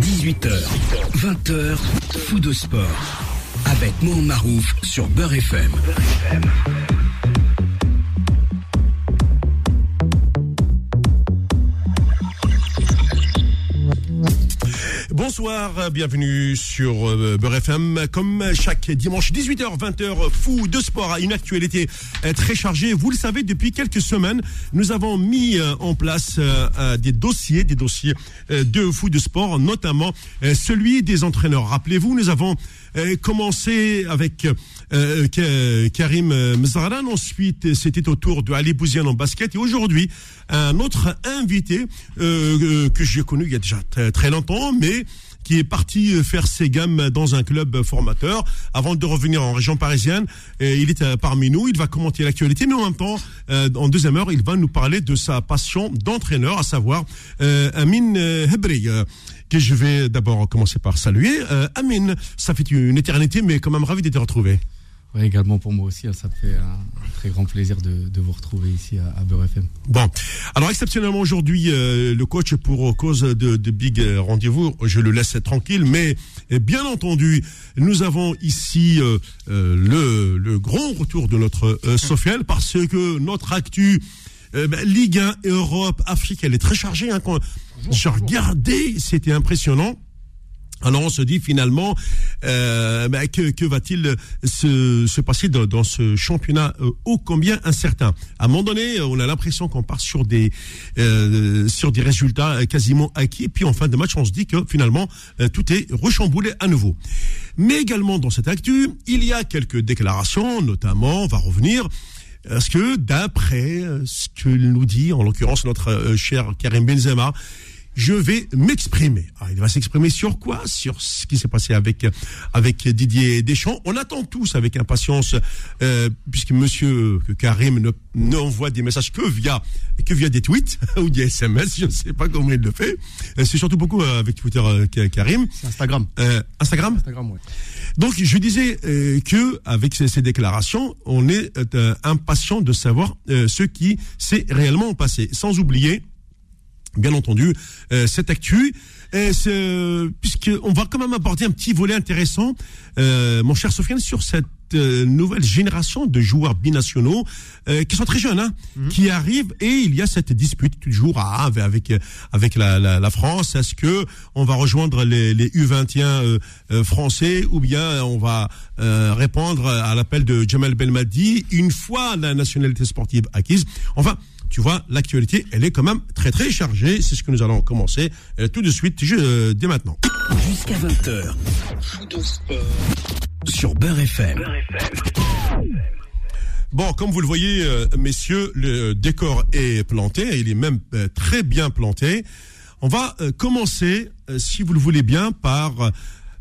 18h, 20h, fou de sport. Avec Mohamed Marouf sur Beurre FM. Bonsoir, bienvenue sur euh, Beurre FM. Comme chaque dimanche 18h, 20h, fou de sport à une actualité euh, très chargée. Vous le savez, depuis quelques semaines, nous avons mis euh, en place des dossiers, des dossiers de fou de sport, notamment celui des entraîneurs. Rappelez-vous, nous avons commencé avec euh, Ka- Karim Mzraran. Ensuite, c'était au tour de Ali Bouziane en basket. Et aujourd'hui, un autre invité euh, euh, que j'ai connu il y a déjà très, très longtemps, mais qui est parti euh, faire ses gammes dans un club formateur avant de revenir en région parisienne. Et il est euh, parmi nous, il va commenter l'actualité, mais en même temps, euh, en deuxième heure, il va nous parler de sa passion d'entraîneur, à savoir euh, euh, euh, que je vais d'abord commencer par saluer. Euh, Amine, ça fait une éternité, mais quand même ravi de te retrouver. Oui, également pour moi aussi, hein, ça me fait un très grand plaisir de, de vous retrouver ici à, à Beurre FM. Bon, alors exceptionnellement aujourd'hui, euh, le coach pour cause de, de big euh, rendez-vous, je le laisse tranquille, mais euh, bien entendu, nous avons ici euh, le, le grand retour de notre Sofiane parce que notre actu euh, ben, Ligue 1, Europe, Afrique, elle est très chargée. Hein, quand j'ai regardé, c'était impressionnant. Alors on se dit finalement, euh, ben, que, que va-t-il se, se passer dans, dans ce championnat euh, ô combien incertain? À un moment donné, on a l'impression qu'on part sur des euh, sur des résultats euh, quasiment acquis, et puis en fin de match, on se dit que finalement euh, tout est rechamboulé à nouveau. Mais également dans cette actu, il y a quelques déclarations, notamment, on va revenir. Parce que d'après euh, ce que nous dit, en l'occurrence notre euh, cher Karim Benzema, je vais m'exprimer. Ah, il va s'exprimer sur quoi? Sur ce qui s'est passé avec avec Didier Deschamps. On attend tous avec impatience, euh, puisque Monsieur Karim ne n'envoie des messages que via que via des tweets ou des SMS. Je ne sais pas comment il le fait. Euh, C'est surtout beaucoup euh, avec Twitter euh, Ka- Karim. Instagram. Euh, Instagram? Instagram, ouais. Donc je disais euh, que avec ces, ces déclarations, on est euh, impatient de savoir euh, ce qui s'est réellement passé. Sans oublier, bien entendu, euh, cette actu. Et c'est- puisque on va quand même aborder un petit volet intéressant, euh, mon cher Sofiane, sur cette euh, nouvelle génération de joueurs binationaux euh, qui sont très jeunes, hein, qui arrivent et il y a cette dispute toujours à, avec avec la, la, la France. Est-ce que on va rejoindre les, les U21 euh, euh, français ou bien on va euh, répondre à l'appel de Jamal Belmadi une fois la nationalité sportive acquise? Enfin tu vois, l'actualité, elle est quand même très très chargée. C'est ce que nous allons commencer euh, tout de suite, je, euh, dès maintenant. Jusqu'à 20h. Fou de sport. Sur Beurre FM. Bon, comme vous le voyez, euh, messieurs, le décor est planté, il est même très bien planté. On va commencer, si vous le voulez bien, par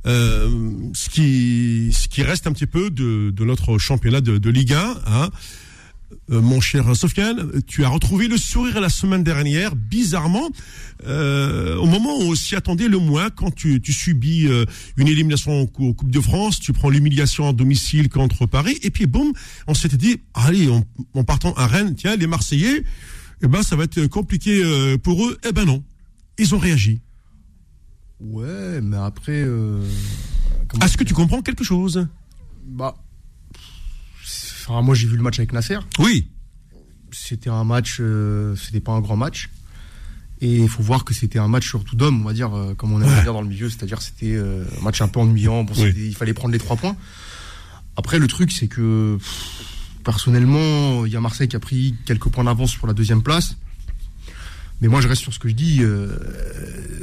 euh, ce, qui, ce qui reste un petit peu de, de notre championnat de, de Ligue 1. Hein. Euh, mon cher Sofiane, tu as retrouvé le sourire la semaine dernière, bizarrement, euh, au moment où on s'y attendait le moins, quand tu, tu subis euh, une élimination en Cou- Coupe de France, tu prends l'humiliation à domicile contre Paris, et puis boum, on s'était dit, allez, en, en partant à Rennes, tiens, les Marseillais, eh ben, ça va être compliqué pour eux. Eh ben non, ils ont réagi. Ouais, mais après. Est-ce que tu comprends quelque chose? Bah. Enfin, moi, j'ai vu le match avec Nasser. Oui. C'était un match. euh, c'était pas un grand match. Et il faut voir que c'était un match surtout d'hommes, on va dire, euh, comme on aime Ouais. dire dans le milieu. C'est-à-dire, c'était euh, un match un peu ennuyant. Bon, Oui. c'était- il fallait prendre les trois points. Après, le truc, c'est que. pff, Personnellement, il y a Marseille qui a pris quelques points d'avance sur la deuxième place. Mais moi, je reste sur ce que je dis.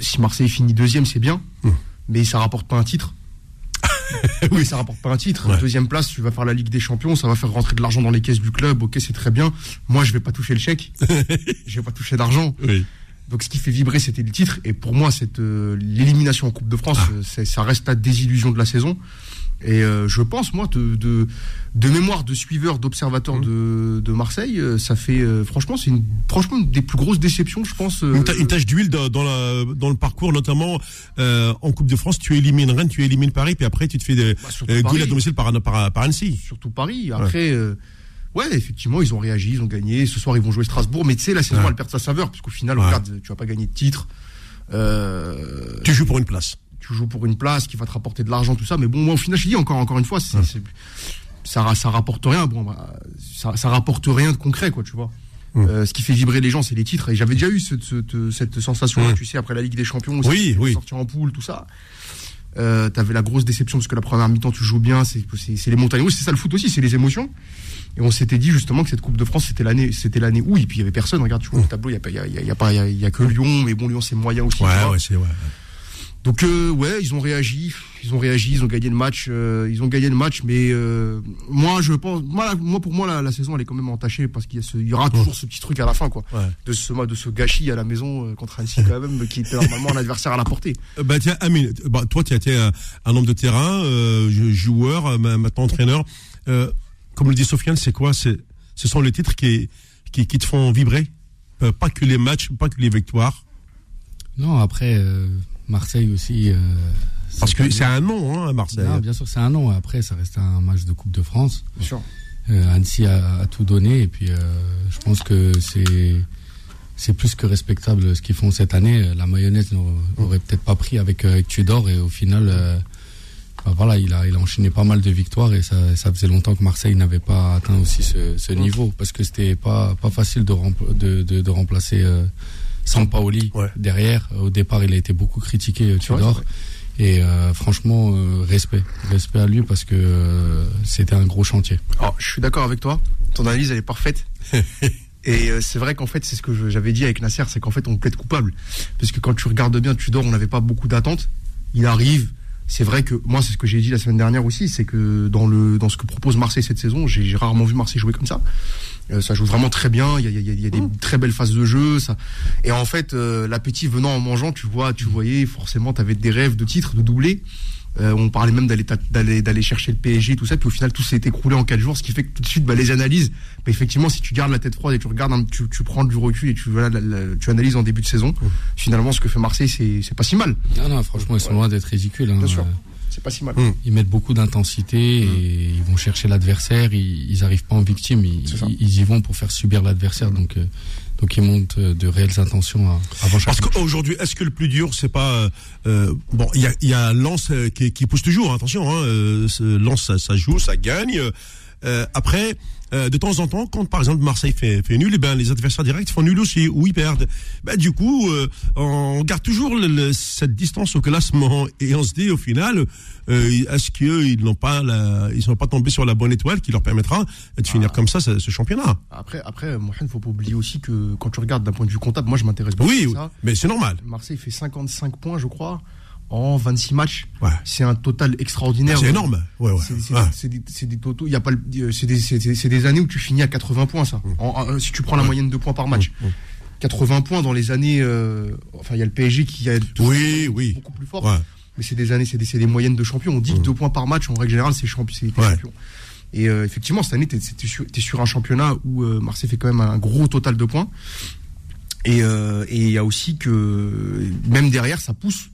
si Marseille finit deuxième, c'est bien. Hum. Mais ça rapporte pas un titre. oui, ça rapporte pas un titre. Ouais. Deuxième place, tu vas faire la Ligue des Champions, ça va faire rentrer de l'argent dans les caisses du club. Ok, c'est très bien. Moi, je vais pas toucher le chèque. je vais pas toucher d'argent. Oui. Donc, ce qui fait vibrer, c'était le titre. Et pour moi, cette euh, l'élimination en Coupe de France, euh, c'est- ça reste la désillusion de la saison. Et euh, je pense, moi, de, de, de mémoire de suiveur, d'observateur de, de Marseille, euh, ça fait, euh, franchement, c'est une, franchement, une des plus grosses déceptions, je pense. euh, Une, ta- une tache d'huile dans, dans, la- dans le parcours, notamment euh, en Coupe de France, tu élimines Rennes, tu élimines Paris, puis après tu te fais des Bah, Paris. à domicile par, par, par Annecy. surtout Paris. Après, euh, ouais, effectivement, ils ont réagi, ils ont gagné. Ce soir, ils vont jouer Strasbourg. Mais tu sais, la saison, Ouais. elle perd sa saveur, parce qu'au final, Ouais. regarde, tu vas pas gagner de titre. Euh, tu joues pour une place. Tu joues pour une place qui va te rapporter de l'argent, tout ça. Mais bon, moi, au final, je dis encore, encore une fois, c'est, ça, ça rapporte rien. Bon, bah, ça, ça rapporte rien de concret, quoi, tu vois. Euh, ce qui fait vibrer les gens, c'est les titres. Et j'avais déjà eu cette, sensation, tu sais, après la Ligue des Champions, oui, oui. sortir en poule, tout ça. Euh, T'avais la grosse déception parce que la première mi-temps tu joues bien, c'est les montagnes c'est ça le foot aussi, c'est les émotions. Et on s'était dit justement que cette Coupe de France c'était l'année, c'était l'année où et puis il y avait personne. Regarde, tu vois le tableau, il y a, y, a, y, a, pas, il y, a, que Lyon, mais bon Lyon c'est moyen aussi. Ouais, ouais, c'est ouais. Donc euh, ouais, ils ont réagi, ils ont réagi, ils ont gagné le match, euh, ils ont gagné le match, mais euh, moi je pense, moi, moi pour moi la, saison elle est quand même entachée parce qu'il y, y, aura toujours ce petit truc à la fin quoi, de ce de ce gâchis à la maison contre Annecy quand même qui était normalement un adversaire à la portée. Bah tiens Amine, bah, toi tu as été un, un, homme de terrain, joueur, maintenant entraîneur. comme le dit Sofiane, c'est quoi? C'est ce sont les titres qui, qui, qui te font vibrer, pas que les matchs, pas que les victoires? Non après Marseille aussi. Euh, Parce que c'est un nom, hein, Marseille. bien sûr, c'est un nom. Après, ça reste un match de Coupe de France. Bien sûr. Euh, Annecy a, tout donné et puis euh, je pense que c'est c'est plus que respectable ce qu'ils font cette année. La mayonnaise n'aurait peut-être pas pris avec, avec Tudor et au final, bah voilà, il a, il a enchaîné pas mal de victoires et ça, ça faisait longtemps que Marseille n'avait pas atteint aussi ce, ce niveau parce que c'était pas, pas facile de, de, de, de remplacer sans Paoli derrière. Au départ, il a été beaucoup critiqué, euh, Tudor. Et euh, franchement, euh, respect, respect à lui parce que c'était un gros chantier. Alors, je suis d'accord avec toi. Ton analyse, elle est parfaite. Et c'est vrai qu'en fait, c'est ce que j'avais dit avec Nasser, c'est qu'en fait, on plaide coupable. Parce que quand tu regardes bien Tudor, on n'avait pas beaucoup d'attentes. Il arrive. C'est vrai que moi, c'est ce que j'ai dit la semaine dernière aussi, c'est que dans le dans ce que propose Marseille cette saison, j'ai rarement vu Marseille jouer comme ça. Euh, ça joue vraiment très bien. Il y a, il y a, des mmh. très belles phases de jeu. Ça. Et en fait, euh, l'appétit venant en mangeant, tu vois, tu voyais forcément, tu avais des rêves de titres, de doublés. Euh, on parlait même d'aller d'aller d'aller chercher le PSG tout ça puis au final tout s'est écroulé en quatre jours ce qui fait que tout de suite bah, les analyses bah, effectivement si tu gardes la tête froide et tu regardes tu, tu prends du recul et tu voilà, tu analyses en début de saison mmh. finalement ce que fait Marseille c'est c'est pas si mal non non franchement ils sont loin d'être ridicules hein. bien sûr c'est pas si mal. Mmh. Ils mettent beaucoup d'intensité et mmh. ils vont chercher l'adversaire. Ils, ils arrivent pas en victime. Ils, ils, y vont pour faire subir l'adversaire. Donc, euh, donc ils montent euh, de réelles intentions avant chaque Parce qu'aujourd'hui, est-ce que le plus dur, c'est pas euh, euh bon Il y a, y a Lens qui, qui pousse toujours. Attention, hein, Lens ça, ça, joue, ça gagne. Euh, après, euh, de temps en temps, quand par exemple Marseille fait, fait nul, et eh ben les adversaires directs font nul aussi ou ils perdent. Ben du coup, euh, on garde toujours le, cette distance au classement et on se dit au final, euh, est-ce qu'ils n'ont pas, la, ils sont pas tombés sur la bonne étoile qui leur permettra de finir ah. comme ça ce, ce, championnat? Après, après, Mohamed, faut pas oublier aussi que quand tu regardes d'un point de vue comptable, moi je m'intéresse beaucoup oui, à ça. Oui, mais c'est normal. Marseille fait 55 points, je crois en 26 matchs. C'est un total extraordinaire. C'est énorme. Ouais, ouais. C'est des, des, totaux. Il y a pas. C'est des, des, années où tu finis à 80 points, ça. Mmh. si tu prends la moyenne de points par match. 80 mmh, mmh. points dans les années. Euh, enfin, il y a le PSG qui a. Oui, oui. Beaucoup plus fort. Mais c'est des années, c'est des, moyennes de champions. On dit que deux points par match, en règle générale, c'est champion. Et euh, effectivement, cette année, tu es, sur, sur un championnat où euh, Marseille fait quand même un gros total de points. Et il y a aussi que même derrière, ça pousse.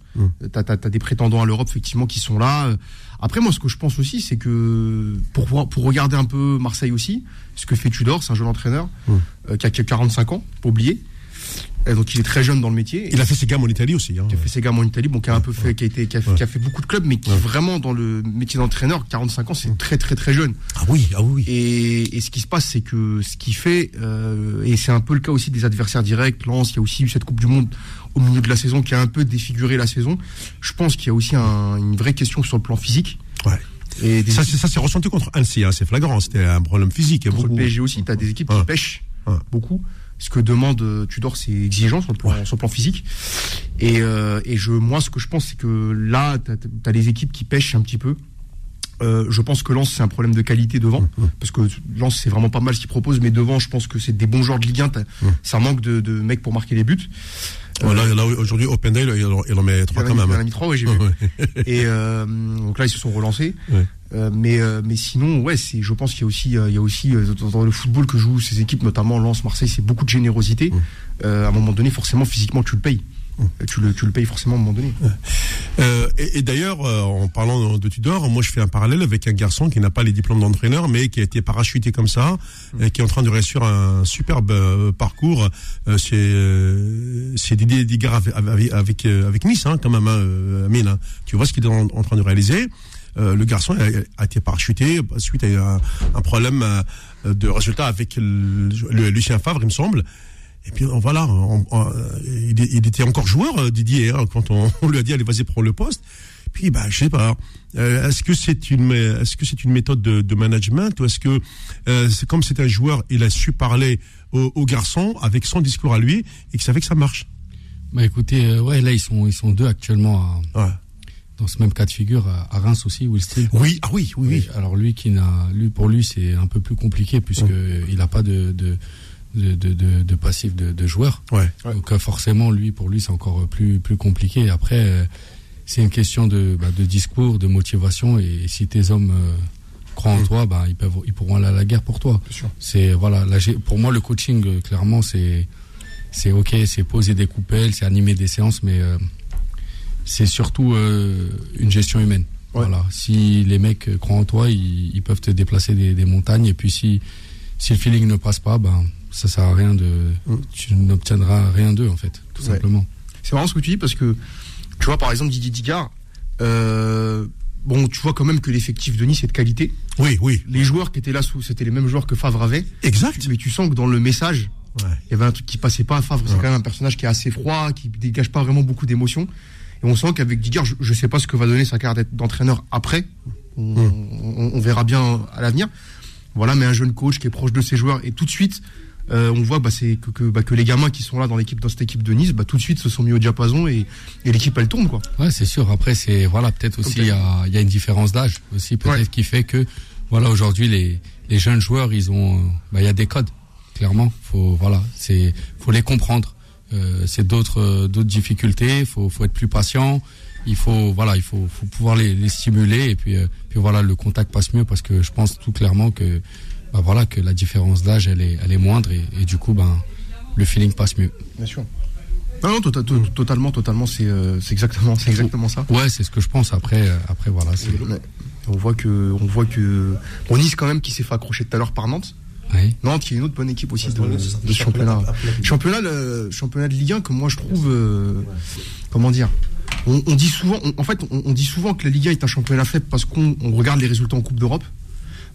T'as as, des prétendants à l'Europe effectivement qui sont là. Après moi, ce que je pense aussi, c'est que pour pour regarder un peu Marseille aussi, ce que fait Tudor, c'est un jeune entraîneur mmh. euh, qui, a, 45 ans, pas oublier. donc il est très jeune dans le métier. Il a fait ses gammes en Italie aussi. Hein. Il a fait ses gammes en Italie, bon, qui a un peu fait, qui a été, qui a, fait, beaucoup de clubs, mais qui vraiment dans le métier d'entraîneur. 45 ans, c'est très très très jeune. Ah oui, ah oui. Et, et ce qui se passe, c'est que ce qui fait, euh, et c'est un peu le cas aussi des adversaires directs. Lens, il y a aussi eu cette Coupe du Monde au milieu de la saison qui a un peu défiguré la saison. Je pense qu'il y a aussi une vraie question sur le plan physique. Ouais. Et ça, ça s'est ressenti contre Annecy, hein, c'est flagrant, c'était un problème physique. Contre beaucoup. le PSG aussi, tu as des équipes qui pêchent beaucoup. Ce que demande euh, Tudor, c'est exigeant sur le plan, sur le plan physique. Et, euh, et je, moi, ce que je pense, c'est que là, tu as, des équipes qui pêchent un petit peu. Euh, je pense que Lens c'est un problème de qualité devant parce que Lens c'est vraiment pas mal ce qu'il propose mais devant je pense que c'est des bons joueurs de Ligue 1 ça manque de, de mecs pour marquer les buts là, aujourd'hui, OpenDale, il, en met trois quand même. Il en a mis trois, oui, j'ai vu. et euh, donc là, ils se sont relancés. Euh, mais euh, mais sinon, ouais, c'est. Je pense qu'il y a aussi, il y a aussi dans le football que jouent ces équipes, notamment Lens, Marseille, c'est beaucoup de générosité. à un moment donné, forcément, physiquement, tu le payes. Tu le, tu le payes forcément à un moment donné. Euh, et, d'ailleurs, euh, en parlant de Tudor, moi je fais un parallèle avec un garçon qui n'a pas les diplômes d'entraîneur, mais qui a été parachuté comme ça, mmh. et qui est en train de réussir un superbe euh, parcours chez, Didier Digard avec, avec, avec, Nice, hein, quand même, hein, Amine. Hein. Tu vois ce qu'il est en, train de réaliser. le garçon a, été parachuté suite à un, un problème de résultat avec le, Lucien Favre, il me semble. Et puis voilà, il, était encore joueur euh, Didier hein, quand on, lui a dit allez vas-y prends le poste. Puis bah je sais pas. Euh, est-ce que c'est une est-ce que c'est une méthode de, management ou est-ce que euh, c'est comme c'est un joueur, il a su parler au, garçon avec son discours à lui et qu'il savait que ça marche? Bah écoutez, ouais là ils sont ils sont deux actuellement dans ce même cas de figure à, Reims aussi, Will Steele. Oui, ah oui, oui, oui. Alors lui qui n'a, lui pour lui c'est un peu plus compliqué puisque il n'a pas de, de de, de, de, passif de, de joueurs. Ouais. Donc euh, forcément, lui, pour lui, c'est encore plus, plus compliqué. Après, euh, c'est une question de, bah, de discours, de motivation. Et si tes hommes euh, croient en mm. toi, bah, ils, peuvent, ils pourront aller à la guerre pour toi. C'est voilà, pour moi, le coaching, clairement, c'est c'est ok, c'est poser des coupelles, c'est animer des séances, mais c'est surtout une gestion humaine. Voilà. Si les mecs croient en toi, ils, ils peuvent te déplacer des, des, montagnes. Et puis si si le feeling ne passe pas, ben ça sert à rien de. Mm. Tu n'obtiendras rien d'eux, en fait, tout simplement. C'est marrant ce que tu dis parce que, tu vois, par exemple, Didier Digard, euh, bon, tu vois quand même que l'effectif de Nice est de qualité. Oui, oui. Les joueurs qui étaient là, c'était les mêmes joueurs que Favre avait. Exact. Mais tu sens que dans le message, il y avait un truc qui passait pas. Favre, c'est quand même un personnage qui est assez froid, qui dégage pas vraiment beaucoup d'émotions. Et on sent qu'avec Digard, je, ne sais pas ce que va donner sa carte d'entraîneur après. Mm. On, on, verra bien à l'avenir. Voilà, mais un jeune coach qui est proche de ses joueurs et tout de suite, euh, on voit bah, c'est que, bah, que, les gamins qui sont là dans l'équipe dans cette équipe de Nice, bah, tout de suite se sont mis au diapason et, et l'équipe elle tourne quoi. Ouais, c'est sûr. Après c'est voilà peut-être aussi il y, a, y a, une différence d'âge aussi peut-être qui fait que voilà aujourd'hui les, les jeunes joueurs ils ont bah, il y a des codes clairement faut voilà c'est faut les comprendre. Euh, c'est d'autres d'autres difficultés. Faut faut être plus patient. Il faut voilà il faut, faut pouvoir les, les stimuler et puis euh, puis voilà le contact passe mieux parce que je pense tout clairement que bah voilà, que la différence d'âge, elle est, elle est moindre et, du coup, ben, le feeling passe mieux. Bien sûr. Non, non, tota-, totalement, totalement, c'est euh, exactement, c'est exactement ça. Ouais, c'est ce que je pense. Après, euh, après voilà. On voit que, on voit que, Nice quand même qui s'est fait accrocher tout à l'heure par Nantes. Oui. Nantes qui est une autre bonne équipe aussi de, de championnat. Championnat, le, championnat de Ligue 1 que moi je trouve, euh, comment dire, on, dit souvent, en fait, on, on, dit souvent que la Ligue 1 est un championnat faible parce qu'on regarde les résultats en Coupe d'Europe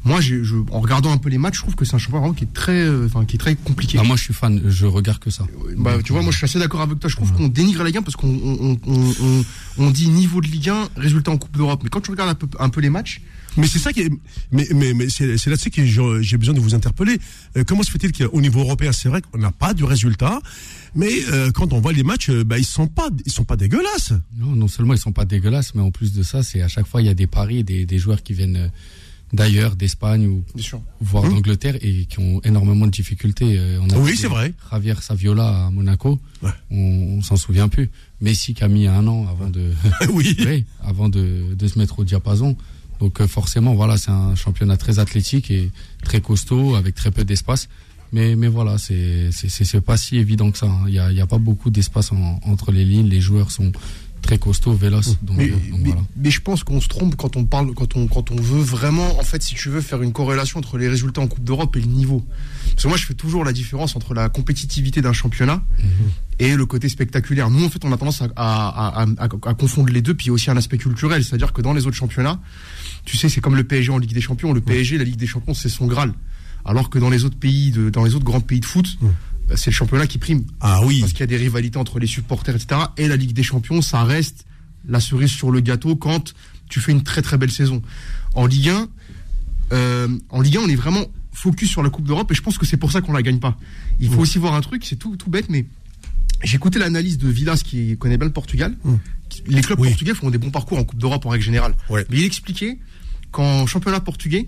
moi, je, en regardant un peu les matchs, je trouve que c'est un championnat qui est très, euh, enfin, qui est très compliqué. Bah, moi, je suis fan, je regarde que ça. Bah, tu vois, moi, je suis assez d'accord avec toi. Je trouve qu'on dénigre la Ligue 1 parce qu'on on, on, on, dit niveau de Ligue 1, résultat en Coupe d'Europe. Mais quand tu regardes un peu, un peu les matchs, mais c'est ça qui est, mais, mais, mais c'est, là-dessus que j'ai besoin de vous interpeller. Euh, comment se fait-il qu'au niveau européen, c'est vrai qu'on n'a pas de résultat, mais euh, quand on voit les matchs, bah, ils sont pas, ils sont pas dégueulasses. Non, non seulement ils sont pas dégueulasses, mais en plus de ça, c'est à chaque fois il y a des paris, des, des joueurs qui viennent d'ailleurs, d'Espagne ou voire mmh. d'Angleterre et qui ont énormément de difficultés. Euh, on a oui, c'est vrai. Javier Saviola à Monaco, on, on s'en souvient plus. Messi qui a mis un an avant de, oui. avant de, de, se mettre au diapason. Donc euh, forcément, voilà, c'est un championnat très athlétique et très costaud avec très peu d'espace. Mais, mais voilà, c'est c'est pas si évident que ça. Hein. Il n'y a, y a pas beaucoup d'espace entre les lignes. Les joueurs sont très costaud, véloce. mais, je pense qu'on se trompe quand on parle, quand on, quand on veut vraiment, en fait, si tu veux, faire une corrélation entre les résultats en Coupe d'Europe et le niveau. Parce que moi, je fais toujours la différence entre la compétitivité d'un championnat mhm. et le côté spectaculaire. Nous, en fait, on a tendance à, à, confondre les deux, puis aussi un aspect culturel. C'est-à-dire que dans les autres championnats, tu sais, c'est comme le PSG en Ligue des Champions. Le PSG, la Ligue des Champions, c'est son Graal. Alors que dans les autres pays, de, dans les autres grands pays de foot, bah, c'est le championnat qui prime. Ah oui. Parce qu'il y a des rivalités entre les supporters, etc. Et la Ligue des Champions, ça reste la cerise sur le gâteau quand tu fais une très très belle saison. En Ligue 1, euh, en Ligue 1, on est vraiment focus sur la Coupe d'Europe et je pense que c'est pour ça qu'on la gagne pas. Il faut aussi voir un truc, c'est tout, tout bête, mais j'ai écouté l'analyse de Villas qui connaît bien le Portugal. Les clubs portugais font des bons parcours en Coupe d'Europe en règle générale. Mais il expliquait qu'en championnat portugais,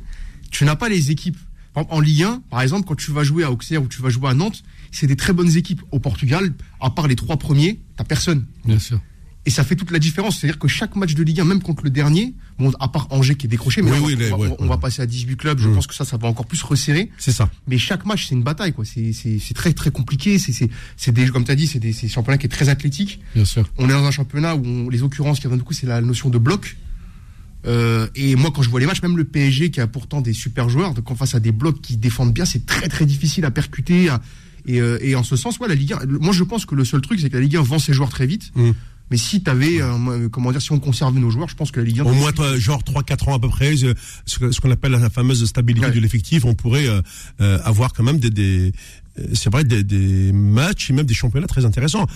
tu n'as pas les équipes. En Ligue 1, par exemple, quand tu vas jouer à Auxerre ou tu vas jouer à Nantes, c'est des très bonnes équipes. Au Portugal, à part les trois premiers, t'as personne. Bien sûr. Et ça fait toute la différence. C'est-à-dire que chaque match de Ligue 1, même contre le dernier, bon, à part Angers qui est décroché, mais Oui, on, va- oui, on ouais, passer à 18 clubs. Je Mm. pense que ça, ça va encore plus resserrer. C'est ça. Mais chaque match, c'est une bataille, quoi. C'est, très, très compliqué. C'est, des, comme tu as dit, c'est des, c'est un championnat qui est très athlétique. Bien sûr. On est dans un championnat où on- les occurrences qui reviennent beaucoup, c'est la notion de bloc. Euh, et moi, quand je vois les matchs, même le PSG qui a pourtant des super joueurs, donc en face à des blocs qui défendent bien, c'est très très difficile à percuter. à- et, euh, et en ce sens, ouais, la Ligue 1, le- moi je pense que le seul truc, c'est que la Ligue 1 vend ses joueurs très vite. Mm. Mais si t'avais, euh, comment dire, si on conservait nos joueurs, je pense que la Ligue 1. Au moins, toi, genre 3-4 ans à peu près, euh, ce qu'on appelle la fameuse stabilité Ouais. de l'effectif, on pourrait euh, euh, avoir quand même des, des euh, c'est vrai, des, des matchs et même des championnats très intéressants.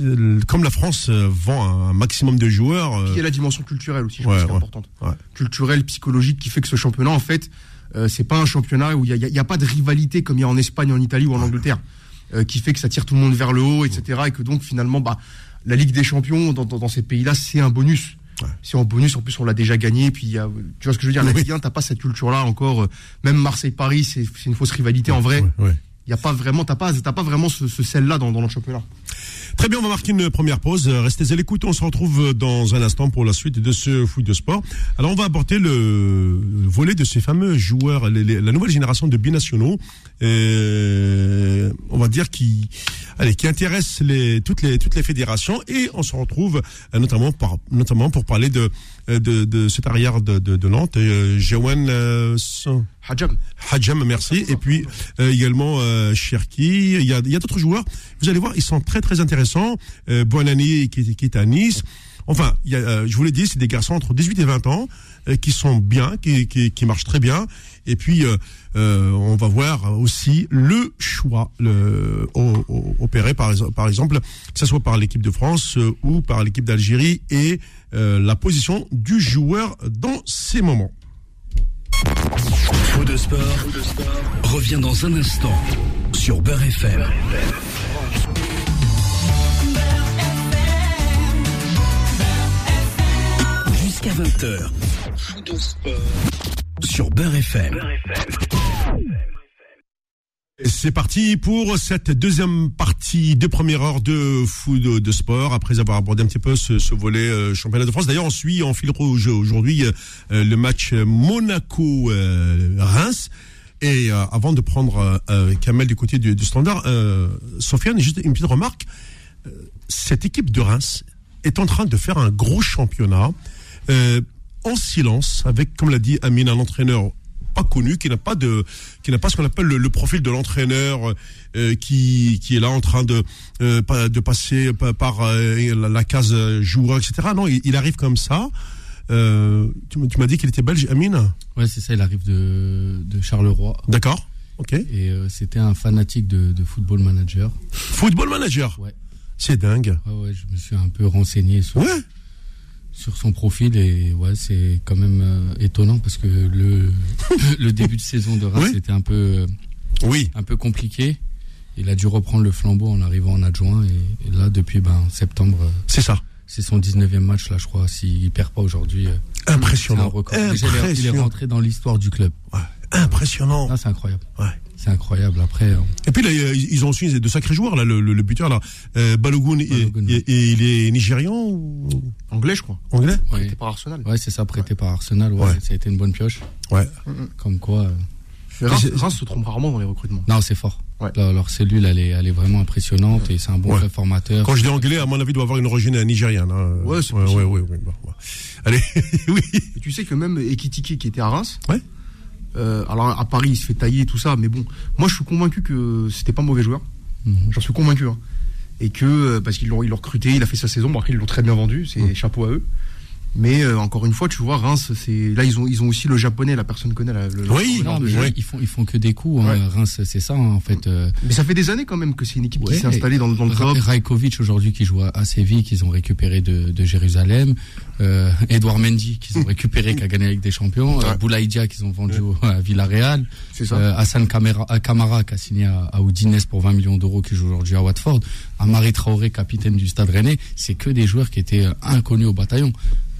Euh, Comme la France euh, vend un maximum de joueurs, euh, il y a la dimension culturelle aussi, je Ouais, pense, qui est ouais. importante. Culturelle, psychologique, qui fait que ce championnat, en fait, euh, c'est pas un championnat où il y a, pas de rivalité comme il y a en Espagne, en Italie ou en Angleterre, euh, qui fait que ça tire tout le monde vers le haut, etc. Et que donc finalement, bah, la Ligue des Champions dans, dans, dans ces pays-là, c'est un bonus. Ouais. C'est en bonus, en plus on l'a déjà gagné. Puis il y a, tu vois ce que je veux dire, la. Ligue 1, t'as pas cette culture-là encore. euh, Même Marseille-Paris, c'est c'est une fausse rivalité en vrai. ouais, y a pas vraiment, t'as pas, t'as pas vraiment ce, ce sel-là dans, dans notre championnat. Très bien, on va marquer une première pause. Euh, Restez à l'écoute, on se retrouve dans un instant pour la suite de ce foot de sport. Alors on va aborder le volet de ces fameux joueurs, la nouvelle génération de binationaux, euh, on va dire qui, allez, qui intéresse les, toutes les toutes les fédérations et on se retrouve euh, notamment par, notamment pour parler de euh, de, de cet arrière de, de, Nantes, euh, euh, Hadjam. Hadjam, merci. Et puis euh, également euh, Cherki. Il y a, a d'autres joueurs. Vous allez voir, ils sont très très intéressants. Euh, Buonani qui, qui est à Nice. Enfin, y a, euh, je vous l'ai dit, c'est des garçons entre 18 et 20 ans euh, qui sont bien, qui, qui, qui marchent très bien. Et puis, euh, euh, on va voir aussi le choix le, opéré, par, par exemple, que ce soit par l'équipe de France ou par l'équipe d'Algérie et la position du joueur dans ces moments. Faux de sport, revient dans un instant sur Beurre FM. Jusqu'à 20h. Faux de sport sur Beurre FM. C'est parti pour cette deuxième partie de première heure de foot de, sport. Après avoir abordé un petit peu ce, volet euh, championnat de France. D'ailleurs, on suit en fil rouge aujourd'hui euh, euh, le match Monaco-Reims. Et avant de prendre Kamel du côté du, du standard, Sofiane, juste une petite remarque. Cette équipe de Reims est en train de faire un gros championnat en silence, avec, comme l'a dit Amine, un entraîneur pas connu, qui n'a pas de, qui n'a pas ce qu'on appelle le, le profil de l'entraîneur, euh, qui, qui est là en train de, euh, de passer par, euh, la, la case joueur, etc. Non, il, il arrive comme ça. Tu, m'as dit qu'il était belge, Amine? Ouais, c'est ça, il arrive de, de Charleroi. D'accord. Ok. Et c'était un fanatique de, de football manager. Football manager? Ouais. C'est dingue. Ouais, ouais, je me suis un peu renseigné sur, Ouais. Sur son profil et ouais, c'est quand même euh, étonnant parce que le, le début de saison de Reims Oui. était un peu, euh, Oui. un peu compliqué. Il a dû reprendre le flambeau en arrivant en adjoint et, et là, depuis ben, septembre, euh, C'est ça. c'est son 19e match, là, je crois. S'il perd pas aujourd'hui, c'est un Impressionnant. record. Il est- Impressionnant. rentré dans l'histoire du club. Ouais. Impressionnant. Ah, c'est incroyable. Ouais. C'est incroyable. Après, euh, Et puis là, ils ils ont aussi de sacrés joueurs là, le, le, le buteur là, euh, Balogun, et- Balogun, et, ouais. et il est nigérian ou? Anglais, je crois. anglais? Ouais, C'était par Arsenal. ouais c'est ça, prêté par Arsenal. Ouais, Ouais. Ça a été une bonne pioche. Ouais. Comme quoi. euh, Reims, se trompe rarement dans les recrutements. Non, c'est fort. Ouais. Leur, leur cellule, elle est, elle est vraiment impressionnante et c'est un bon Ouais. formateur. Quand je dis anglais, à mon avis, il doit avoir une origine nigériane. Hein. Ouais, c'est ouais, ouais, ouais, ouais, bon, ouais. Allez, oui. Et tu sais que même Ekitike qui était à Reims, Ouais. Euh, alors à Paris il se fait tailler tout ça, mais bon, moi je suis convaincu que c'était pas un mauvais joueur. Mhm. J'en suis convaincu. hein. Et que, euh, parce qu'ils l'ont ils l'ont recruté, il a fait sa saison, bon après ils l'ont très bien vendu, c'est Mm. chapeau à eux. Mais euh, encore une fois, tu vois, Reims, c'est là ils ont ils ont aussi le japonais, la personne connaît la, le, Oui, le- Non, mais jeu. ils font, ils font que des coups. hein. Ouais. Reims, c'est ça, hein, en fait. euh, Mais ça fait des années quand même que c'est une équipe Ouais, qui s'est installée dans, dans le club. Rajkovic aujourd'hui qui joue à Séville, qu'ils ont récupéré de, de Jérusalem. Euh, Edouard Mendy qu'ils ont récupéré, qui a gagné avec des champions. Euh, Ouais. Boulaïdia qu'ils ont vendu au- à Villarreal. Euh, Hassan Kamara, euh, Kamara qui a signé à, à Udinese pour 20 millions d'euros, qui joue aujourd'hui à Watford. Amari Traoré, capitaine du Stade Rennais. C'est que des joueurs qui étaient euh, inconnus au bataillon.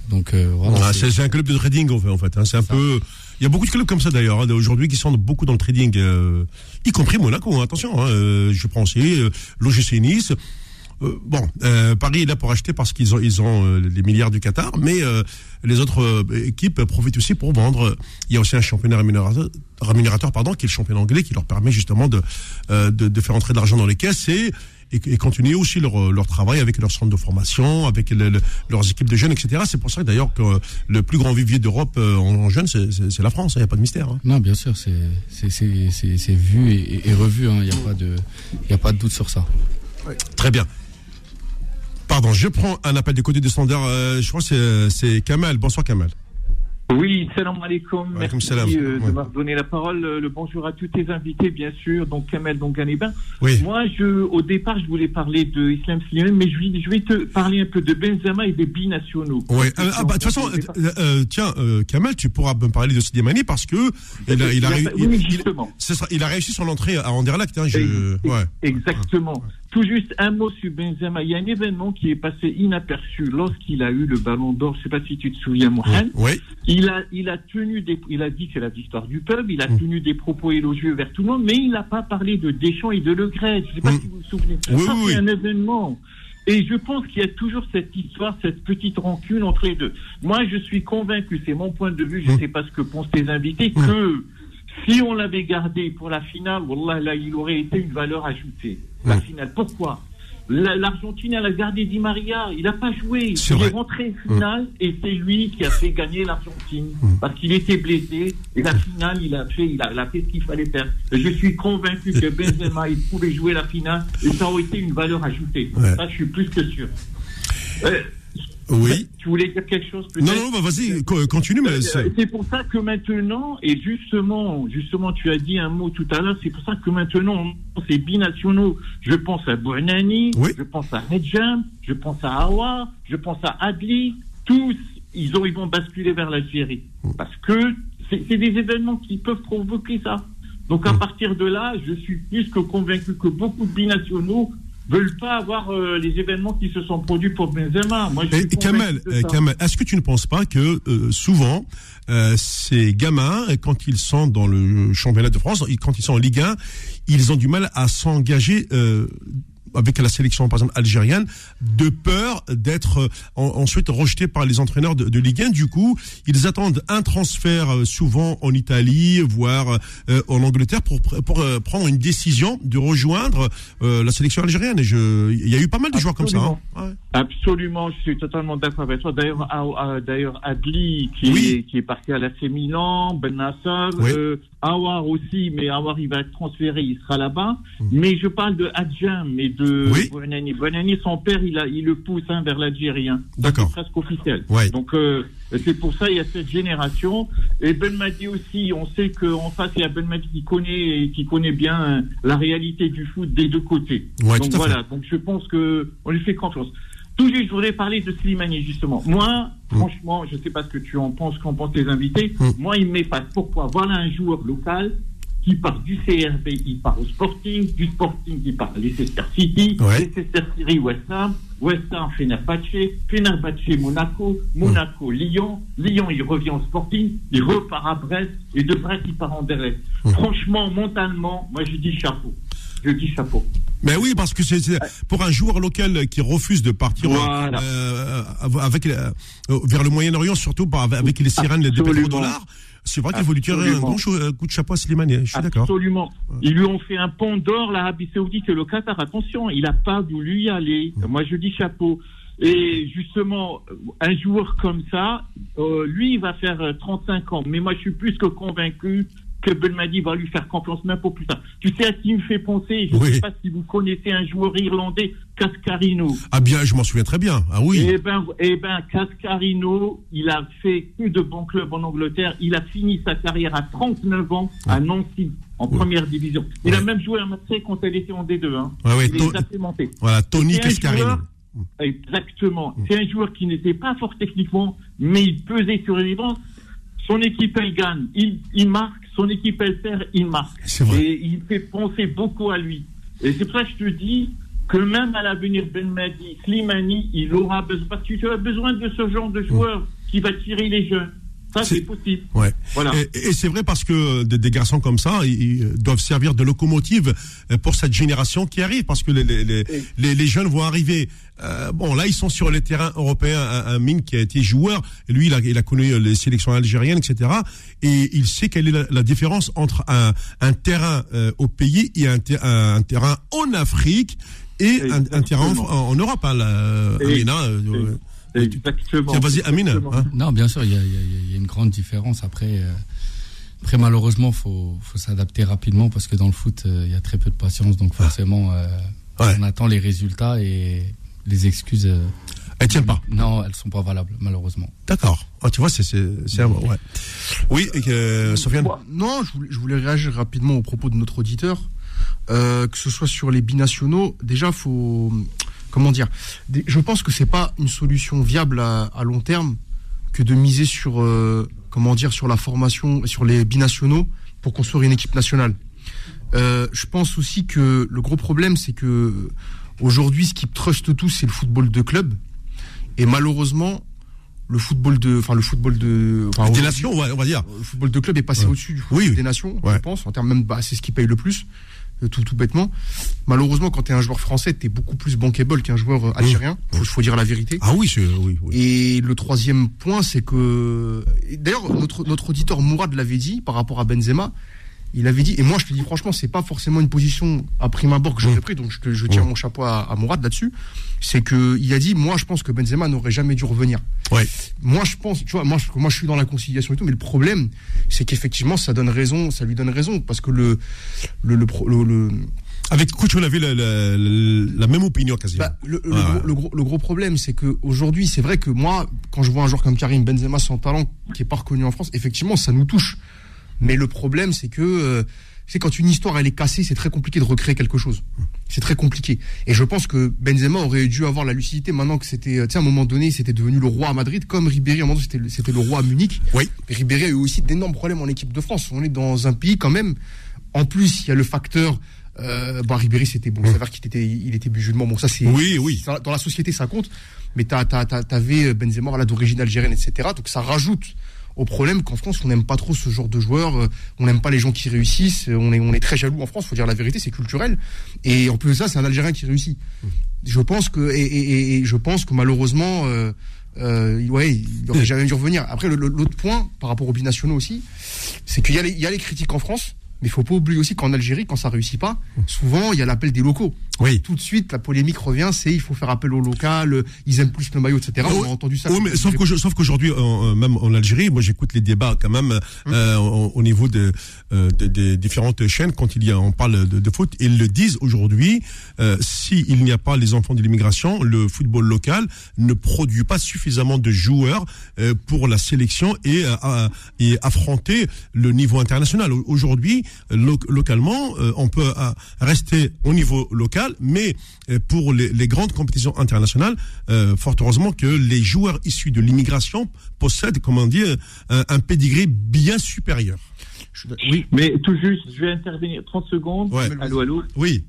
Donc euh, voilà. Ah, c'est- un club de trading en fait. En fait hein. C'est un peu. Il y a beaucoup de clubs comme ça d'ailleurs hein, aujourd'hui qui sont beaucoup dans le trading, euh, y compris Monaco. hein, attention, hein, euh, je prends aussi euh, l'OGC Nice. euh, bon, euh, Paris est là pour acheter parce qu'ils ont, ils ont euh, les milliards du Qatar, mais les autres équipes profitent aussi pour vendre. Il y a aussi un championnat rémunérateur, rémunérateur pardon, qui est le championnat anglais, qui leur permet justement de, de, de, faire entrer de l'argent dans les caisses et et, continuer aussi leur, leur, travail avec leur centre de formation, avec leurs équipes de jeunes, etc. C'est pour ça d'ailleurs que le plus grand vivier d'Europe en, jeunes, c'est la France. Il n'y a pas de mystère. Hein. Non, bien sûr, c'est vu et, et revu. Hein. Il n'y a pas de, y a pas de doute sur ça. Très bien. Pardon, je prends un appel du côté des standards. Euh, je crois que c'est Kamal. Bonsoir Kamal. Oui, salam alaikum. Merci euh, de m'avoir donné la parole. Le bonjour à tous tes invités, bien sûr. Donc, Kamel Donganeba. Oui. Moi, je, au départ, je voulais parler de Islam Slimani, mais je, je, vais te parler un peu de Benzema et des binationaux. Oui. Euh, ah, bah, de toute façon, tiens, Kamel, tu pourras me parler de Slimani parce que il a, il a, il, a réussi son entrée à Anderlecht. Hein, je, ouais. Exactement. Tout juste un mot sur Benzema. Il y a un événement qui est passé inaperçu lorsqu'il a eu le ballon d'or. Je ne sais pas si tu te souviens, Mohamed. Oui. Il a, il a tenu des, il a dit que c'est la victoire du peuple. Il a mm. tenu des propos élogieux vers tout le monde, mais il n'a pas parlé de Deschamps et de Le Gret. Je ne sais pas mm. si vous vous souvenez. Oui, Ça, oui, c'est un événement. Et je pense qu'il y a toujours cette histoire, cette petite rancune entre les deux. Moi, je suis convaincu, c'est mon point de vue, je ne mm. sais pas ce que pensent tes invités, que si on l'avait gardé pour la finale, Wallah, là, il aurait été une valeur ajoutée. La finale. Pourquoi? L'Argentine, elle a gardé Di Maria. Il n'a pas joué. il est rentré en finale et c'est lui qui a fait gagner l'Argentine parce qu'il était blessé. Et la finale, il a fait, il a, fait ce qu'il fallait faire. je suis convaincu que Benzema, il pouvait jouer la finale et ça aurait été une valeur ajoutée. Ça, je suis plus que sûr. Euh, oui. Tu voulais dire quelque chose Non, non, bah, vas-y, continue. Mais c'est pour ça que maintenant, et justement, justement, tu as dit un mot tout à l'heure, c'est pour ça que maintenant, c'est binationaux. Je pense à Bouanani, je pense à Hedjam, je pense à Awa, je pense à Adli. Tous, ils, ont, ils vont basculer vers l'Algérie. Parce que c'est des événements qui peuvent provoquer ça. Donc à mm. partir de là, je suis plus que convaincu que beaucoup de binationaux veulent pas avoir euh, les événements qui se sont produits pour Benzema. Moi, je suis Kamel, est-ce que tu ne penses pas que euh, souvent euh, ces gamins, quand ils sont dans le championnat de France, quand ils sont en Ligue 1, ils ont du mal à s'engager avec la sélection par exemple algérienne de peur d'être euh, ensuite rejetés par les entraîneurs de, de, Ligue 1. Du coup, ils attendent un transfert euh, souvent en Italie, voire euh, en Angleterre pour, pour prendre une décision de rejoindre la sélection algérienne. Et je, il y a eu pas mal de joueurs comme ça. Hein. Absolument, je suis totalement d'accord avec toi. D'ailleurs, d'ailleurs Adli qui, est, qui est parti à l'AC Milan, Ben Nasser, oui. Awar aussi, mais Awar il va être transféré, il sera là-bas. Mm. Mais je parle de Adjam et de oui. Bonani. son père, il, a, il le pousse hein, vers l'Algérien. D'accord. C'est presque officiel. Donc euh, c'est pour ça il y a cette génération. Et Ben Madi aussi, on sait qu'en face il y a Ben Madi qui connaît qui connaît bien hein, la réalité du foot des deux côtés. donc voilà. Donc je pense que on lui fait confiance. Tout juste, je voudrais parler de Slimani, justement. Moi, mm. franchement, je ne sais pas ce que tu en penses, qu'en pensent tes invités. Mm. Moi, il m'efface. Pourquoi? Voilà un joueur local qui part du CRB, il part au Sporting, du Sporting, il part à Leicester City, Leicester City, West Ham, West Ham, Fenerbahce, Fenerbahce, Monaco, Monaco, Lyon, Lyon, il revient au Sporting, il repart à Brest, et de Brest, il part en Derek. Mm. Franchement, mentalement, moi, je dis chapeau. Je dis chapeau. Mais oui, parce que c'est pour un joueur local qui refuse de partir euh, avec euh, vers le Moyen-Orient, surtout avec les sirènes des pétrodollars. C'est vrai qu'il faut lui tirer un grand coup de chapeau à Slimani. Je suis d'accord. Absolument. Ils lui ont fait un pont d'or, l'Arabie Saoudite et le Qatar. Attention, il n'a pas voulu y aller. Moi, je dis chapeau. Et justement, un joueur comme ça, euh, lui, il va faire 35 ans. Mais moi, je suis plus que convaincu que Belmadi va lui faire confiance même pour plus tard. Tu sais à qui me fait penser Je ne sais pas si vous connaissez un joueur irlandais, Cascarino. Ah bien, je m'en souviens très bien. Ah oui. Eh ben, eh ben, Cascarino, il a fait plus de bons clubs en Angleterre. Il a fini sa carrière à 39 ans à Nancy, en première division. Il a même joué à Marseille quand elle était en D2. Hein. il Voilà, Tony Cascarino. Exactement. C'est un joueur qui n'était pas fort techniquement, mais il pesait sur les bancs. Son équipe, elle gagne. Il, il marque son équipe elle perd, il marque. Et il fait penser beaucoup à lui. Et c'est pour ça que je te dis que même à l'avenir, Ben Madi, Slimani, il aura besoin, parce que tu as besoin de ce genre de joueur qui va tirer les jeunes. Ça, c'est possible. Ouais. Voilà. Et, c'est vrai parce que des, garçons comme ça, ils, doivent servir de locomotive pour cette génération qui arrive, parce que les, les, les, les jeunes vont arriver. Euh, bon, là, ils sont sur les terrains européens. Un, un, Mine qui a été joueur, lui, il a, il a connu les sélections algériennes, etc. Et il sait quelle est la, différence entre un, un terrain euh, au pays et un, un, terrain en Afrique et un, terrain en, Europe. Hein, Amina, euh, Exactement. Vas-y, Amina. Hein. Non, bien sûr, il y a, y, y a, une grande différence. Après, euh, après malheureusement, faut, faut s'adapter rapidement parce que dans le foot, il y a très peu de patience. Donc forcément, on attend les résultats et les excuses. elles tiennent pas. Non, elles sont pas valables, malheureusement. D'accord. Oh, tu vois, c'est c'est ouais. Oui, que, Sofiane. Non, je voulais, je voulais, réagir rapidement au propos de notre auditeur, euh, que ce soit sur les binationaux. Déjà, faut comment dire Je pense que c'est pas une solution viable à, long terme que de miser sur euh, comment dire sur la formation, sur les binationaux pour construire une équipe nationale. Euh, je pense aussi que le gros problème, c'est que aujourd'hui, ce qui truste tout, c'est le football de club. Et malheureusement, le football de, enfin le football de, des nations, on va dire. Le football de club est passé au-dessus du football des nations, je pense, en termes même, bah, c'est ce qui paye le plus. Euh, tout, tout bêtement. Malheureusement, quand tu es un joueur français, tu es beaucoup plus bankable qu'un joueur euh, algérien. Il faut, dire la vérité. Ah oui, oui, oui. Et le troisième point, c'est que. D'ailleurs, notre, notre auditeur Mourad l'avait dit par rapport à Benzema. Il avait dit, et moi je te dis franchement, c'est pas forcément une position à prime abord que j'aurais mmh. pris, donc je, je tiens mmh. mon chapeau à, à Mourad là-dessus. C'est que il a dit, moi je pense que Benzema n'aurait jamais dû revenir. Ouais. Moi je pense, tu vois, moi je, moi je suis dans la conciliation et tout, mais le problème, c'est qu'effectivement ça donne raison, ça lui donne raison, parce que le le, le, le, avec coach, on avait la, la, la, même opinion quasiment. Bah, le, le, gros, le, gros, problème, c'est que aujourd'hui, c'est vrai que moi, quand je vois un joueur comme Karim Benzema sans talent, qui est pas reconnu en France, effectivement, ça nous touche. Mais le problème, c'est que euh, c'est quand une histoire elle est cassée, c'est très compliqué de recréer quelque chose. C'est très compliqué. Et je pense que Benzema aurait dû avoir la lucidité maintenant que c'était, tu sais, à un moment donné, c'était devenu le roi à Madrid, comme Ribéry, à un moment donné, c'était, c'était le roi à Munich. Oui. Ribéry a eu aussi d'énormes problèmes en équipe de France. On est dans un pays quand même. En plus, il y a le facteur. Euh, bon, Ribéry, c'était bon. Ça veut dire qu'il était, il était musulman. Bon, ça c'est. Oui, oui. dans la société, ça compte. Mais t'as, t'as, t'avais Benzema, voilà, d'origine algérienne, etc. Donc ça rajoute au problème qu'en France, on n'aime pas trop ce genre de joueurs, euh, on n'aime pas les gens qui réussissent, on est, on est très jaloux en France, faut dire la vérité, c'est culturel. Et en plus de ça, c'est un Algérien qui réussit. Je pense que, et, et, je pense que malheureusement, euh, euh, ouais, il aurait jamais dû revenir. Après, l'autre point, par rapport aux binationaux aussi, c'est qu'il y, y, a les critiques en France, mais il faut pas oublier aussi qu'en Algérie, quand ça réussit pas, souvent il y a l'appel des locaux. Oui. Tout de suite, la polémique revient, c'est il faut faire appel au local, ils aiment plus le maillot, etc. On a entendu ça. Oui, mais sauf, qu'aujourd'hui, même en Algérie, moi j'écoute les débats quand même hum. euh, au, niveau de, euh, des différentes chaînes quand il y a, on parle de, foot. Ils le disent aujourd'hui, euh, s'il n'y a pas les enfants de l'immigration, le football local ne produit pas suffisamment de joueurs euh, pour la sélection et, et affronter le niveau international. Aujourd'hui, localement, euh, on peut euh, rester au niveau local, mais euh, pour les, grandes compétitions internationales, fort heureusement que les joueurs issus de l'immigration possèdent, comment dire, un, un pédigré bien supérieur. Oui. Mais tout juste, je vais intervenir 30 secondes. Allô, allô. Oui.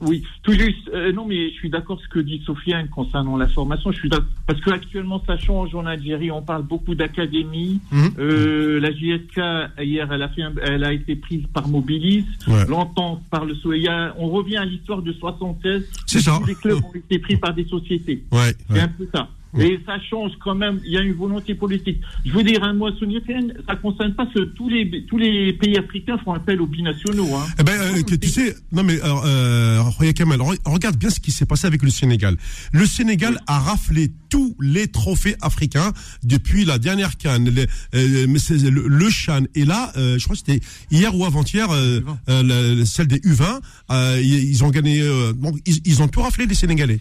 Oui, tout juste. Euh, non, mais je suis d'accord ce que dit Sofiane concernant la formation. Je suis parce que actuellement ça change en Algérie. On parle beaucoup d'académie. Mhm. Euh, la JSK hier, elle a fait, elle a été prise par Mobilis. Longtemps par le Soya. On revient à l'histoire de 76. C'est ça. les clubs ont été pris par des sociétés. Ouais, C'est un peu ça. Et ça change quand même. Il y a une volonté politique. Je veux dire un à Sonia ça concerne pas ce, tous les tous les pays africains font appel aux binationaux. Hein. Eh ben, euh, tu sais, non mais euh, regarde bien ce qui s'est passé avec le Sénégal. Le Sénégal a raflé tous les trophées africains depuis la dernière canne, le, euh, le, le, Chan. Et là, euh, je crois que c'était hier ou avant-hier, euh, celle des U20, ils ont gagné. donc ils, ils ont tout raflé les Sénégalais.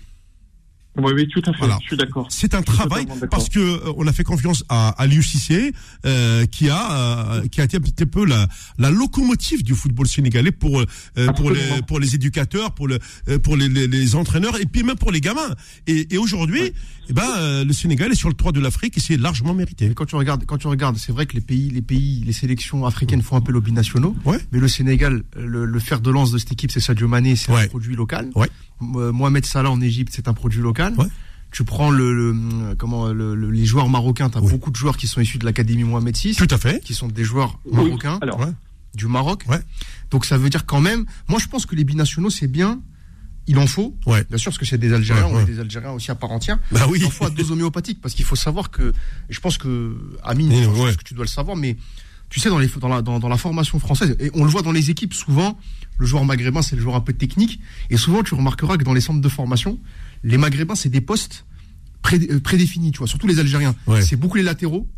Oui, oui, tout à fait. Je suis d'accord. C'est un travail parce que euh, on a fait confiance à, à l'UCC euh, qui a euh, qui a été un petit peu la, la locomotive du football sénégalais pour euh, pour les pour les éducateurs, pour le pour les, les, les, entraîneurs et puis même pour les gamins. Et, et aujourd'hui, eh ben le Sénégal est sur le toit de l'Afrique et c'est largement mérité. quand tu regardes quand tu regardes, c'est vrai que les pays les pays les sélections africaines font un peu lobby nationaux. Ouais. Mais le Sénégal, le, le fer de lance de cette équipe, c'est Sadio Mané, c'est un produit local. Ouais. Mohamed Salah en Égypte, c'est un produit local. Tu prends le, comment les joueurs marocains, tu as beaucoup de joueurs qui sont issus de l'académie Mohamed VI. Tout à fait. Qui sont des joueurs marocains. Du Maroc. Donc ça veut dire quand même. Moi, je pense que les binationaux, c'est bien. Il en faut, ouais. bien sûr, parce que c'est des Algériens, on est des Algériens aussi à part entière. Bah oui. Il en faut à deux homéopathiques, parce qu'il faut savoir que, je pense que, Amine, je pense que tu dois le savoir, mais tu sais, dans, les, dans, la, dans, dans, la formation française, et on le voit dans les équipes, souvent, le joueur maghrébin, c'est le joueur un peu technique, et souvent, tu remarqueras que dans les centres de formation, les maghrébins, c'est des postes euh, prédéfinis, tu vois, surtout les Algériens. C'est beaucoup les latéraux,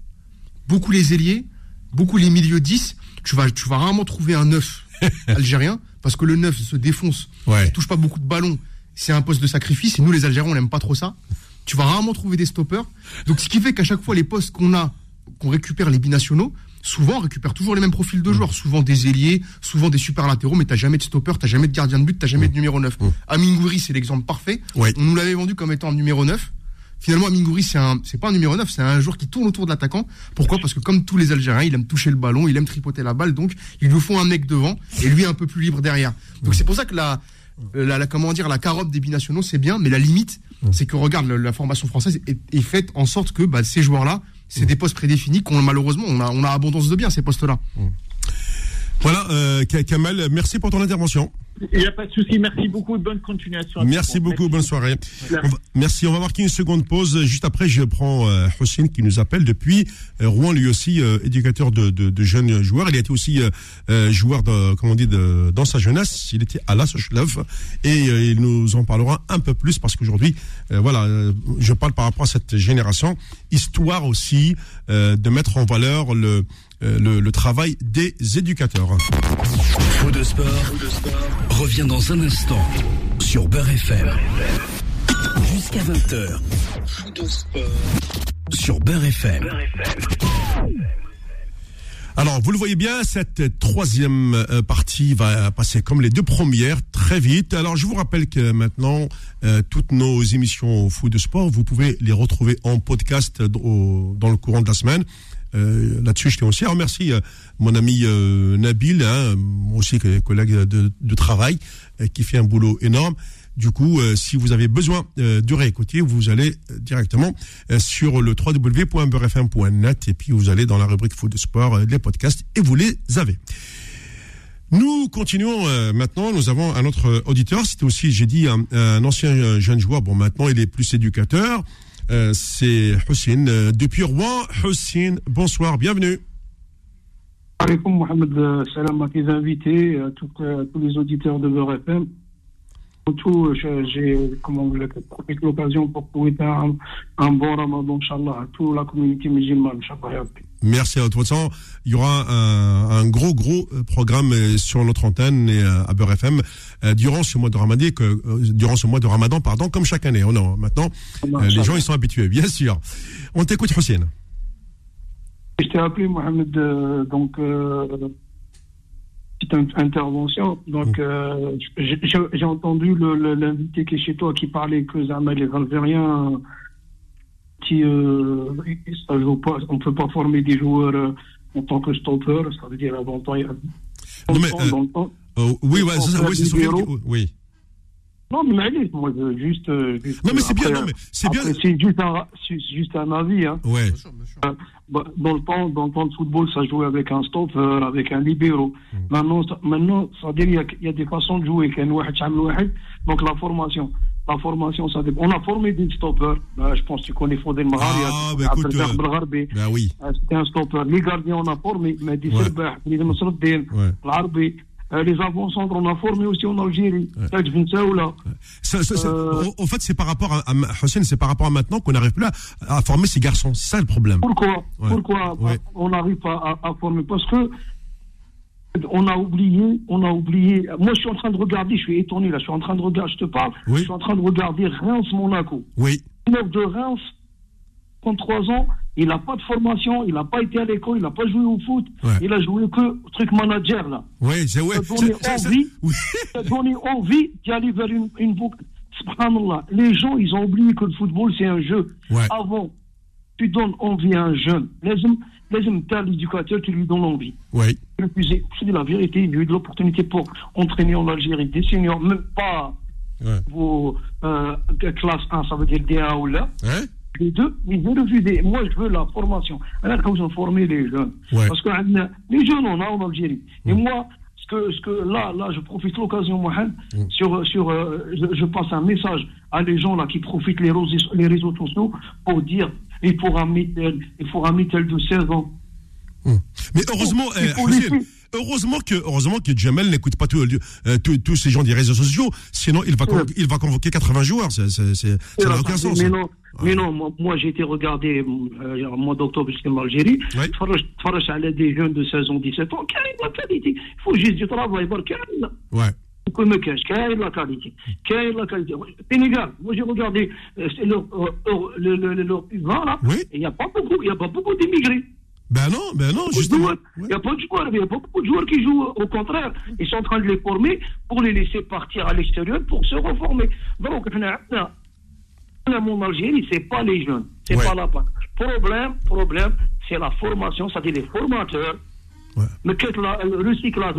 beaucoup les ailiers, beaucoup les milieux 10. Tu vas, tu vas rarement trouver un neuf algérien, parce que le neuf se défonce, ouais. il touche pas beaucoup de ballons, c'est un poste de sacrifice, et nous, les Algériens, on n'aime pas trop ça. Tu vas rarement trouver des stoppers. Donc, ce qui fait qu'à chaque fois, les postes qu'on a, qu'on récupère les binationaux, souvent on récupère toujours les mêmes profils de joueurs, souvent des ailiers, souvent des super latéraux, mais t'as jamais de stopper, t'as jamais de gardien de but, t'as jamais de numéro 9. Amin Gouiri, c'est l'exemple parfait. On nous l'avait vendu comme étant un numéro 9. Finalement, Amin Gouiri, c'est un, c'est pas un numéro 9, c'est un joueur qui tourne autour de l'attaquant. Pourquoi? Parce que comme tous les Algériens, il aime toucher le ballon, il aime tripoter la balle, donc il lui faut un mec devant et lui un peu plus libre derrière. Donc c'est pour ça que la, la, comment dire, la carotte des binationaux, c'est bien, mais la limite, c'est que regarde, la, formation française est, faite en sorte que bah, ces joueurs-là, c'est des postes prédéfinis qu'on malheureusement on a, on a abondance de biens ces postes-là. Voilà, euh, Kamal, merci pour ton intervention. Il n'y a pas de souci. Merci beaucoup. Bonne continuation. Merci beaucoup. Bonne soirée. merci. On va marquer une seconde pause. Juste après, je prends euh, Hossein qui nous appelle depuis euh, Rouen, lui aussi euh, éducateur de, de, de, jeunes joueurs. Il a été aussi euh, joueur de, comment on dit, de, dans sa jeunesse. Il était à la Sochlev et il nous en parlera un peu plus parce qu'aujourd'hui, voilà, je parle par rapport à cette génération, histoire aussi de mettre en valeur le euh, le, le, travail des éducateurs. Faux de sport, revient dans un instant sur Beurre FM. Jusqu'à 20h. Faux de sport. Sur Beurre FM. Alors, vous le voyez bien, cette troisième euh, partie va passer comme les deux premières, très vite. Alors, je vous rappelle que maintenant, euh, toutes nos émissions au foot de sport, vous pouvez les retrouver en podcast dans le courant de la semaine. Euh, là-dessus, je tiens aussi à remercier euh, mon ami euh, Nabil, hein, aussi collègue de, de travail, qui fait un boulot énorme. Du coup, si vous avez besoin de réécouter, vous allez directement sur le www.beurrefm.net et puis vous allez dans la rubrique foot de sport, les podcasts et vous les avez. Nous continuons maintenant. Nous avons un autre auditeur. C'était aussi, j'ai dit, un, un, ancien jeune joueur. Bon, maintenant, il est plus éducateur. Euh, c'est Hussein euh, depuis Rouen. Hussein, bonsoir, bienvenue. Alaikum Mohamed, euh, salam à tes invités, à tous, les auditeurs de Beurre FM. Tout, j'ai l'occasion pour souhaiter un, un bon ramadan, Inch'Allah, à toute la communauté musulmane, Inch'Allah. Merci à toi. Il y aura un, un, gros, gros programme sur notre antenne et à Beurre FM durant ce mois de Ramadan, que, durant ce mois de Ramadan, pardon, comme chaque année. Oh non, maintenant, les gens ils sont habitués, bien sûr. On t'écoute, Hussein. Je t'ai appelé, Mohamed, donc euh, petite intervention. Donc, euh, j'ai entendu l'invité qui est chez toi qui parlait que Zama, les Algériens qui euh, ça joue pas, on ne peut pas former des joueurs euh, en tant que stopper, ça veut dire avant temps. Non, mais, euh, oh, oui, ouais, ça, oui, c'est qui, oui. Non, mais allez, moi, juste, juste. non, mais c'est bien, non, mais c'est bien. C'est juste un, juste un avis, hein. Ouais. Bien sûr, bien sûr. Bah, dans le temps, dans le temps de football, ça jouait avec un stopper, avec un libéro. Mm. Maintenant, maintenant, ça veut dire qu'il y, y, a des façons de jouer, donc la formation la formation, ça dépend. On a formé des stoppers. Ben, je pense que tu connais Fodel Mahari. Ah, ben écoute, euh, ben oui. Euh, c'était un stopper. Les gardiens, on a formé. Mais des Serbah, les l'Arbi. Euh, les avant-centres, on a formé aussi en Algérie. Ouais. Ça, ça, euh... Au fait, c'est par rapport à, à Hussein, c'est par rapport à maintenant qu'on n'arrive plus à, à, former ces garçons. C'est ça le problème. Pourquoi? Pourquoi? On n'arrive pas à, à, former Parce que on a oublié, on a oublié. Moi, je suis en train de regarder, je suis étonné là, je suis en train de regarder, je te parle, je suis en train de regarder Reims-Monaco. Oui. Le de Reims, 33 ans, il n'a pas de formation, il n'a pas été à l'école, il n'a pas joué au foot, il a joué que truc manager là. Oui, c'est ouais. Donné envie, oui. donné envie d'y aller vers une, une boucle. Les gens, ils ont oublié que le football, c'est un jeu. Avant, tu donnes envie à un jeune. Les hommes, l'éducateur, tu lui donnes envie. Oui. Je dis la vérité, il a eu de l'opportunité pour entraîner en Algérie des seniors, même pas vous, euh, classe 1, ça veut dire D1 ou là. Les deux, ils veulent refuser. Moi, je veux la formation. Alors, quand ont formé les jeunes. Parce que les jeunes, on a en Algérie. Et moi, ce que, ce que là, là, je profite de l'occasion, Mohamed, sur, sur, euh, je, passe un message à les gens là qui profitent les réseaux, les réseaux sociaux pour dire il faut ramener tel, il tel de 16 ans. Mais heureusement, eh, heureusement que, heureusement que Jamel n'écoute pas euh, tous ces gens des réseaux sociaux, sinon il va, il va convoquer 80 joueurs. ça n'a aucun sens. Mais non, mais non moi, j'ai été regardé euh, au mois d'octobre jusqu'à l'Algérie. Ouais. à des jeunes de 16 ans, 17 ans. Il faut juste du travail, Ouais. La qualité Quelle est la qualité Sénégal, moi j'ai regardé euh, leur, le, le, leur là, il n'y a pas beaucoup, il a pas beaucoup d'immigrés. Ben non, ben non, justement. Il n'y a pas de joueurs, il y a pas beaucoup de joueurs qui jouent. Au contraire, ils sont en train de les former pour les laisser partir à l'extérieur pour se reformer. Donc, mon Algérie, c'est pas les jeunes, c'est pas la part. Problème, problème, c'est la formation, c'est-à-dire les formateurs. Ouais. Le recyclage,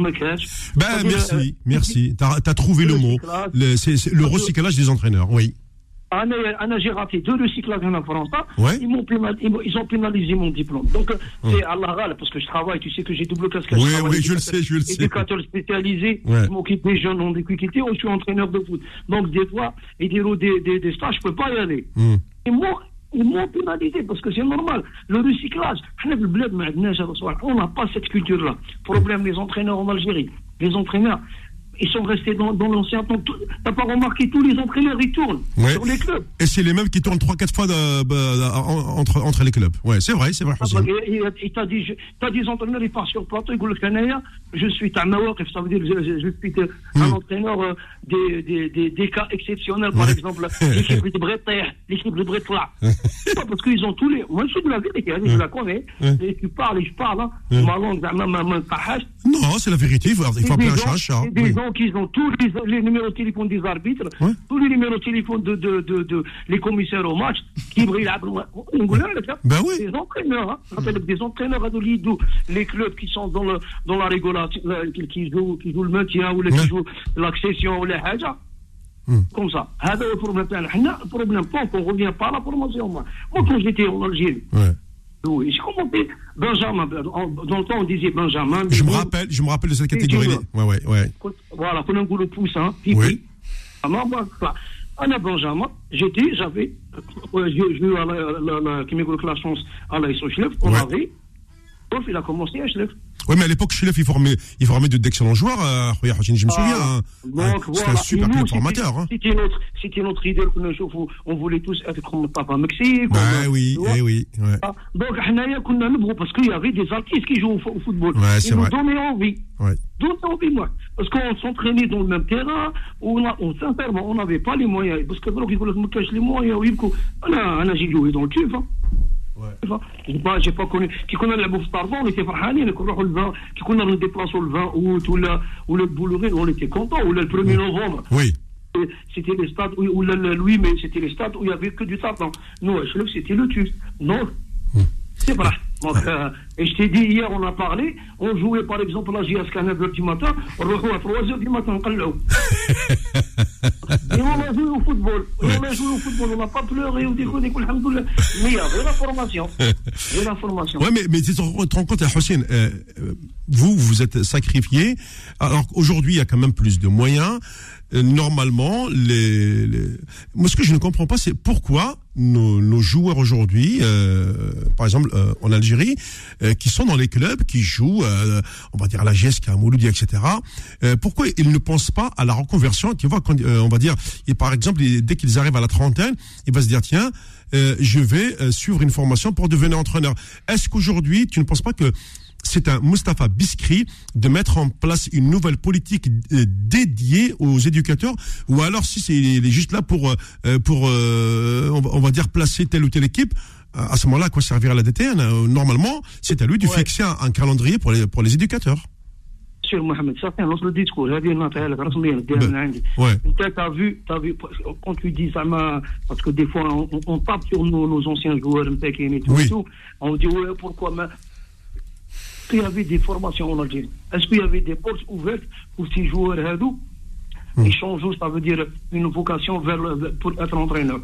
Ben, merci, merci. Tu as, trouvé le, mot. Le, le recyclage des entraîneurs, oui. J'ai raté deux recyclages en France. Ils, m'ont ils ont pénalisé mon diplôme. Donc, c'est à la parce que je travaille. Tu sais que j'ai double casquette. Oui, oui, je le sais, je le sais. Éducateur spécialisé. Je m'occupe des jeunes en difficulté. Je suis entraîneur de foot. Donc, des fois, et des, des, des stages, je ne peux pas y aller. Hmm. Et moi, ils m'ont pénalisé parce que c'est normal. Le recyclage, on n'a pas cette culture-là. Problème des entraîneurs en Algérie. Les entraîneurs, ils sont restés dans, dans l'ancien temps. T'as pas remarqué, tous les entraîneurs, ils tournent sur les clubs. Et c'est les mêmes qui tournent 3-4 fois entre, entre les clubs. Ouais, c'est vrai, c'est vrai. Ah, bah, t'as des entraîneurs, ils partent sur plateau, ils disent je suis un ça veut dire je, je suis un hmm. entraîneur euh, des, des, des, des, cas exceptionnels, par exemple, l'équipe de Breton, l'équipe de Breton. parce qu'ils ont tous les. Moi, je suis de la vérité, hein, je la connais. Et tu parles et je parle, hein. ma langue, ma, ma, ma, Non, c'est la vérité, il faut, il faut appeler un chat, chat. Donc, ils ont tous les, numéros de téléphone des arbitres, tous les numéros de téléphone de, de, de, de les commissaires au match, qui brillent ben oui. Des entraîneurs, hein, des entraîneurs à les clubs qui sont dans, le, dans la régulation, qui jouent, qui jouent le maintien ou qui jouent l'accession ou les haja. Comme ça. C'est le problème. Le problème, pas qu'on ne revient pas à la formation. Moi, quand j'étais en Algérie, oui, j'ai Benjamin. Dans le temps, on disait Benjamin. Je me rappelle, je me rappelle de cette catégorie. Ouais, ouais, ouais. Voilà, quand on le pouce, hein, pipi. On a Benjamin, j'étais, j'avais, j'ai eu la, qui m'a la chance à la SOCHLEF, on avait, il a commencé à SOCHLEF. Oui, mais à l'époque, Chilef, il formait, il formait d'excellents joueurs. Euh, je me souviens. Ah, hein. C'était un super nous, formateur. Hein. C'était notre, c'était notre idole que nous, on voulait tous être comme Papa Mexique. Bah oui, eh oui. Ouais. Ah, donc, on parce qu'il y avait des artistes qui jouent au, football. Ouais, c'est vrai. Ils nous donnaient envie. Ouais. Donnaient envie, moi. Parce qu'on s'entraînait dans le même terrain, on, a, on sincèrement, on n'avait pas les moyens. Parce que, donc, il fallait que me cache les moyens. On a, on a joué dans le tube, hein. J'ai pas, j'ai pas connu. Qui connaît la bouffe pardon, on était farhani, le vin, qui connaît le déplacement le 20 août ou, la, ou le boulevard, on était content, ou le 1er novembre. Oui. C'était les stades, ou le 8 mai, c'était les stades où il n'y avait que du tartan. Nous, c'était le tube. Non. Hmm. C'est vrai. Donc, euh, et je t'ai dit, hier, on a parlé, on jouait par exemple la JSK à 9h du matin, on rejoue à 3h du matin, on Et on a joué au football. Et on a joué au football, on n'a pas pleuré ou déconné, mais il y avait la formation. Il y avait la formation. Ouais, mais, mais tu te rends compte, Hossein, euh, euh, vous, vous êtes sacrifié. Alors qu'aujourd'hui, il y a quand même plus de moyens. Euh, normalement, les, les, moi ce que je ne comprends pas, c'est pourquoi nos, nos joueurs aujourd'hui, euh, par exemple euh, en Algérie, euh, qui sont dans les clubs, qui jouent, on va dire à la GSK, à Mouloudi, etc. pourquoi ils ne pensent pas à la reconversion Tu vois, quand, on va dire, et par exemple, dès qu'ils arrivent à la trentaine, ils vont se dire tiens. je vais suivre une formation pour devenir entraîneur. Est-ce qu'aujourd'hui, tu ne penses pas que c'est un Mustapha Biskri de mettre en place une nouvelle politique euh, dédiée aux éducateurs. Ou alors si c'est est juste là pour euh, pour euh, on va dire placer telle ou telle équipe à ce moment-là à quoi servira la DTN normalement c'est à lui de fixer un, calendrier pour les pour les éducateurs. Monsieur Mohamed, c'est un autre discours. J'ai dit, non, t'as vu, t'as vu, quand tu dis ça, parce que des fois, on, on tape sur nos, nos anciens joueurs, et tout, oui. tout, on dit, ouais, pourquoi, qu'il y avait des formations en Algérie? Est-ce qu'il y avait des portes ouvertes pour ces joueurs hadou Ils changent, ça veut dire une vocation vers pour être entraîneur.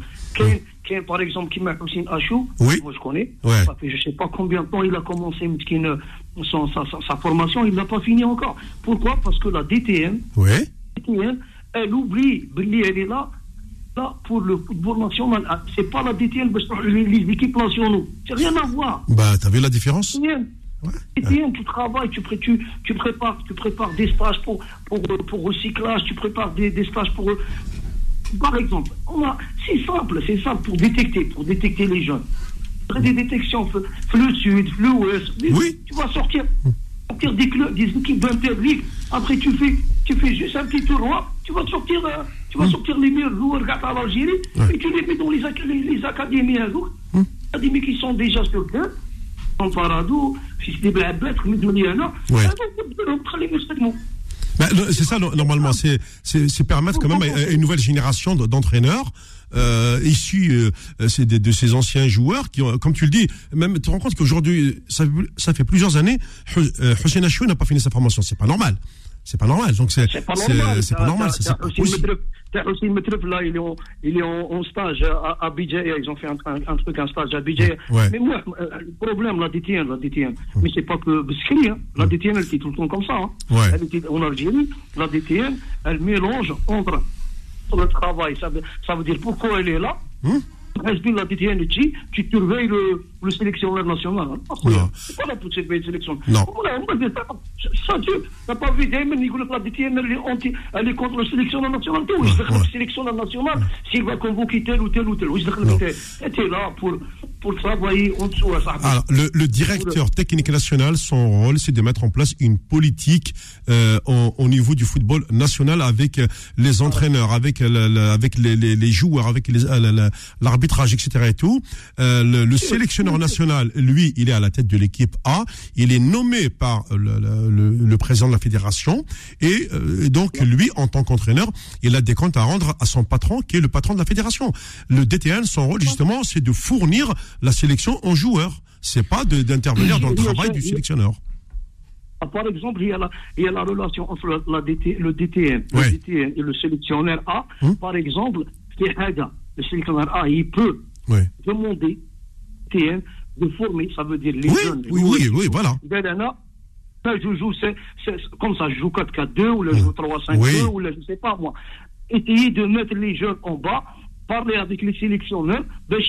Qui, par exemple, qui m'a Hussein Achou, oui. moi je connais, Ouais. ça fait je sais pas combien de temps il a commencé Mtkine, son, sa, sa, sa formation, il n'a pas fini encore. Pourquoi? Parce que la DTN, Ouais. DTN, elle oublie, elle est là, là pour le football national. Ah, C'est pas la les équipes nationales. C'est rien à voir. Bah, t'as vu la différence? DTN, DTN, tu travailles, tu, pré- tu, tu prépares, tu prépares des stages pour, pour, pour recyclage, tu prépares des, des stages pour. Par exemple, c'est simple, c'est simple pour détecter, pour détecter les jeunes. Après des détections, le sud, le ouest, Oui. tu vas sortir, sortir des clubs, des équipes d'interligue. Après, tu fais, tu fais juste un petit tournoi, tu vas sortir, euh, tu vas sortir les meilleurs joueurs à l'Algérie et tu les mets dans les, les, les académies un jour. Les académies qui sont déjà sur le terrain. Paradou, si c'est des ben, ben c'est ça, normalement, c'est permettre quand même à une nouvelle génération d'entraîneurs euh, issus euh, de, ces anciens joueurs qui ont, comme tu le dis, même tu te rends compte qu'aujourd'hui, ça, fait plusieurs années, Hussein euh, Achoui n'a pas fini sa formation, c'est pas normal. C'est pas normal. Donc c'est, C'est pas normal. c'est pas normal. là, il est en, il est en, en stage à, à. Ils ont fait un, un, un truc, un stage à. Ouais. Mais moi, euh, le problème, la DTN, la DTN. Mais c'est pas que Beskri, hein. La DTN, elle était tout le temps comme ça. Hein. Ouais. Elle était en Algérie. La DTN, elle mélange entre le travail. Ça veut, ça veut dire pourquoi elle est là. Hezbollah, la DTN, tu, tu surveilles le, le sélectionneur national. hein. Non. C'est pas là pour surveiller le sélectionneur. Non. Voilà, moi, je- ça, ça, tu n'as pas vu il que la DTN, elle est, contre le sélectionneur national. Tu vois, Ouais, ouais. le sélectionneur national, s'il va convoquer tel ou tel ou tel, dis que là pour, pour travailler en dessous à ça. Alors, le, le directeur technique national, son rôle, c'est de mettre en place une politique euh, au, au niveau du football national avec euh, les entraîneurs, avec euh, la- la- avec les, les, les joueurs, avec euh, la- la- l'arbitrage, etc. Et tout. Euh, le, le sélectionneur national, lui, il est à la tête de l'équipe A. Il est nommé par le, le- le- le président de la fédération et euh, donc lui, en tant qu'entraîneur, il a des comptes à rendre à son patron, qui est le patron de la fédération. Le DTN, son rôle justement, c'est de fournir la sélection en joueurs. C'est pas d'intervenir dans le travail du sélectionneur. Ah, Par exemple, il y a la, il y a la relation entre la, la DT, le DTN, Ouais. le DTN et le sélectionneur A. Hum. Par exemple, le sélectionneur A, il peut demander de former, ça veut dire les oui, jeunes. Oui, oui, oui, voilà. Dedana, je joue, comme ça, je joue 4-4-2 ou là, je joue 3-5-2 oui. ou là, je sais pas moi. Essayer de mettre les jeunes en bas, parler avec les sélectionneurs, ben,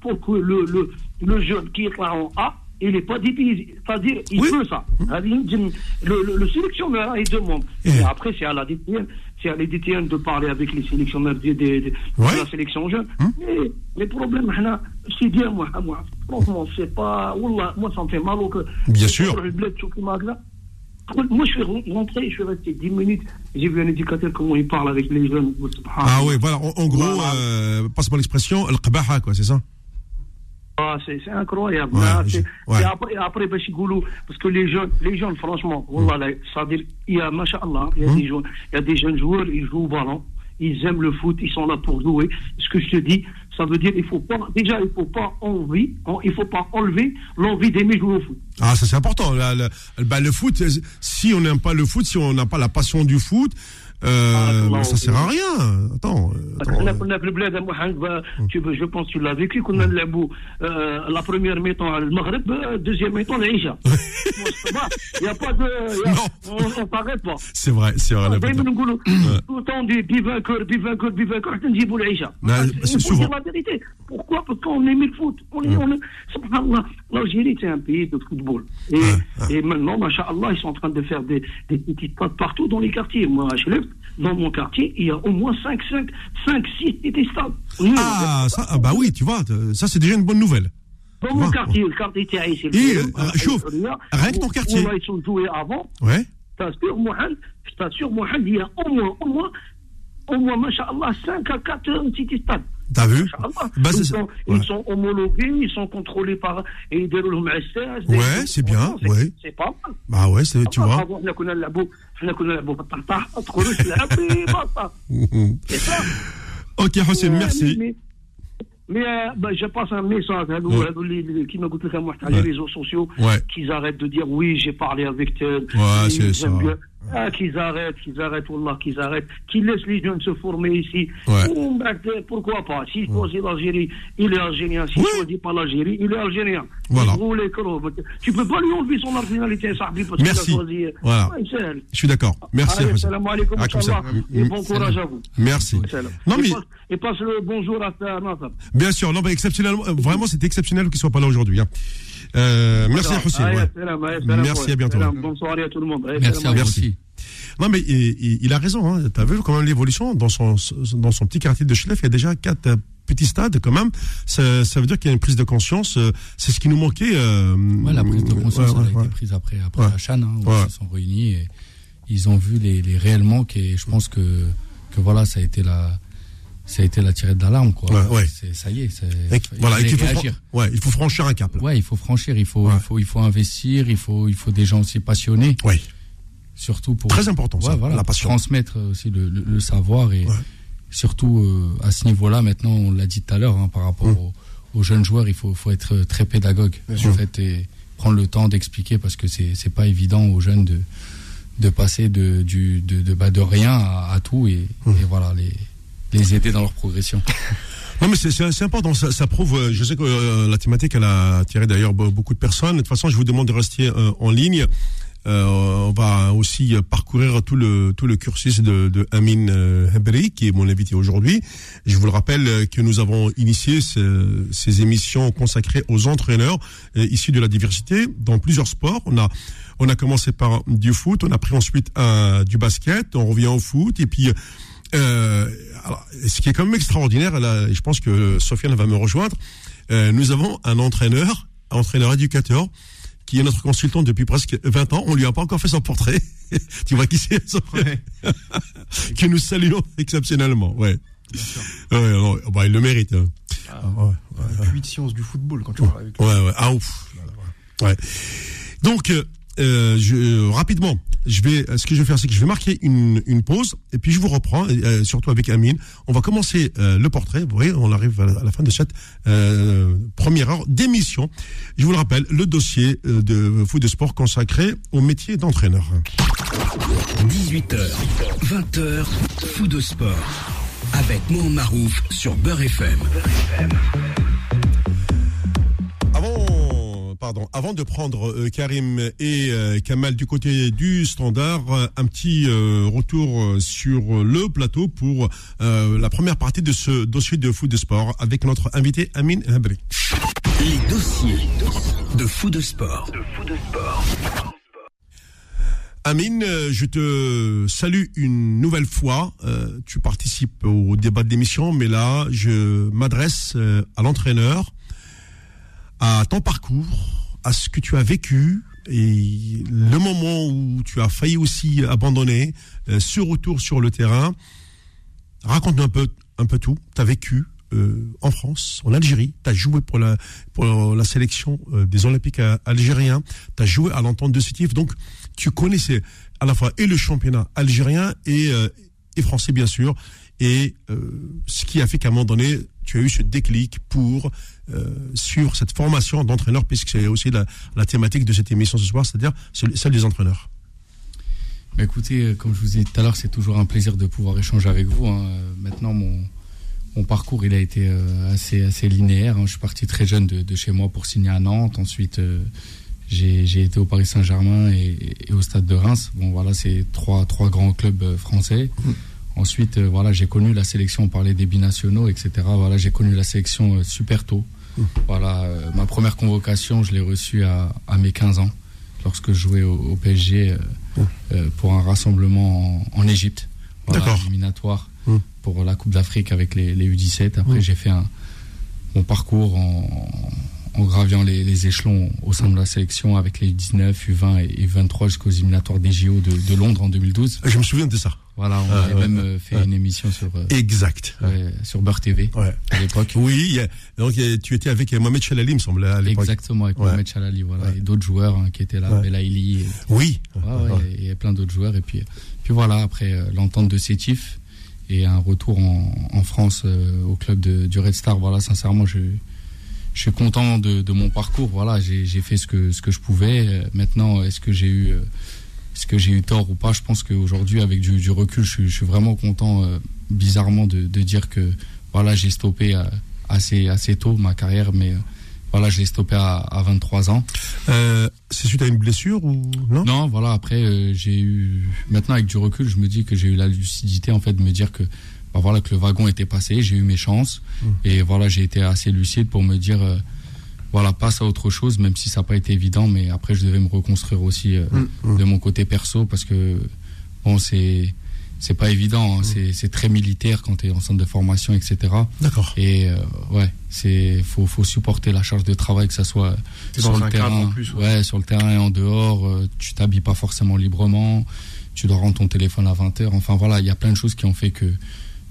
pour que le, le, le jeune qui est là en A il n'est pas dépaysé. C'est-à-dire, il veut ça. Hum. Le, le, sélectionneur, il demande. Eh. Et après, c'est à la DTN, c'est à la DTN de parler avec les sélectionneurs de, la sélection jeune. Hum. Mais les problèmes, c'est bien, moi, moi. Franchement, c'est pas. Moi, ça me fait mal au. Bien sûr. Moi, je suis rentré, je suis resté 10 minutes. J'ai vu un éducateur comment il parle avec les jeunes. Ah oui, voilà. En, gros, euh, passe-moi l'expression, le quoi, c'est ça? Ah, c'est incroyable. Ouais, Ah, je- ouais. Et après, après parce que les jeunes, les jeunes franchement, là, ça veut dire, il y a, il y a, Hum. des jeunes, il y a des jeunes joueurs, ils jouent au ballon, ils aiment le foot, ils sont là pour jouer. Ce que je te dis, ça veut dire il faut pas, déjà, il faut pas envie, en- il faut pas enlever l'envie d'aimer jouer au foot. Ah, ça c'est important. La- bah, le foot, si on n'aime pas le foot, si on n'a pas la passion du foot, euh, ah, mais ça sert à rien. Attends. attends je pense que tu l'as vécu, qu'on a euh, la première mi-temps le Maghreb, euh, deuxième mi-temps l'Aïcha. Il n'y a pas de. Non. On ne s'arrête pas. C'est vrai, c'est vrai. Ah, tout le temps, des vainqueurs, des vainqueurs, des on dit pour l'Aïcha. C'est la ah, vérité. Pourquoi? Parce qu'on aime le foot. On est, on est... Subhanallah, l'Algérie, c'est un pays de football. Et, et maintenant, machallah, ils sont en train de faire des, petites pattes partout dans les quartiers. Moi, HLF, dans mon quartier, il y a au moins 5, 5, 5 6 détestables. Non, ah, ça, ah, bah oui, tu vois, ça c'est déjà une bonne nouvelle. Dans mon quartier, le quartier Thaï, c'est le euh, chauffe, rien que ton quartier. Ils sont joués avant. Ouais. T'assures, Mohamed, je t'assure, Mohamed, il y a au moins, au moins, au moins, machallah, 5 à 4 anti-détestables. T'as vu bah, ils, sont, ils, sont, homologués, ils sont contrôlés par et Ouais, c'est bien. Ouais. C'est pas mal. Bah ouais, c'est, tu vois. c'est ça. Ok, Hossein, merci. Mais, mais euh, bah, je passe un message à nous, ouais. qui m'a goûté les réseaux sociaux, qu'ils arrêtent de dire oui, j'ai parlé avec tel. Ouais, c'est ça. Ah, qu'ils arrêtent, qu'ils arrêtent, Wallah, qu'ils arrêtent, qu'ils laissent les jeunes se former ici. Pourquoi pas? S'il choisit l'Algérie, il est algérien. S'il ne choisit pas l'Algérie, il est algérien. Voilà. Tu peux pas lui enlever son nationalité, Sahbi, parce qu'il a choisi. Voilà. Je suis d'accord. Merci. Allez, salam alaikum, et bon courage à vous. Merci. Non, mais... Et passe le bonjour à ta Bien sûr, non, mais exceptionnellement, vraiment, c'est exceptionnel qu'il ne soit pas là aujourd'hui. Hein. Euh, merci à Ouais. Merci, à bientôt. Bonsoir à tout le monde. Merci à merci. Non, mais il, il a raison. Hein. Tu as vu quand même l'évolution dans son, dans son petit quartier de Schleff. Il y a déjà quatre euh, petits stades quand même. Ça, ça veut dire qu'il y a une prise de conscience. Euh, c'est ce qui nous manquait. Euh, ouais, la prise de conscience elle a été prise après, après la Chan, hein, où ils se sont réunis et ils ont vu les, les réellement. Et je pense que, que voilà, ça a été la ça a été la tirette d'alarme quoi. Ouais, Ça y est, voilà, il, faut ouais, il faut franchir un cap. Là. Ouais, il faut franchir, il faut, il faut, il faut investir, il faut, il faut des gens aussi passionnés. Oui. Surtout pour très important ça, voilà, la passion. transmettre aussi le, le, savoir et surtout euh, à ce niveau-là maintenant, on l'a dit tout à l'heure hein, par rapport hum. aux, jeunes joueurs, il faut, faut être très pédagogue en fait et prendre le temps d'expliquer parce que c'est pas évident aux jeunes de de passer de du de de, bah, de rien à, à tout et, hum. et voilà les les aider dans leur progression. Non mais c'est important, ça, ça, prouve, euh, je sais que euh, la thématique elle a attiré d'ailleurs beaucoup de personnes. De toute façon, je vous demande de rester euh, en ligne. On va aussi parcourir tout le tout le cursus de, de Amin Hebri, qui est mon invité aujourd'hui. Je vous le rappelle que nous avons initié ces, émissions consacrées aux entraîneurs issus de la diversité dans plusieurs sports. On a on a commencé par du foot, on a pris ensuite du basket, on revient au foot et puis euh, ce qui est quand même extraordinaire, là, je pense que Sofiane va me rejoindre, euh, nous avons un entraîneur, entraîneur éducateur, qui est notre consultant depuis presque 20 ans. On lui a pas encore fait son portrait. tu vois qui c'est, Sofiane Que nous saluons exceptionnellement, ouais. ouais bah, il le mérite. Hein. Ah, ouais, ouais, science du football quand tu parles avec lui. Ouais, ouais. Ah, ouf. Ouais. Donc, euh, euh, je, rapidement, je vais, ce que je vais faire, c'est que je vais marquer une, une pause et puis je vous reprends, euh, surtout avec Amine. On va commencer euh, le portrait. Vous voyez, on arrive à la, fin de cette euh, première heure d'émission. Je vous le rappelle, le dossier de foot de sport consacré au métier d'entraîneur. 18h, 20h, foot de sport avec Mohamed sur Beurre FM. Pardon, avant de prendre euh, Karim et euh, Kamal du côté du standard, euh, un petit retour sur le plateau pour la première partie de ce dossier de foot de sport avec notre invité Amine Habri. Les dossiers de foot de sport. Amine, je te salue une nouvelle fois. tu participes au débat de l'émission, mais là, je m'adresse à l'entraîneur à ton parcours, à ce que tu as vécu et le moment où tu as failli aussi abandonner, euh, ce retour sur le terrain. Raconte-nous un peu, un peu tout. Tu as vécu euh, en France, en Algérie, tu as joué pour la, pour la sélection euh, des Olympiques algériens, tu as joué à l'entente de Sétif, donc tu connaissais à la fois et le championnat algérien et, et français bien sûr, et ce qui a fait qu'à un moment donné, tu as eu ce déclic pour euh, suivre cette formation d'entraîneur, puisque c'est aussi la, thématique de cette émission ce soir, c'est-à-dire celle des entraîneurs bah, Écoutez, euh, comme je vous ai dit tout à l'heure, c'est toujours un plaisir de pouvoir échanger avec vous. Hein. Maintenant, mon, mon parcours, il a été euh, assez, assez linéaire. Hein. Je suis parti très jeune de, chez moi pour signer à Nantes. Ensuite, j'ai été au Paris Saint-Germain et, au Stade de Reims. Bon, voilà, c'est trois, trois grands clubs français. Mmh. Ensuite, voilà, j'ai connu la sélection, on parlait des binationaux, etc. Voilà, j'ai connu la sélection super tôt. Voilà, euh, ma première convocation, je l'ai reçue à, mes 15 ans, lorsque je jouais au, PSG euh, euh, pour un rassemblement en, Égypte. Voilà, éliminatoire pour la Coupe d'Afrique avec les, U17. Après, j'ai fait un, mon parcours en, en graviant les, échelons au sein de la sélection avec les U19, U20 et U23 jusqu'aux éliminatoires des JO de, Londres en 2012. Je me souviens de ça. Voilà, on avait même euh, fait une émission sur euh, exact sur Beurre TV à l'époque. Oui, donc tu étais avec Mohamed Chalali, me semble à l'époque. Exactement, avec Mohamed Chalali, voilà, et d'autres joueurs hein, qui étaient là, Belaïli. Oui. il y a plein d'autres joueurs et puis puis voilà après euh, l'entente de Sétif et un retour en, France au club de, du Red Star. Voilà, sincèrement, je je suis content de, de mon parcours. Voilà, j'ai fait ce que ce que je pouvais. Maintenant, est-ce que j'ai eu est-ce que j'ai eu tort ou pas? Je pense qu'aujourd'hui, avec du, recul, je, suis vraiment content, bizarrement, de, dire que voilà, j'ai stoppé assez, assez tôt ma carrière, mais voilà, je l'ai stoppé à, 23 ans. Euh, c'est suite à une blessure ou non? Non, voilà. Après, euh, j'ai eu maintenant avec du recul, je me dis que j'ai eu la lucidité en fait de me dire que bah, voilà que le wagon était passé, j'ai eu mes chances mmh. et voilà, j'ai été assez lucide pour me dire euh, voilà passe à autre chose, même si ça n'a pas été évident, mais après je devais me reconstruire aussi mmh, mmh. de mon côté perso parce que bon c'est c'est pas évident. Hein. Mm. C'est très militaire quand tu es en centre de formation, etc. D'accord. Et euh, ouais, c'est faut, faut supporter la charge de travail, que ça soit sur le terrain, plus, ouais. sur le terrain et en dehors. Euh, tu t'habilles pas forcément librement. Tu dois rendre ton téléphone à 20 h Enfin voilà, il y a plein de choses qui ont fait que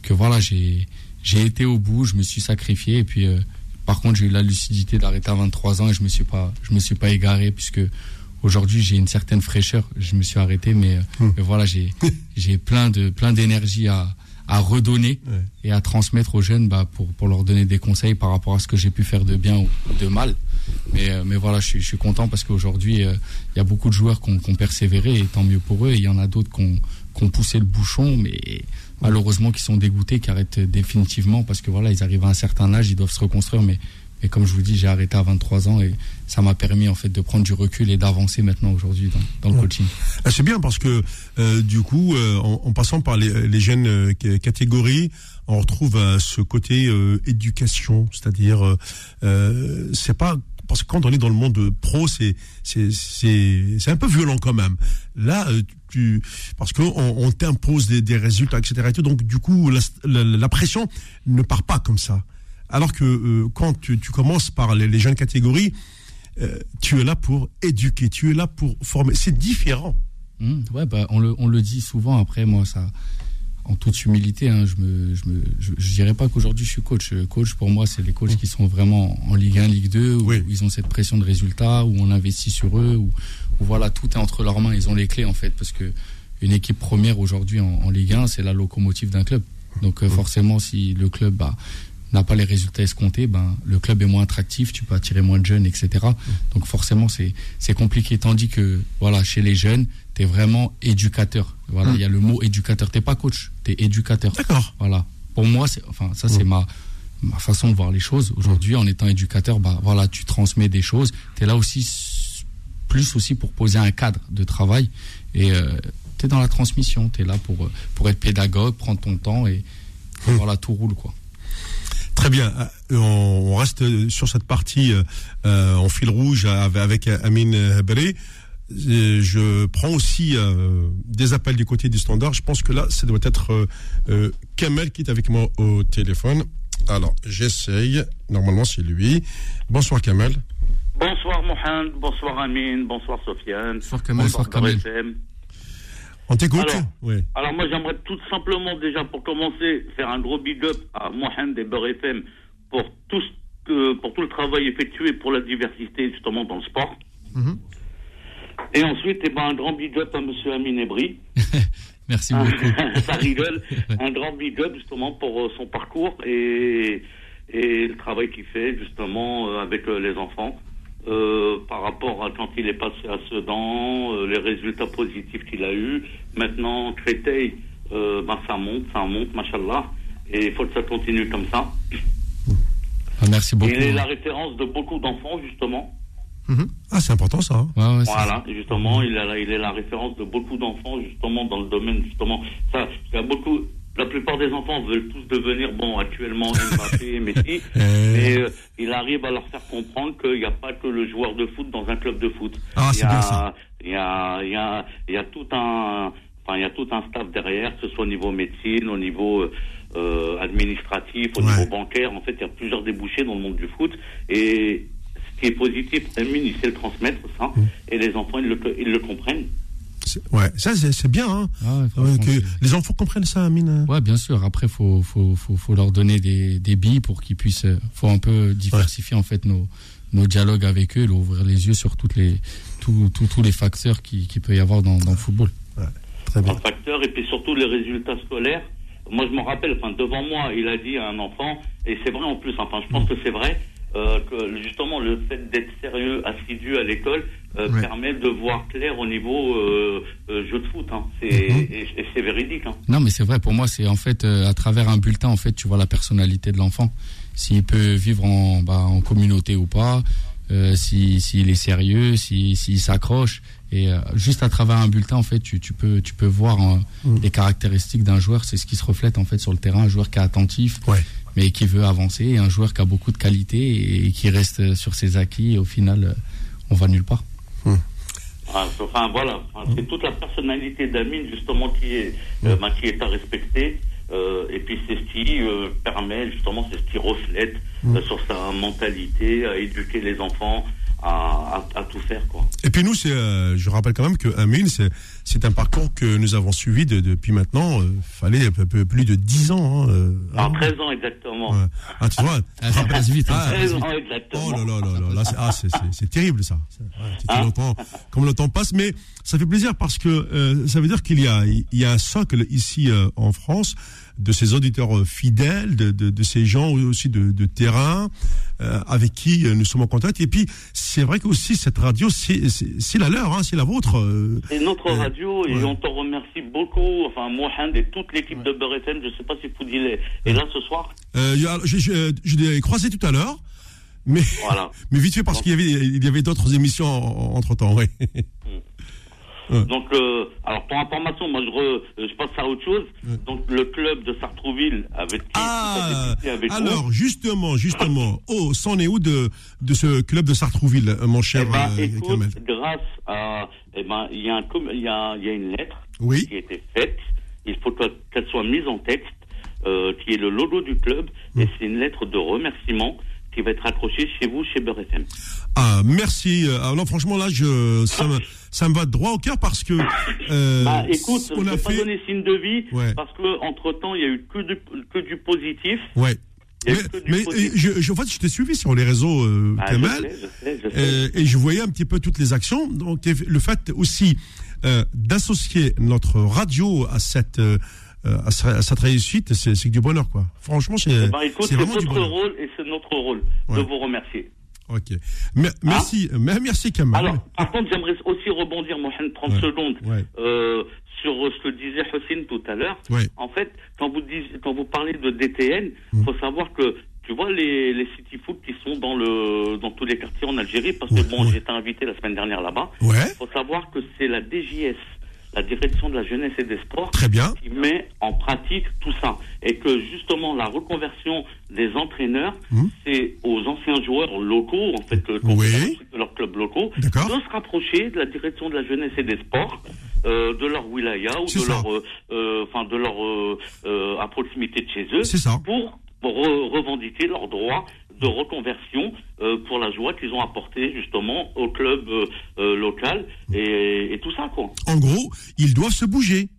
que voilà, j'ai j'ai été au bout, je me suis sacrifié et puis euh, par contre j'ai eu la lucidité d'arrêter à 23 ans et je me suis pas je me suis pas égaré puisque Aujourd'hui, j'ai une certaine fraîcheur. Je me suis arrêté, mais, euh, hum. voilà, j'ai j'ai plein de plein d'énergie à à redonner et à transmettre aux jeunes bah, pour, pour leur donner des conseils par rapport à ce que j'ai pu faire de bien ou de mal. Mais, euh, mais voilà, je suis, je suis content parce qu'aujourd'hui, euh, il y a beaucoup de joueurs qui ont, qui ont, persévéré et tant mieux pour eux. Et il y en a d'autres qui ont, qui ont, poussé le bouchon, mais malheureusement qui sont dégoûtés, qui arrêtent définitivement parce que voilà, ils arrivent à un certain âge, ils doivent se reconstruire. Mais et comme je vous dis, j'ai arrêté à 23 ans et ça m'a permis en fait de prendre du recul et d'avancer maintenant aujourd'hui dans, le coaching. Ah, c'est bien parce que euh, du coup, euh, en, passant par les, les jeunes euh, catégories, on retrouve ce côté éducation, c'est-à-dire c'est pas parce que quand on est dans le monde pro, c'est c'est un peu violent quand même. Là, tu parce qu'on on, t'impose des, des, résultats, etc. Donc du coup, la, la pression ne part pas comme ça. Alors que euh, quand tu, commences par les, jeunes catégories, euh, tu es là pour éduquer, tu es là pour former. C'est différent. Mmh, ouais, bah, on, le, on le dit souvent. Après, moi, ça, en toute humilité, hein, je ne je dirais pas qu'aujourd'hui je suis coach. Coach, pour moi, c'est les coachs qui sont vraiment en Ligue 1, Ligue 2, où, ils ont cette pression de résultat, où on investit sur eux, où, voilà, tout est entre leurs mains. Ils ont les clés, en fait, parce que une équipe première aujourd'hui en, Ligue 1, c'est la locomotive d'un club. Donc, euh, forcément, si le club, bah, n'a pas les résultats escomptés, ben, le club est moins attractif, tu peux attirer moins de jeunes, etc. Donc forcément, c'est, c'est compliqué. Tandis que voilà, chez les jeunes, tu es vraiment éducateur. Voilà, il y a le mot éducateur. Tu pas coach, tu es éducateur. D'accord. Voilà. Pour moi, c'est, enfin, ça, c'est ma, ma façon de voir les choses. Aujourd'hui, en étant éducateur, bah, voilà, tu transmets des choses. Tu es là aussi, plus aussi pour poser un cadre de travail. Et euh, tu es dans la transmission. Tu es là pour, pour être pédagogue, prendre ton temps et voilà, tout roule, quoi. Très bien. Euh, on reste sur cette partie euh, en fil rouge avec Amine Beré. Je prends aussi euh, des appels du côté du standard. Je pense que là, ça doit être Kamel qui est avec moi au téléphone. Alors, j'essaye. Normalement, c'est lui. Bonsoir Kamel. Bonsoir Mohamed, bonsoir Amine, bonsoir Sofiane. Bonsoir Kamel, bonsoir Kamel. On t'écoute alors, oui. alors moi j'aimerais tout simplement déjà pour commencer faire un gros big up à Mohamed et Beurre FM pour tout, ce pour tout le travail effectué pour la diversité justement dans le sport. Mhm. Et ensuite, eh ben, un grand big up à Monsieur Amin Ebri. Merci beaucoup. Ça rigole. un grand big up justement pour euh, son parcours et, et le travail qu'il fait justement euh, avec euh, les enfants. Euh, par rapport à quand il est passé à Sedan, euh, les résultats positifs qu'il a eus. Maintenant, Créteil, euh, ben, ça monte, ça monte, machallah. Et il faut que ça continue comme ça. Ah, merci beaucoup. Il est la référence de beaucoup d'enfants, justement. Mhm. Ah, c'est important ça. Hein. voilà, justement, il, il est la référence de beaucoup d'enfants, justement, dans le domaine, justement. Ça, il y a beaucoup, la plupart des enfants veulent tous devenir, bon, actuellement Mbappé, Messi, eh. mais euh, il arrive à leur faire comprendre qu'il n'y a pas que le joueur de foot dans un club de foot. Ah, c'est bien ça. Il y a, il y a, il y a tout un, enfin, il y a tout un staff derrière, que ce soit au niveau médecine, au niveau euh, administratif, au niveau bancaire. En fait, il y a plusieurs débouchés dans le monde du foot et qui est positif, Amine, il sait le transmettre, ça, mm. et les enfants, ils le, ils le comprennent. Ouais, ça c'est bien. Hein. Ah que les enfants comprennent ça, Amine. Ouais, bien sûr. Après, faut faut, faut, faut leur donner des, des billes pour qu'ils puissent. Euh, faut un peu diversifier en fait nos nos dialogues avec eux, leur ouvrir les yeux sur toutes les tous tous les facteurs qui qui peut y avoir dans, dans le football. Ouais, très bien. Facteurs et puis surtout les résultats scolaires. Moi, je me rappelle, enfin, devant moi, il a dit à un enfant, et c'est vrai en plus, enfin, je pense mm. que c'est vrai, euh, que justement le fait d'être sérieux, assidu à l'école, euh, permet de voir clair au niveau euh, jeu de foot. Hein. C'est, mhm. et, c'est véridique. Hein. Non, mais c'est vrai. Pour moi, c'est en fait à travers un bulletin, en fait, tu vois la personnalité de l'enfant, s'il peut vivre en, bah, en communauté ou pas, s'il si, est sérieux, s'il s'accroche. Et juste à travers un bulletin, en fait, tu, tu peux, tu peux voir hein, mhm. les caractéristiques d'un joueur. C'est ce qui se reflète en fait sur le terrain. Un joueur qui est attentif, ouais mais qui veut avancer, un joueur qui a beaucoup de qualité et qui reste sur ses acquis. Et au final, on va nulle part. Hmm. Ah, enfin voilà, c'est toute la personnalité d'Amine justement qui est, euh, hmm. bah, qui est à respecter. Euh, et puis c'est ce qui euh, permet justement, c'est ce qui reflète hmm. sur sa mentalité à éduquer les enfants, à, tout faire. Quoi. Et puis nous, c'est, euh, je rappelle quand même que Amine, c'est, c'est un parcours que nous avons suivi depuis maintenant, il euh, fallait un peu plus de 10 ans. Hein, euh, ah, 13 ans exactement. Ah, tu vois ah, Ça passe vite. Hein, 13 ans exactement. Oh là là là là, c'est, ah, c'est, c'est, terrible ça. Ah. comme le temps passe, mais ça fait plaisir parce que ça veut dire qu'il y a, il y a un socle ici en France de ces auditeurs euh, fidèles, de, de, de ces gens aussi de, de terrain euh, avec qui euh, nous sommes en contact. Et puis, c'est vrai que aussi cette radio, c'est la leur, hein, c'est la vôtre. c'est notre radio et on te remercie beaucoup. Enfin, Mohamed et toute l'équipe de Beurre je ne sais pas si Foudil est, là ce soir. Euh, je, je, je l'ai croisé tout à l'heure. Mais, voilà. mais vite fait parce qu'il y avait, il y avait d'autres émissions entre temps, oui. Mm. Donc, euh, alors pour information, moi je, re, je passe à autre chose. Donc le club de Sartrouville avec qui ah, avec alors justement, justement, oh, c'en est où de de ce club de Sartrouville, euh, mon cher eh ben, euh, écoute, grâce à, eh ben, il y a un, il y a, il y a une lettre oui. qui a été faite. Il faut qu'elle soit mise en texte, euh, qui est le logo du club, et c'est une lettre de remerciement qui va être accrochée chez vous, chez Beurre FM. Ah, merci. Alors franchement, là, je, ça me, ça me va droit au cœur parce que. Euh, bah, écoute, je ne vais pas donner signe de vie parce que entre temps, il y a eu que du, que du positif. Ouais. Mais, mais je, je, en fait, je t'ai suivi sur les réseaux, euh, ah, Kamal, euh, et je voyais un petit peu toutes les actions. Donc, le fait aussi euh, d'associer notre radio à cette euh, à, cette réussite, c'est du bonheur, quoi. Franchement, c'est eh ben, c'est votre rôle et c'est notre rôle de vous remercier. Ok. merci, hein merci Kamal. Alors, par contre, j'aimerais aussi rebondir, Mohamed, 30 secondes, euh, sur ce que disait Hossein tout à l'heure. En fait, quand vous, dites, quand vous parlez de DTN, il mm. faut savoir que tu vois les, les city foot qui sont dans le dans tous les quartiers en Algérie parce que bon j'étais invité la semaine dernière là-bas. Il faut savoir que c'est la DJS la direction de la jeunesse et des sports Très bien. qui met en pratique tout ça. Et que justement, la reconversion des entraîneurs, hmm. c'est aux anciens joueurs locaux, en fait, de leurs clubs locaux, de se rapprocher de la direction de la jeunesse et des sports, euh, de leur wilaya ou de leur, euh, euh, enfin, de leur, à proximité de chez eux, pour pour revendiquer leurs droits de reconversion euh, pour la joie qu'ils ont apportée justement au club euh, euh, local et, tout ça quoi. En gros, ils doivent se bouger.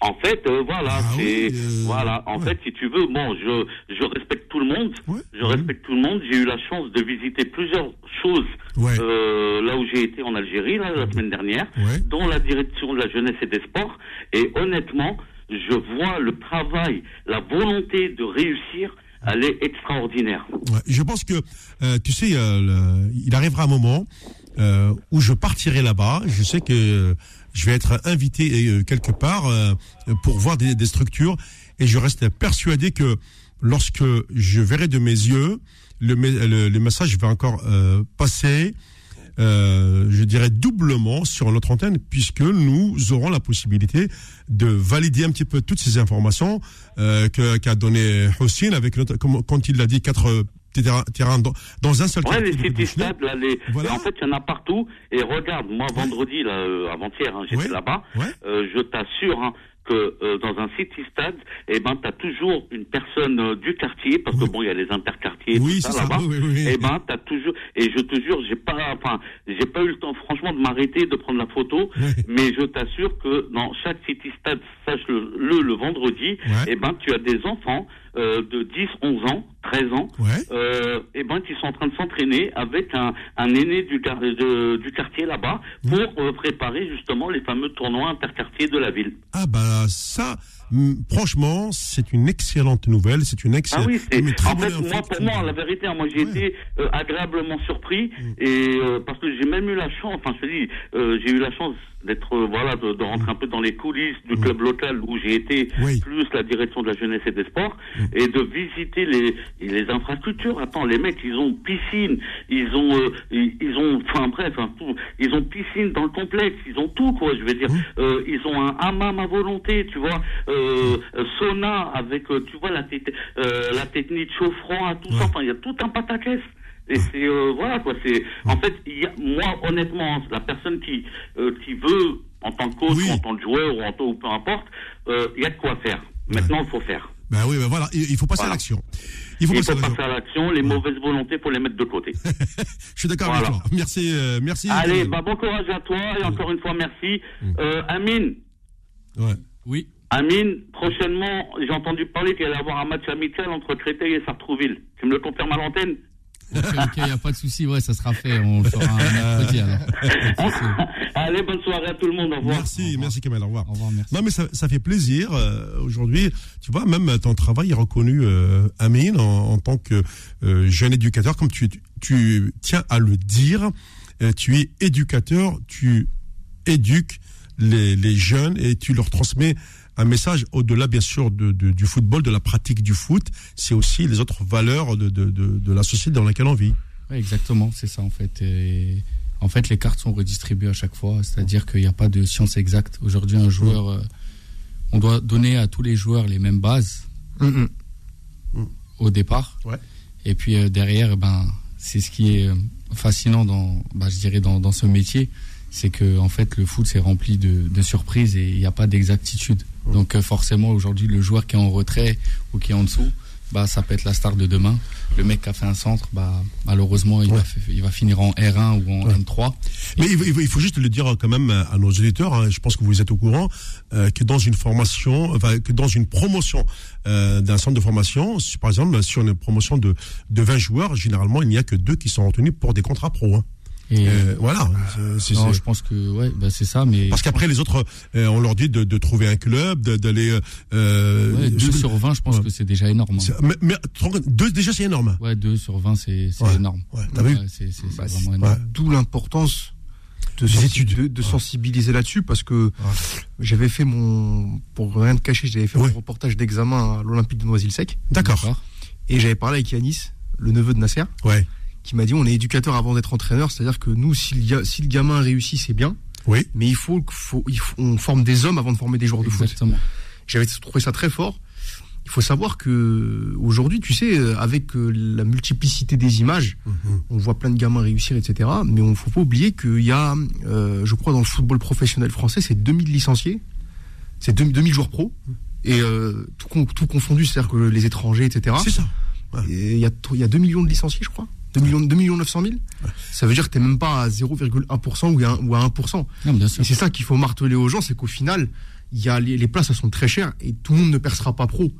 En fait, voilà, ah c'est voilà. En fait, si tu veux, bon, je je respecte tout le monde. Je respecte tout le monde. J'ai eu la chance de visiter plusieurs choses là où j'ai été en Algérie la semaine dernière, dont la direction de la jeunesse et des sports. Et honnêtement, je vois le travail, la volonté de réussir elle est extraordinaire. je pense que, euh, tu sais, euh, il arrivera un moment euh, où je partirai là-bas. Je sais que je vais être invité quelque part pour voir des, structures et je reste persuadé que lorsque je verrai de mes yeux, le message va encore passer euh, je dirais doublement sur notre antenne, puisque nous aurons la possibilité de valider un petit peu toutes ces informations euh, qu'a donné Hossein avec notre, quand il l'a dit, quatre terrains dans, dans, un seul ouais, les city stades, là, les... en fait, il y en a partout. Et regarde, moi, vendredi, euh, avant-hier, hein, j'étais là-bas. Euh, je t'assure, hein, que euh, dans un city stade, eh ben, tu as toujours une personne euh, du quartier, parce que bon, il y a les interquartiers, oui, tout ça, là-bas. et eh ben, t'as toujours, et je te jure, j'ai pas, enfin, j'ai pas eu le temps, franchement, de m'arrêter, de prendre la photo, mais je t'assure que dans chaque city stade, sache-le, le, le, vendredi, eh ben, tu as des enfants, euh, de 10, 11 ans, 13 ans, euh, et ben qui sont en train de s'entraîner avec un, un aîné du, du quartier là-bas pour euh, préparer justement les fameux tournois interquartiers de la ville. Ah bah ça, franchement, c'est une excellente nouvelle. C'est une excellente. Ah oui, en fait, moi, pour moi, la vérité, hein, moi, j'ai été euh, agréablement surpris mm. et euh, parce que j'ai même eu la chance. Enfin, je te dis, euh, j'ai eu la chance d'être euh, voilà de, de, rentrer un peu dans les coulisses du club local où j'ai été plus la direction de la jeunesse et des sports et de visiter les les infrastructures. Attends les mecs ils ont piscine ils ont euh, ils, ont enfin bref hein, tout, ils ont piscine dans le complexe ils ont tout quoi je veux dire. Euh, ils ont un hammam à volonté tu vois. Euh, sauna avec tu vois la la technique chaud froid tout ça. Enfin il y a tout un pataquès et c'est euh, voilà quoi. C'est en fait, y a, moi honnêtement, la personne qui euh, qui veut en tant que coach, ou en tant que joueur ou en tant ou peu importe, euh, il y a de quoi faire. Maintenant, il faut faire. Ben oui, ben voilà, il faut passer à l'action. Il faut, passer, à l'action. Les mauvaises volontés, pour les mettre de côté. Je suis d'accord avec toi. Merci, merci. Allez, bah, bon courage à toi et encore une fois merci. Mm. Amine. Ouais. Oui. Amine, prochainement, j'ai entendu parler qu'il allait y avoir un match amical entre Créteil et Sartrouville. Tu me le confirmes à l'antenne? Ok, il n'y a pas de souci, ouais, ça sera fait. On le fera un mercredi alors. Allez, bonne soirée à tout le monde. Au revoir. Merci, merci Kamel, au revoir. Au revoir merci. Non, mais ça, ça fait plaisir. Euh, Aujourd'hui, tu vois, même ton travail est reconnu, euh, Amine, en, en, tant que euh, jeune éducateur, comme tu, tu tiens à le dire. Euh, tu es éducateur, tu éduques les, les jeunes et tu leur transmets un message au-delà, bien sûr, de, du football, de la pratique du foot. C'est aussi les autres valeurs de, de, la société dans laquelle on vit. exactement, c'est ça en fait. Et en fait, les cartes sont redistribuées à chaque fois, c'est-à-dire qu'il n'y a pas de science exacte. Aujourd'hui, un joueur, euh, on doit donner à tous les joueurs les mêmes bases mm, mm. au départ. Et puis euh, derrière, eh ben, c'est ce qui est euh, fascinant dans, bah, je dirais, dans, dans ce métier, c'est que en fait, le foot c'est rempli de, de surprises et il n'y a pas d'exactitude. Donc euh, forcément aujourd'hui le joueur qui est en retrait ou qui est en dessous, bah ça peut être la star de demain. Le mec qui a fait un centre, bah malheureusement il, va, il va finir en R1 ou en N3. Mais il faut, juste le dire quand même à nos auditeurs. Hein, je pense que vous êtes au courant euh, que dans une formation, enfin, que dans une promotion euh, d'un centre de formation, par exemple sur une promotion de de 20 joueurs, généralement il n'y a que deux qui sont retenus pour des contrats pro. Hein. Et euh, voilà. non, je pense que ouais, bah c'est ça, mais parce qu'après les autres, euh, on leur dit de, de trouver un club, d'aller. Euh, ouais, 2 sur 20, je pense que c'est déjà énorme. Hein. Mais, mais deux, déjà c'est énorme. Ouais, 2 sur 20, c'est énorme. Ouais, t'as vu C'est bah, vraiment énorme. D'où l'importance de, de, de sensibiliser là-dessus parce que j'avais fait mon pour rien te cacher, j'avais fait mon reportage d'examen à l'Olympique de Noisy-le-Sec. D'accord. Et j'avais parlé avec Yanis, le neveu de Nasser. Ouais qui m'a dit on est éducateur avant d'être entraîneur, c'est-à-dire que nous, si le, si le gamin réussit, c'est bien. Oui. Mais il faut, faut, il faut, on forme des hommes avant de former des joueurs de foot. J'avais trouvé ça très fort. Il faut savoir que aujourd'hui, tu sais, avec euh, la multiplicité des images, mhm. on voit plein de gamins réussir, etc. Mais on ne faut pas oublier qu'il y a, euh, je crois, dans le football professionnel français, c'est 2000 licenciés, c'est 2000 joueurs pro, et euh, tout, tout confondu, c'est-à-dire que les étrangers, etc. C'est ça. Il y, a, il y a 2 millions de licenciés, je crois. 2 millions, 2 millions 900 000 Ça veut dire que tu n'es même pas à 0,1% ou, à, ou à 1%. et c'est ça qu'il faut marteler aux gens, c'est qu'au final, il y a les, les, places elles sont très chères et tout le monde ne percera pas pro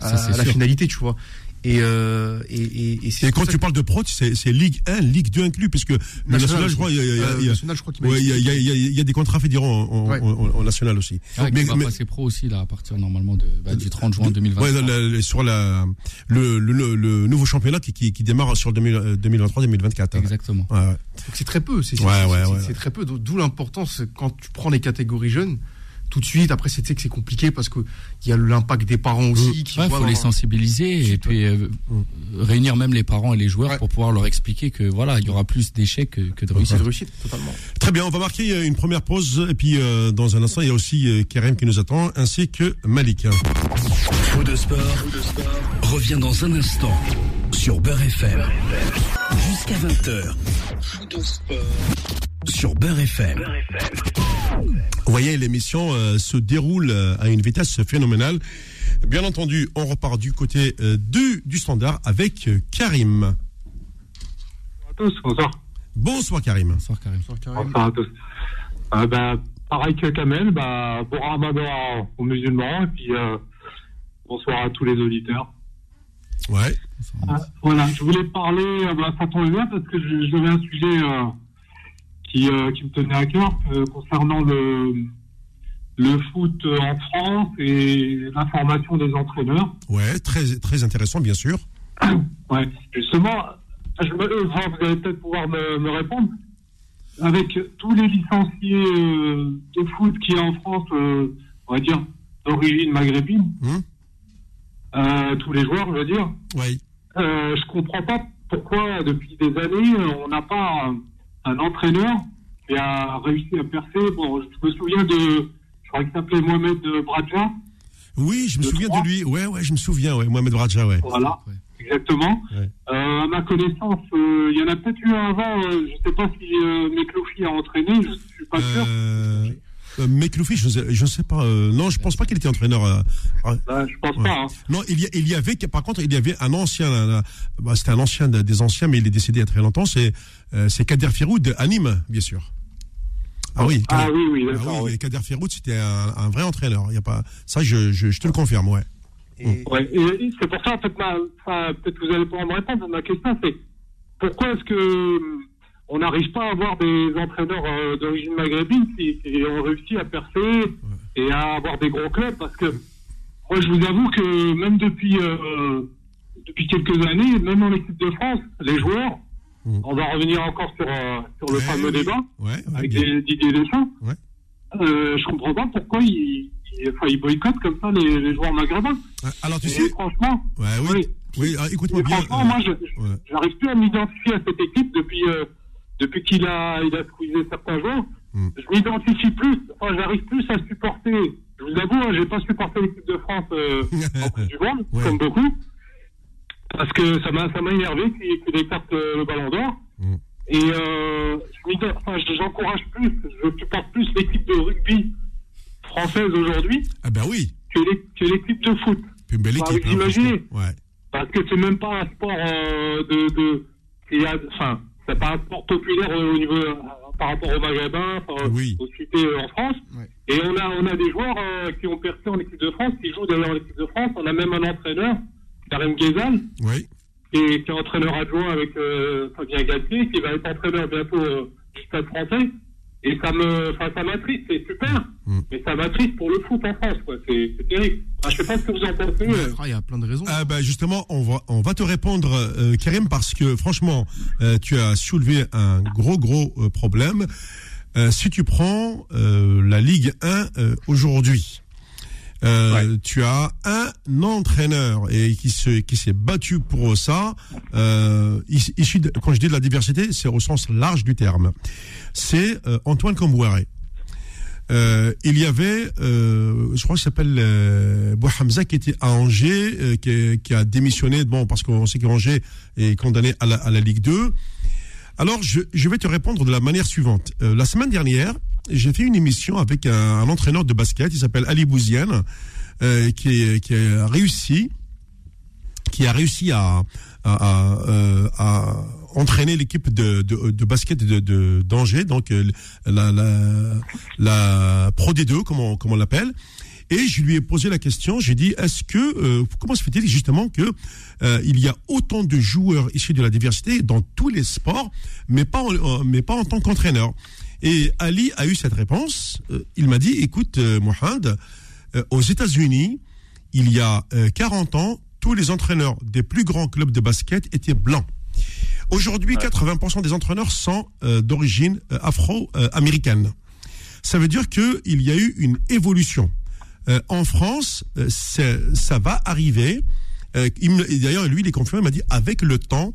à, à la finalité, tu vois. Et, euh, et, et, et, quand tu parles de pro, c'est Ligue 1, Ligue 2 inclus, puisque le national, je crois, il y a, il y a, il y a, des contrats fédéraux en, en, en, national aussi. Ah, mais, mais passer pro aussi là à partir normalement de, bah, du 30 juin 2023. Ouais, sur la le, le, le, nouveau championnat qui, qui, qui démarre sur 2023-2024. Exactement. Ouais, c'est très peu, c'est très peu. D'où l'importance quand tu prends les catégories jeunes tout de suite. Après, c'est que c'est compliqué parce que il y a l'impact des parents aussi. Il faut les sensibiliser et puis euh, réunir même les parents et les joueurs pour pouvoir leur expliquer que voilà, il y aura plus d'échecs que, de réussite. réussite, totalement. Très bien, on va marquer euh, une première pause et puis euh, dans un instant, il y a aussi Kerem qui nous attend ainsi que Malik. Faux de sport, revient dans un instant sur Beurre FM. Jusqu'à 20h. Faux de sport sur Beurre FM. Vous voyez, l'émission euh, se déroule euh, à une vitesse phénoménale. Bien entendu, on repart du côté euh, du, du standard avec Karim. Bonsoir à tous, bonsoir. Bonsoir Karim. Bonsoir Karim. Bonsoir, à tous. bah, pareil que Kamel, bah, bon ramadan aux musulmans et puis bonsoir à tous les auditeurs. Ouais. Voilà, je voulais parler, bah, ça tombe bien parce que j'avais un sujet qui, euh, qui me tenait à cœur euh, concernant le, le foot en France et la formation des entraîneurs. Ouais, très, très intéressant, bien sûr. ouais, justement, je me, enfin, vous allez peut-être pouvoir me, me, répondre. Avec tous les licenciés euh, de foot qui est en France, euh, on va dire, d'origine maghrébine, Hum euh, tous les joueurs, je veux dire, Oui. Euh, je comprends pas pourquoi depuis des années on n'a pas un, un entraîneur qui a réussi à percer. Bon, je me souviens de, je crois qu'il s'appelait Mohamed Bradja. Oui, je me souviens de lui. Ouais, ouais, je me souviens, ouais. Mohamed Raja, ouais. Voilà, exactement. Ouais. Euh, à ma connaissance, euh, il y en a peut-être eu un avant. je sais pas si Mekloufi a entraîné. Je suis pas sûr. Euh, euh, Mekloufi, je sais, je sais pas. euh, non, je pense pas qu'il était entraîneur. euh, euh, Euh, je pense ouais. pas. hein. Non, il y, a- il y avait, par contre, il y avait un ancien, un- bah, c'était un ancien de- des anciens, mais il est décédé il y a très longtemps. C'est euh, c'est Kader Firoud à Nîmes, bien sûr. Ah oui, Ah Kader, oui, oui, ah oui, oui. Kader Firoud, c'était un, un vrai entraîneur. Il y a pas, ça, je, je, je te le confirme, ouais. Et- Ouais, et, et c'est pour ça, en fait, peut-être que vous allez pouvoir me répondre. Ma question, c'est pourquoi est-ce que on n'arrive pas à avoir des entraîneurs euh, d'origine maghrébine qui, qui ont réussi à percer et à avoir des gros clubs Parce que moi, je vous avoue que même depuis euh, depuis quelques années, même en équipe de France, les joueurs, Mm. on va revenir encore sur euh, sur le Ouais, fameux oui. débat Ouais, avec des- Didier Deschamps. Je comprends pas pourquoi ils, enfin, ils boycottent comme ça les, les joueurs maghrébins. Alors, tu Et sais, franchement, oui, oui. oui, ah, écoute-moi bien. franchement, moi, je ouais. j'arrive plus à m'identifier à cette équipe depuis depuis qu'il a il a squeezé certains joueurs. Mm. Je m'identifie plus. Enfin, j'arrive plus à supporter. Je vous avoue, hein, j'ai pas supporté l'équipe de France euh, en Coupe du Monde, Ouais. comme beaucoup, parce que ça m'a ça m'a énervé qu'il écarte euh, le Ballon d'Or. Mm. Et euh, je m'ident- enfin, je- j'encourage plus, je supporte plus l'équipe de rugby française aujourd'hui Ah ben oui, que l'é- que l'équipe de foot. une belle Bah, équipe. vous hein, ouais. Parce que c'est même pas un sport euh, de, de qui a, enfin, c'est pas un sport populaire euh, au niveau euh, par rapport aux Maghrébins, par- Oui. aux cités euh, en France. Ouais. Et on a on a des joueurs euh, qui ont percé en équipe de France, qui jouent d'ailleurs en équipe de France. On a même un entraîneur, Karim Ghezal, Oui. qui est, qui est entraîneur adjoint avec euh, Fabien Galtier, qui va être entraîneur bientôt euh, du Stade Français. Et ça me, enfin, ça m'attriste, c'est super, Mm. mais ça m'attriste pour le foot en France, quoi. C'est c'est terrible. Ah, je sais pas ce que vous en pensez. euh. Ah, Il y a plein de raisons. Ah bah justement, on va on va te répondre, euh, Karim, parce que franchement, euh, tu as soulevé un gros gros euh, problème. Euh, si tu prends euh, la Ligue 1 euh, aujourd'hui, euh, tu as un entraîneur et qui se qui s'est battu pour ça. Euh, is- issu de, quand je dis de la diversité, c'est au sens large du terme. C'est euh, Antoine Cambouaré. Euh, il y avait, euh, je crois qu'il s'appelle euh, Bouhamza qui était à Angers, euh, qui, qui a démissionné, bon, parce qu'on sait qu'Angers est condamné à la, à la Ligue 2. Alors, je, vais te répondre de la manière suivante. Euh, la semaine dernière, j'ai fait une émission avec un, entraîneur de basket, il s'appelle Ali Bouziane, euh, qui, a réussi, à, euh, entraîner l'équipe de, basket de, d'Angers, donc la, la, la Pro D2, comme on, comme on l'appelle. Et je lui ai posé la question, j'ai dit, est-ce que, euh, comment se fait-il justement que euh, il y a autant de joueurs issus de la diversité dans tous les sports, mais pas en, euh, mais pas en tant qu'entraîneur? Et Ali a eu cette réponse. Euh, il m'a dit, écoute, euh, Mohamed, aux États-Unis, il y a euh, 40 ans, tous les entraîneurs des plus grands clubs de basket étaient blancs. Aujourd'hui, 80% des entraîneurs sont euh, d'origine euh, afro-américaine. Ça veut dire que il y a eu une évolution. Euh, en France, euh, ça va arriver. Euh, D'ailleurs, lui, il est confirmé, il m'a dit, avec le temps,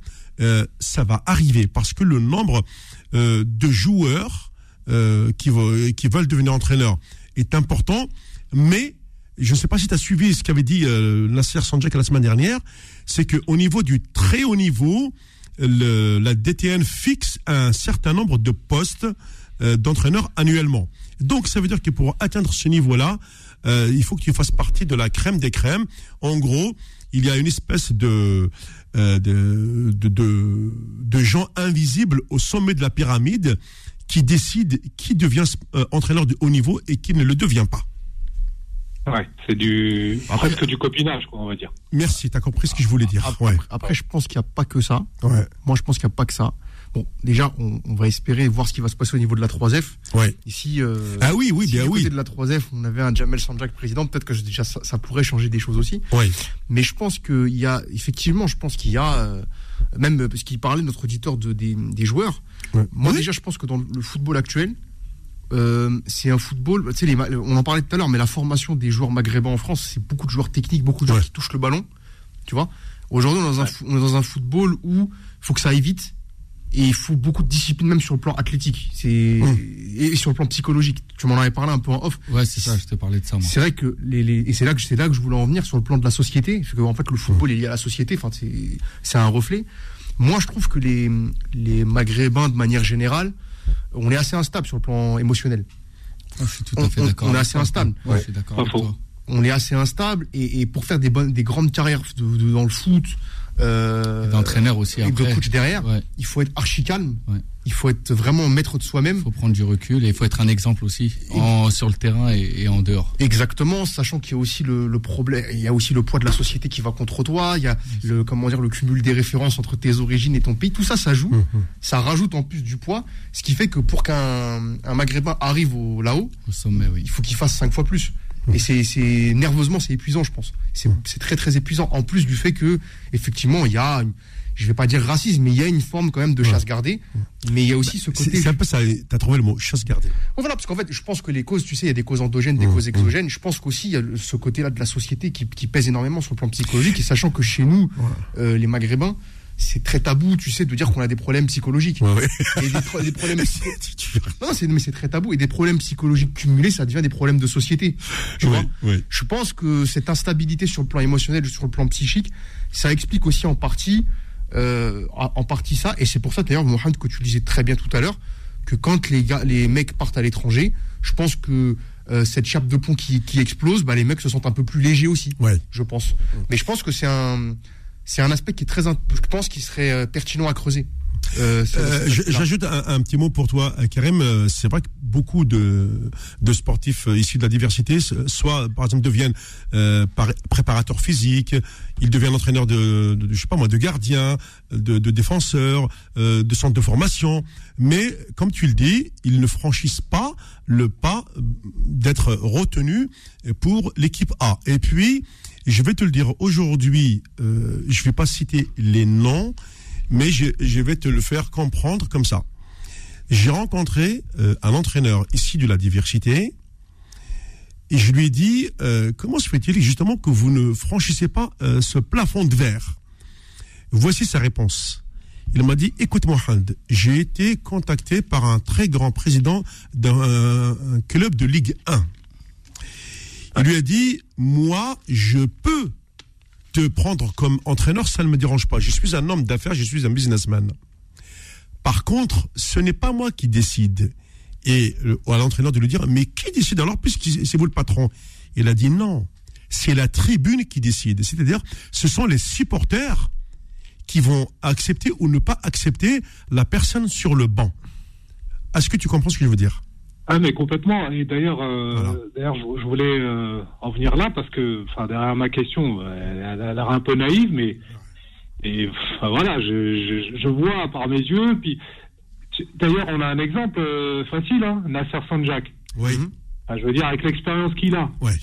ça va arriver parce que le nombre de joueurs qui, ve- qui veulent devenir entraîneurs est important, mais je ne sais pas si tu as suivi ce qu'avait dit Nasser Sanjak la semaine dernière, c'est qu'au niveau du très haut niveau, la DTN fixe un certain nombre de postes d'entraîneurs annuellement. Donc ça veut dire que pour atteindre ce niveau-là, euh, il faut que tu fasses partie de la crème des crèmes. En gros, il y a une espèce de euh, de, de, de, de gens invisibles au sommet de la pyramide qui décident qui devient euh, entraîneur de haut niveau et qui ne le devient pas. Ouais, c'est du presque du copinage, quoi, on va dire. Merci, tu as compris ce que je voulais dire. Après, Ouais. après, je pense qu'il n'y a pas que ça. Ouais. Moi, je pense qu'il n'y a pas que ça. Bon, déjà, on, va espérer voir ce qui va se passer au niveau de la 3F. Ouais. Ici, euh, ah oui, oui, bien oui. côté de la 3F, on avait un Jamel Sanjak président. Peut-être que déjà ça, pourrait changer des choses aussi. Oui. Mais je pense qu'il y a, effectivement, je pense qu'il y a, euh, même parce qu'il parlait notre auditeur de, des, joueurs. Moi déjà, je pense que dans le football actuel, euh, c'est un football. Tu sais, on en parlait tout à l'heure, mais la formation des joueurs maghrébins en France, c'est beaucoup de joueurs techniques, beaucoup de joueurs qui touchent le ballon. Tu vois. Aujourd'hui, on, on, est dans un football où il faut que ça aille vite et il faut beaucoup de discipline même sur le plan athlétique. C'est hum. et sur le plan psychologique. Tu m'en avais parlé un peu en off. Ouais c'est ça je te parlais de ça c'est vrai que les, les et c'est là que c'est là que je voulais en venir sur le plan de la société. Parce que en fait le football est lié à la société. Enfin c'est c'est un reflet. Moi je trouve que les les maghrébins de manière générale on est assez instable sur le plan émotionnel. Je suis tout à fait d'accord on, est assez instable. Ouais, je suis d'accord avec toi. On est assez instable et, et pour faire des bonnes des grandes carrières dans le foot euh, d'entraîneur aussi et de coach derrière. Il faut être archi calme. Il faut être vraiment maître de soi-même. Il faut prendre du recul et il faut être un exemple aussi en, sur le terrain et, en dehors. Exactement, sachant qu'il y a aussi le, le, problème, il y a aussi le poids de la société qui va contre toi. Il y a le comment dire le cumul des références entre tes origines et ton pays. Tout ça, ça joue. Hum. Ça rajoute en plus du poids, ce qui fait que pour qu'un un Maghrébin arrive au, là-haut, au sommet, oui. il faut qu'il fasse cinq fois plus. Et c'est nerveusement, c'est épuisant, je pense. C'est très très épuisant. En plus du fait que effectivement, il y a, je vais pas dire racisme, mais il y a une forme quand même de chasse gardée. Mais il y a aussi ce côté. C'est un peu ça. T'as trouvé le mot chasse gardée. voilà, parce qu'en fait, je pense que les causes, tu sais, il y a des causes endogènes, des mmh, causes mmh. exogènes. Je pense qu'aussi il y a ce côté-là de la société qui, qui, pèse énormément sur le plan psychologique. Et sachant que chez nous, euh, les Maghrébins, c'est très tabou, tu sais, de dire qu'on a des problèmes psychologiques. Et des, des problèmes. non, c'est mais c'est très tabou. Et des problèmes psychologiques cumulés, ça devient des problèmes de société. Tu vois Je pense que cette instabilité sur le plan émotionnel, sur le plan psychique, ça explique aussi en partie, euh, en partie ça. Et c'est pour ça d'ailleurs, Mohamed, que tu disais très bien tout à l'heure, que quand les gars, les mecs partent à l'étranger, je pense que euh, cette chape de pont qui, qui explose, bah, les mecs se sentent un peu plus légers aussi. Ouais. Je pense. Mais je pense que c'est un c'est un aspect qui est très, je pense, qui serait euh, pertinent à creuser. Euh, euh J'ajoute un, petit mot pour toi, Karim. Euh, c'est vrai que beaucoup de, de sportifs issus de la diversité, soit par exemple deviennent euh, préparateurs physiques, ils deviennent entraîneurs de, de, je sais pas moi, de gardiens, de, de défenseurs, euh, de centres de formation. Mais comme tu le dis, ils ne franchissent pas le pas d'être retenus pour l'équipe A. Et puis je vais te le dire aujourd'hui, euh, je vais pas citer les noms, mais je, vais te le faire comprendre comme ça. J'ai rencontré euh, un entraîneur ici de la diversité et je lui ai dit euh, comment se fait-il justement que vous ne franchissez pas ce plafond de verre? Voici sa réponse. Il m'a dit écoute Mohamed, j'ai été contacté par un très grand président d'un club de Ligue 1 il lui a dit, moi, je peux te prendre comme entraîneur, ça ne me dérange pas. Je suis un homme d'affaires, je suis un businessman. Par contre, ce n'est pas moi qui décide. Et à l'entraîneur de lui dire, mais qui décide alors puisque c'est vous le patron? Il a dit non, c'est la tribune qui décide. C'est-à-dire, ce sont les supporters qui vont accepter ou ne pas accepter la personne sur le banc. Est-ce que tu comprends ce que je veux dire? Ah mais complètement. Et d'ailleurs, euh, d'ailleurs, je, voulais euh, en venir là parce que, enfin, derrière ma question, elle, a l'air un peu naïve, mais et voilà, je, je, vois par mes yeux. Puis d'ailleurs, on a un exemple euh, facile, hein, Nasser Sanjak. Oui. je veux dire, avec l'expérience qu'il a. Ouais.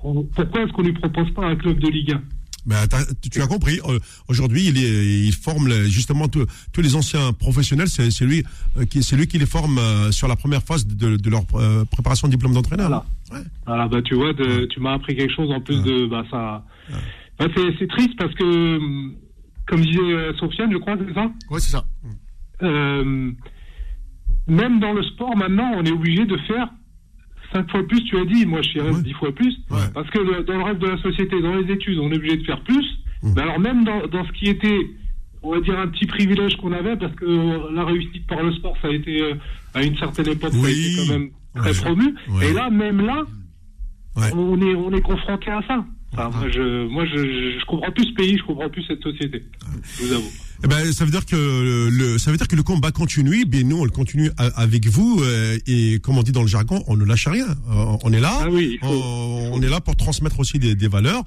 pourquoi est-ce qu'on lui propose pas un club de Ligue 1 ben, tu as compris. Euh, aujourd'hui, il, il forme justement tous les anciens professionnels. C'est lui euh, qui, lui qui les forme euh, sur la première phase de, de leur préparation de diplôme d'entraîneur. Voilà. Ouais. voilà. bah tu vois, de, tu m'as appris quelque chose en plus de, bah ça. Bah, c'est triste parce que, comme disait Sofiane, je crois, c'est ça? Ouais, c'est ça. Euh, même dans le sport, maintenant, on est obligé de faire 5 fois plus, tu as dit, moi je dirais 10 fois plus, parce que dans le reste de la société, dans les études, on est obligé de faire plus. Mmh. Mais alors même dans, dans, ce qui était, on va dire, un petit privilège qu'on avait, parce que la réussite par le sport, ça a été, euh, à une certaine époque, ça a été quand même très promu. Et là, même là, on, est, on est confronté à ça. moi, je, moi je, je, comprends plus ce pays, je comprends plus cette société. Je vous avoue. Eh ben, ça veut dire que le, ça veut dire que le combat continue. Bien, nous, on le continue avec vous. Euh, et comme on dit dans le jargon, on ne lâche rien. Euh, on est là. Ah oui, on, est là pour transmettre aussi des, des valeurs.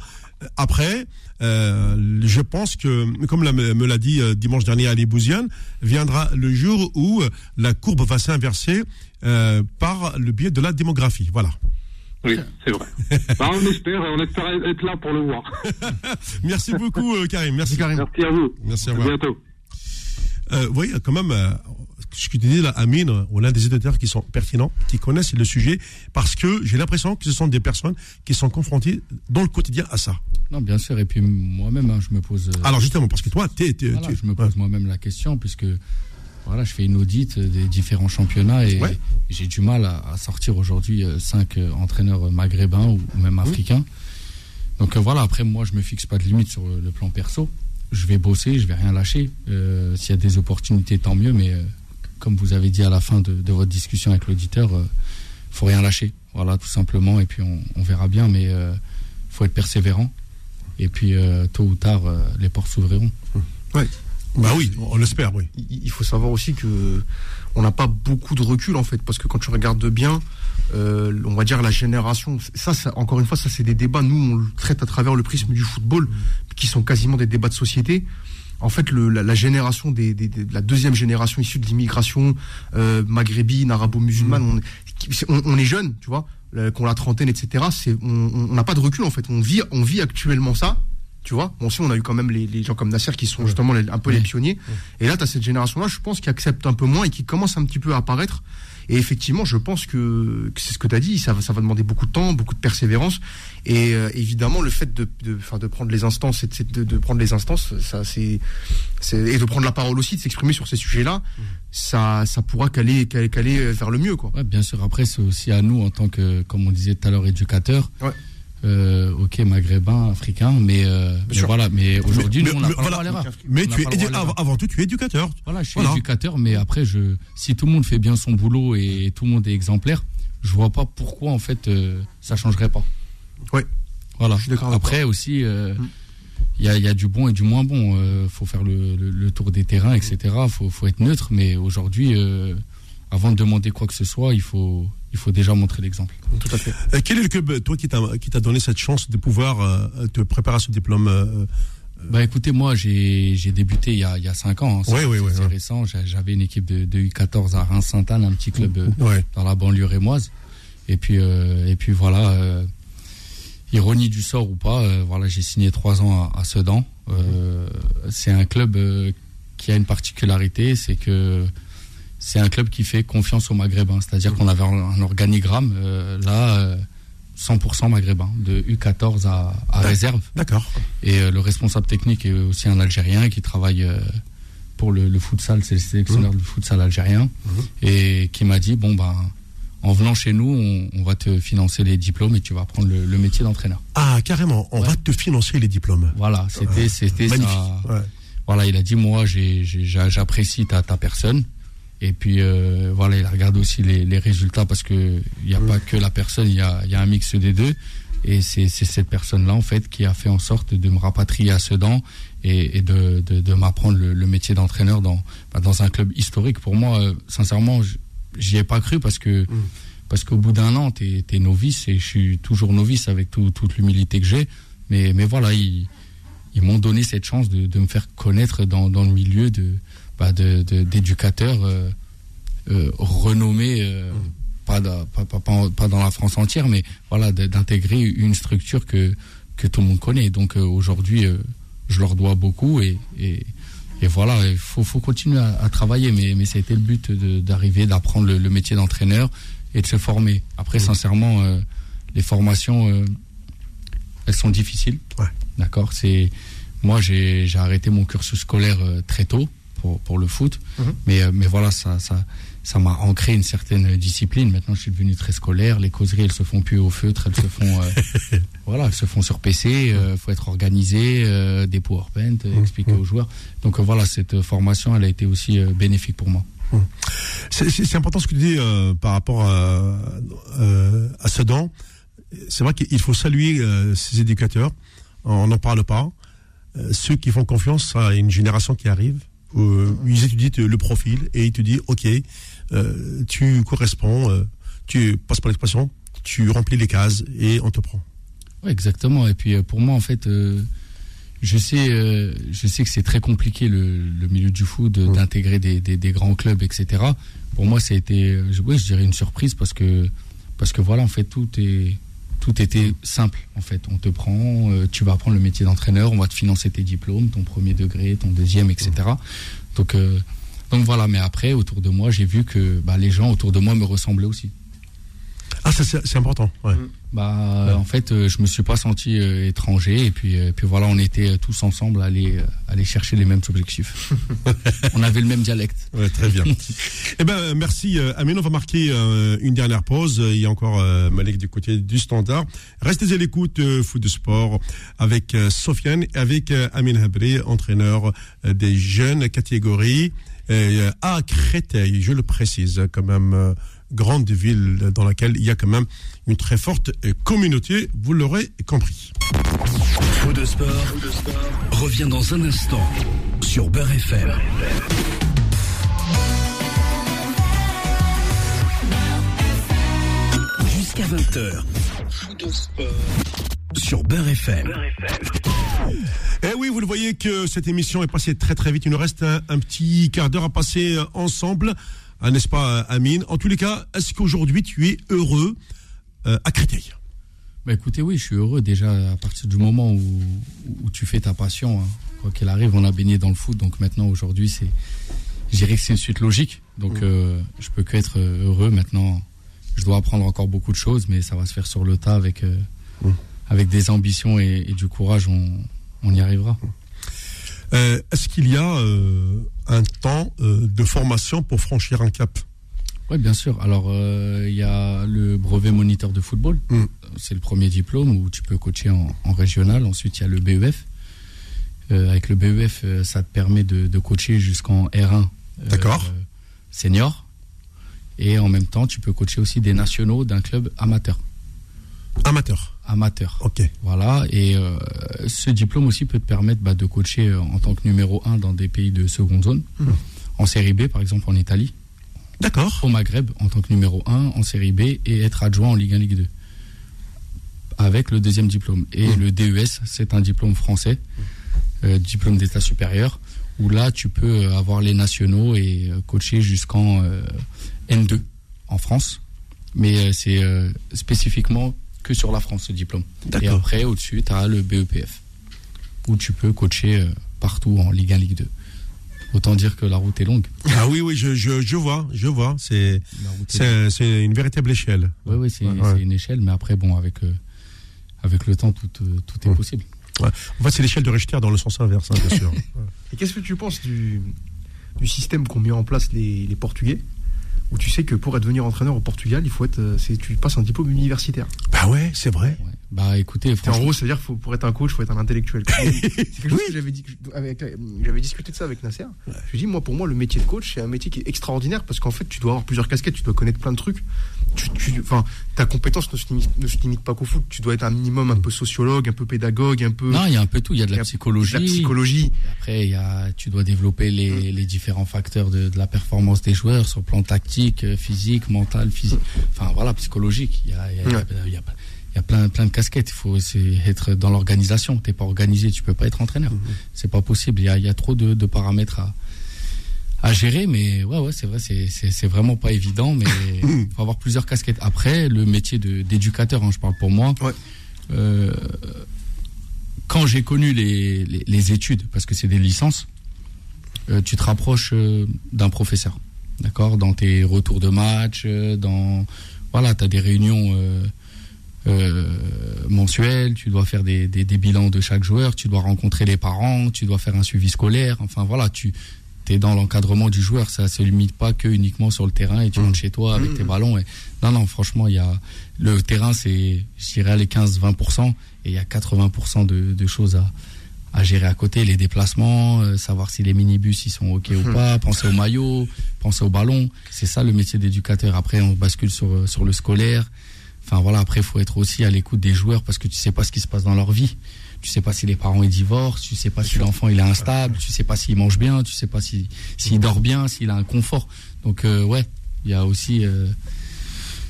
Après, euh, je pense que, comme me l'a dit euh, dimanche dernier Ali Bouziane, viendra le jour où la courbe va s'inverser euh, par le biais de la démographie. Voilà. Oui, c'est vrai. Bah, on espère, on espère être là pour le voir. Merci beaucoup, Karim. Merci, Karim. Merci à vous. Merci à, à bientôt. Euh, oui, quand même, ce que tu dis là, Amine, on a des éditeurs qui sont pertinents, qui connaissent le sujet, parce que j'ai l'impression que ce sont des personnes qui sont confrontées dans le quotidien à ça. Non, bien sûr, et puis moi-même, hein, je me pose. Euh, Alors justement, parce que toi, tu es, je me pose moi-même la question, puisque voilà, je fais une audite des différents championnats et j'ai du mal à, sortir aujourd'hui euh, cinq euh, entraîneurs maghrébins ou, même africains. Donc voilà, après moi, je me fixe pas de limite sur le plan perso. Je vais bosser, je vais rien lâcher. S'il y a des opportunités, tant mieux, mais comme vous avez dit à la fin de, votre discussion avec l'auditeur, il faut rien lâcher. Voilà, tout simplement, et puis on, verra bien, mais il faut être persévérant. Et puis, euh, tôt ou tard, euh, les portes s'ouvriront. Ouais. Bah oui, on l'espère, oui. Il faut savoir aussi que on n'a pas beaucoup de recul en fait, parce que quand tu regardes bien, euh, on va dire la génération, ça, encore une fois, ça c'est des débats. Nous, on le traite à travers le prisme du football, qui sont quasiment des débats de société. En fait, le, la, génération des, des, la deuxième génération issue de l'immigration maghrébine, arabo-musulmane, mm. on, on, est jeune, tu vois qu'on la trentaine, etc. C'est, on n'a pas de recul en fait. On vit, on vit actuellement ça. Tu vois, bon, si on a eu quand même les, gens comme Nasser qui sont justement un peu les pionniers. Et là, tu as cette génération-là, je pense, qui accepte un peu moins et qui commence un petit peu à apparaître. Et effectivement, je pense que, c'est ce que tu as dit, ça, va demander beaucoup de temps, beaucoup de persévérance. Et euh, évidemment, le fait de, de, de prendre les instances, et de, de, prendre les instances, ça, c'est, et de prendre la parole aussi, de s'exprimer sur ces sujets-là, ça, ça pourra caler, caler, vers le mieux, quoi. Ouais, bien sûr. Après, c'est aussi à nous, en tant que, comme on disait tout à l'heure, éducateurs. Ouais euh, ok, maghrébin, africain, mais, euh, voilà. Mais aujourd'hui, nous, on n'a pas l'erreur. Mais tu es avant tout, tu es éducateur. Voilà, je suis éducateur, mais après, je, si tout le monde fait bien son boulot et tout le monde est exemplaire, je vois pas pourquoi en fait euh, ça changerait pas. Oui. Voilà. Après aussi, mm. il y, a, y, a, du bon et du moins bon. Il faut faire le, le, tour des terrains, etc. Il faut, faut, être neutre, mais aujourd'hui, avant de demander quoi que ce soit, il faut, il faut déjà montrer l'exemple. Tout à fait. Euh, quel est le club, toi, qui t'a donné cette chance de pouvoir euh, te préparer à ce diplôme euh, bah écoutez, moi j'ai débuté il y a, il y a 5 ans. Hein, oui, oui, oui, c'est récent. J'avais une équipe de, de U14 à Reims-Sainte-Anne, un petit club dans la banlieue rémoise. Et puis, et puis voilà, ironie du sort ou pas, voilà, j'ai signé 3 ans à, à Sedan. c'est un club qui a une particularité, c'est que c'est un club qui fait confiance aux Maghrébins. C'est-à-dire qu'on avait un organigramme, euh, là, 100% euh, maghrébin, de U14 à, réserve. D'accord. Et euh, le responsable technique est aussi un Algérien qui travaille pour le, futsal, c'est le sélectionneur mmh. du futsal algérien, mmh. et qui m'a dit, bon, ben, en venant chez nous, on, va te financer les diplômes et tu vas prendre le, métier d'entraîneur. Ah, carrément, on va te financer les diplômes. Voilà, c'était c'était ça. Voilà, il a dit, moi, j'apprécie ta, ta personne et puis euh, voilà, il regarde aussi les, résultats parce que il n'y a pas que la personne, il y a, y a, un mix des deux. Et c'est cette personne-là en fait qui a fait en sorte de me rapatrier à Sedan et, et de, de, de m'apprendre le, le, métier d'entraîneur dans bah, dans un club historique. Pour moi, euh, sincèrement, j'y ai pas cru parce que mm. parce qu'au bout d'un an, tu es, novice et je suis toujours novice avec toute l'humilité que j'ai. Mais mais voilà, ils, ils m'ont donné cette chance de, de me faire connaître dans, dans le milieu de bah, d'éducateurs euh, euh, renommés, euh, mmh. pas, pas, pas, dans la France entière, mais voilà, d'intégrer une structure que, que tout le monde connaît. Donc aujourd'hui, je leur dois beaucoup et, et, et voilà, il faut, faut continuer à, travailler, mais, mais ça a été le but d'arriver, d'apprendre le, métier d'entraîneur et de se former. Après, mmh. sincèrement, les formations, elles sont difficiles. Ouais. D'accord C'est moi, j'ai arrêté mon cursus scolaire très tôt pour, le foot. Mhm. Mais, euh, mais voilà, ça, ça, ça m'a ancré une certaine discipline. Maintenant, je suis devenu très scolaire. Les causeries, elles se font plus au feutre, elles se font, euh, voilà, elles se font sur PC. Il euh, faut être organisé, des PowerPoint, mhm. expliquer mhm. aux joueurs. Donc voilà, cette formation, elle a été aussi bénéfique pour moi. C'est important ce que tu dis par rapport à, à Sedan. C'est vrai qu'il faut saluer ces éducateurs. On n'en parle pas. ceux qui font confiance à une génération qui arrive, ils étudient le profil et ils te disent, OK, tu corresponds, tu passes par l'expression, tu remplis les cases et on te prend. Oui, exactement. Et puis pour moi, en fait, je sais, je sais que c'est très compliqué le, milieu du foot mmh. d'intégrer des, des, grands clubs, etc. Pour moi, ça a été, je, je dirais une surprise parce que parce que voilà, en fait, tout est tout était simple en fait. On te prend, euh, tu vas apprendre le métier d'entraîneur, on va te financer tes diplômes, ton premier degré, ton deuxième, etc. Donc euh, donc voilà. Mais après, autour de moi, j'ai vu que bah, les gens autour de moi me ressemblaient aussi. Ah, c'est important. Ouais. Bah, en fait, euh, je me suis pas senti euh, étranger et puis, euh, puis voilà, on était tous ensemble à aller, aller chercher les mêmes objectifs. on avait le même dialecte. Ouais, très bien. eh ben, merci Amine. On va marquer une dernière pause. Il y a encore Malek du côté du standard. Restez à l'écoute foot de sport avec Sofiane et avec Amine Habri, entraîneur des jeunes catégories à Créteil. Je le précise quand même grande ville dans laquelle il y a quand même une très forte communauté, vous l'aurez compris. Faux de sport, revient dans un instant sur Beurre FM. Jusqu'à 20h. Faux de sport sur Beurre FM. Eh oui, vous le voyez que cette émission est passée très très vite. Il nous reste un petit quart d'heure à passer ensemble. Ah, n'est-ce pas, Amine? En tous les cas, est-ce qu'aujourd'hui tu es heureux euh, à Créteil? Bah écoutez, oui, je suis heureux déjà à partir du moment où, où tu fais ta passion. Hein. Quoi qu'il arrive, on a baigné dans le foot, donc maintenant aujourd'hui, c'est, je dirais que c'est une suite logique. Donc je euh, je peux que être heureux maintenant. Je dois apprendre encore beaucoup de choses, mais ça va se faire sur le tas avec euh, avec des ambitions et, du courage, on, on y arrivera. Euh, est-ce qu'il y a euh, un temps euh, de formation pour franchir un cap? Oui, bien sûr. Alors, il y a le brevet moniteur de football. Hmm. C'est le premier diplôme où tu peux coacher en, régional. Ensuite, il y a le BEF. avec le BEF, ça te permet de, coacher jusqu'en R1 D'accord. senior. Et en même temps, tu peux coacher aussi des nationaux d'un club amateur. Amateur amateur. Ok. Voilà, et euh, ce diplôme aussi peut te permettre bah, de coacher euh, en tant que numéro 1 dans des pays de seconde zone, hmm. en série B par exemple en Italie. D'accord. Au Maghreb en tant que numéro 1 en série B et être adjoint en Ligue 1, Ligue 2. Avec le deuxième diplôme. Et hmm. le DES, c'est un diplôme français, euh, diplôme d'état supérieur, où là tu peux avoir les nationaux et coacher jusqu'en N2 en France. Mais c'est spécifiquement que sur la France, ce diplôme. Et après, au-dessus, tu as le BEPF, où tu peux coacher euh, partout en Ligue 1, Ligue 2. Autant dire que la route est longue. Ah oui, oui, je, je, vois, je vois. C'est c'est une véritable échelle. Oui, oui, c'est une échelle, mais après, bon, avec, euh, avec le temps, tout, euh, tout est possible. En fait, c'est l'échelle de Richter dans le sens inverse, hein, bien sûr. Et qu'est-ce que tu penses du, du système qu'ont mis en place les, les Portugais? Où tu sais que pour devenir entraîneur au Portugal, il faut être, euh, c'est, tu passes un diplôme universitaire. Bah ouais, c'est vrai. Bah écoutez, franchement... en gros, c'est-à-dire faut pour être un coach, faut être un intellectuel. c'est quelque chose que j'avais dit, j'avais discuté de ça avec Nasser. Je lui dis moi, pour moi, le métier de coach, c'est un métier qui est extraordinaire parce qu'en fait, tu dois avoir plusieurs casquettes, tu dois connaître plein de trucs. Tu, enfin, ta compétence ne se, limite, pas qu'au foot. Tu dois être un minimum un peu sociologue, un peu pédagogue, un peu. Non, il y a un peu tout. Il y a de la psychologie. De la psychologie. Après, il y a, tu dois développer les, mm. les différents facteurs de, de, la performance des joueurs sur le plan tactique, euh, physique, mental, physique. Enfin voilà, psychologique. Il y a, il y a, il y a il y a plein, plein de casquettes. Il faut être dans l'organisation. T'es pas organisé, tu peux pas être entraîneur. Mhm. C'est pas possible. Il y a, il y a trop de, de, paramètres à, à gérer. Mais ouais, ouais, c'est vrai, c'est vraiment pas évident. Mais il faut avoir plusieurs casquettes. Après, le métier d'éducateur, hein, je parle pour moi. Ouais. Euh, quand j'ai connu les, les, les, études, parce que c'est des licences, euh, tu te rapproches euh, d'un professeur. D'accord Dans tes retours de match, dans. Voilà, tu as des réunions euh, mensuel, tu dois faire des, des, des, bilans de chaque joueur, tu dois rencontrer les parents, tu dois faire un suivi scolaire. Enfin voilà, tu es dans l'encadrement du joueur. Ça se limite pas que uniquement sur le terrain et tu rentres chez toi avec tes ballons. Et... Non, non, franchement, il y a le terrain, c'est, je dirais, les 15-20% et il y a 80% de, de choses à, à gérer à côté, les déplacements, euh, savoir si les minibus ils sont ok ou pas, penser au maillot, penser au ballon. C'est ça le métier d'éducateur. Après, on bascule sur sur le scolaire. Enfin voilà, après il faut être aussi à l'écoute des joueurs parce que tu sais pas ce qui se passe dans leur vie. Tu sais pas si les parents ils divorcent, tu sais pas si l'enfant il est instable, tu sais pas s'il mange bien, tu sais pas si s'il dort bien, s'il a un confort. Donc euh, ouais, il y a aussi euh,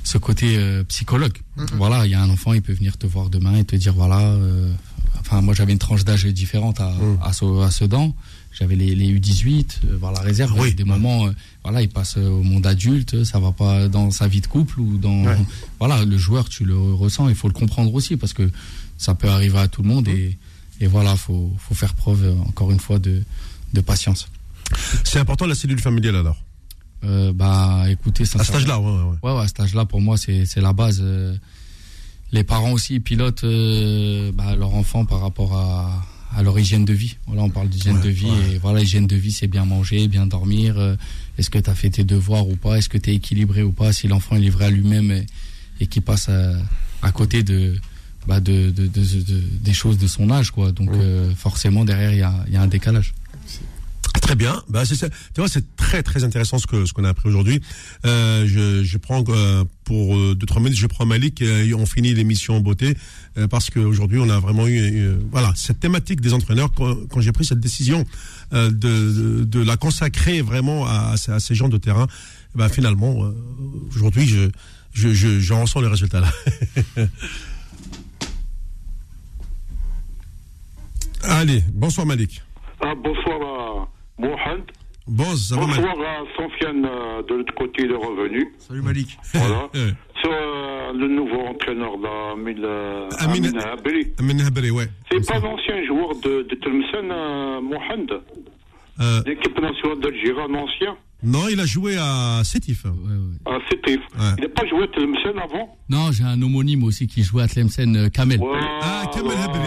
ce côté euh, psychologue. Voilà, il y a un enfant, il peut venir te voir demain et te dire voilà. enfin, moi j'avais une tranche d'âge différente à, mm. à, à, Sedan. J'avais les, les U18, voir la réserve. Oui. Des moments, voilà, il passe au monde adulte, ça va pas dans sa vie de couple ou dans. Voilà, le joueur, tu le ressens. Il faut le comprendre aussi parce que ça peut arriver à tout le monde et, et voilà, faut, faut faire preuve euh, encore une fois de, de patience. C'est important la cellule familiale alors. Euh, bah, écoutez, ça. À cet âge-là, ouais, ouais. Ouais, à cet âge-là, pour moi, c'est la base. Euh, les parents aussi pilotent euh, bah, leur enfant par rapport à, à leur hygiène de vie. Voilà, on parle d'hygiène de vie et voilà, hygiène de vie, c'est bien manger, bien dormir. Est-ce que tu as fait tes devoirs ou pas? Est-ce que tu es équilibré ou pas? Si l'enfant est livré à lui-même et, et qui passe à, à côté de bah de, de, de, des choses de son âge, quoi. Donc euh, forcément derrière il y a, y a, un décalage. Très bien. Bah, c'est, tu vois, c'est très très intéressant ce que ce qu'on a appris aujourd'hui. Euh, je, je prends euh, pour euh, deux trois minutes, je prends Malik et on finit l'émission en beauté parce qu'aujourd'hui on a vraiment eu voilà cette thématique des entraîneurs quand, quand j'ai pris cette décision de, de, de, la consacrer vraiment à, à, ces gens de terrain. Bah, finalement aujourd'hui je je, je, je ressens les résultats là. Allez, bonsoir Malik. Ah, bonsoir à Mohamed. bonsoir à Sofiane euh, de l'autre côté de revenu. Salut Malik. Voilà. Sur euh, le nouveau entraîneur là, Amin, euh, Amin Habri. Amin Habri, ouais. C'est pas l'ancien joueur de, de Tlemcen, Mohamed L'équipe nationale d'Algérie, un ancien non, il a joué à Sétif. Ouais, ouais. À Sétif. Il n'a pas joué à Tlemcen avant? Non, j'ai un homonyme aussi qui jouait à Tlemcen, euh, Kamel. ah, Kamel Habri.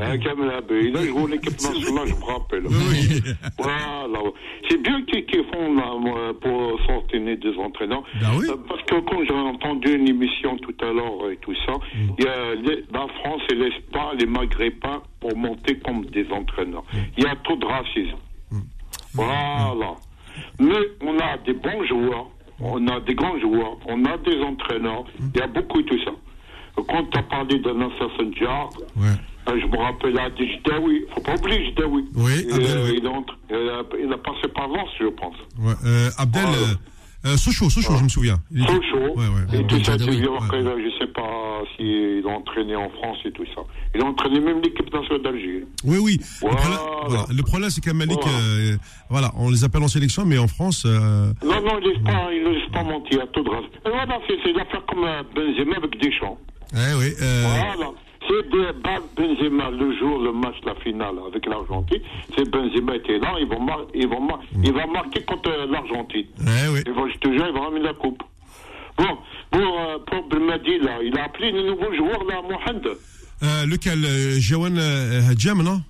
Ah, Kamel. Il a joué à l'équipe nationale, je me rappelle. Oui. voilà. C'est bien qu'ils font là, pour sortir des entraîneurs. Ben oui. Euh, parce que quand j'ai entendu une émission tout à l'heure et tout ça, mm. il y a la France et l'Espagne, les Maghrébins pour monter comme des entraîneurs. Mm. Il y a trop de racisme. Mm. Voilà. Mais on a des bons joueurs, on a des grands joueurs, on a des entraîneurs, il y a beaucoup de tout ça. Quand tu as parlé d'un assassin ouais. Euh, je me rappelle à Jdaoui, faut pas oublier Jdaoui. Oui, Abdel, il, il, il, a, passé par Lens, je pense. Ouais, euh, Abdel, euh, Sochaux, Sochaux, je me souviens. Sochaux. Ouais, ouais. Et tout ça, tu vois que je sais pas s'il a entraîné en France et tout ça. Il a entraîné même l'équipe nationale d'Algérie. Oui, oui. Voilà. Le problème, voilà. Le problème c'est qu'à Malik, voilà. Euh, voilà. on les appelle en sélection, mais en France. Euh... Non, non, il ne laisse pas, il laisse pas mentir à tout grâce. Et voilà, c'est l'affaire comme Benzema avec Deschamps. Eh oui. Euh... Voilà. C'est de Benzema le jour, le match, la finale avec l'Argentine. C'est Benzema était là, ils vont, mar ils vont mar il va marquer contre l'Argentine. Eh oui. Et vont, je te jure, il va ramener la coupe. Bon, pour, euh, pour Belmadi, là, il a appelé le nouveau joueur, là, Mohamed. Euh, lequel euh, Jawan euh, Hadjam, non?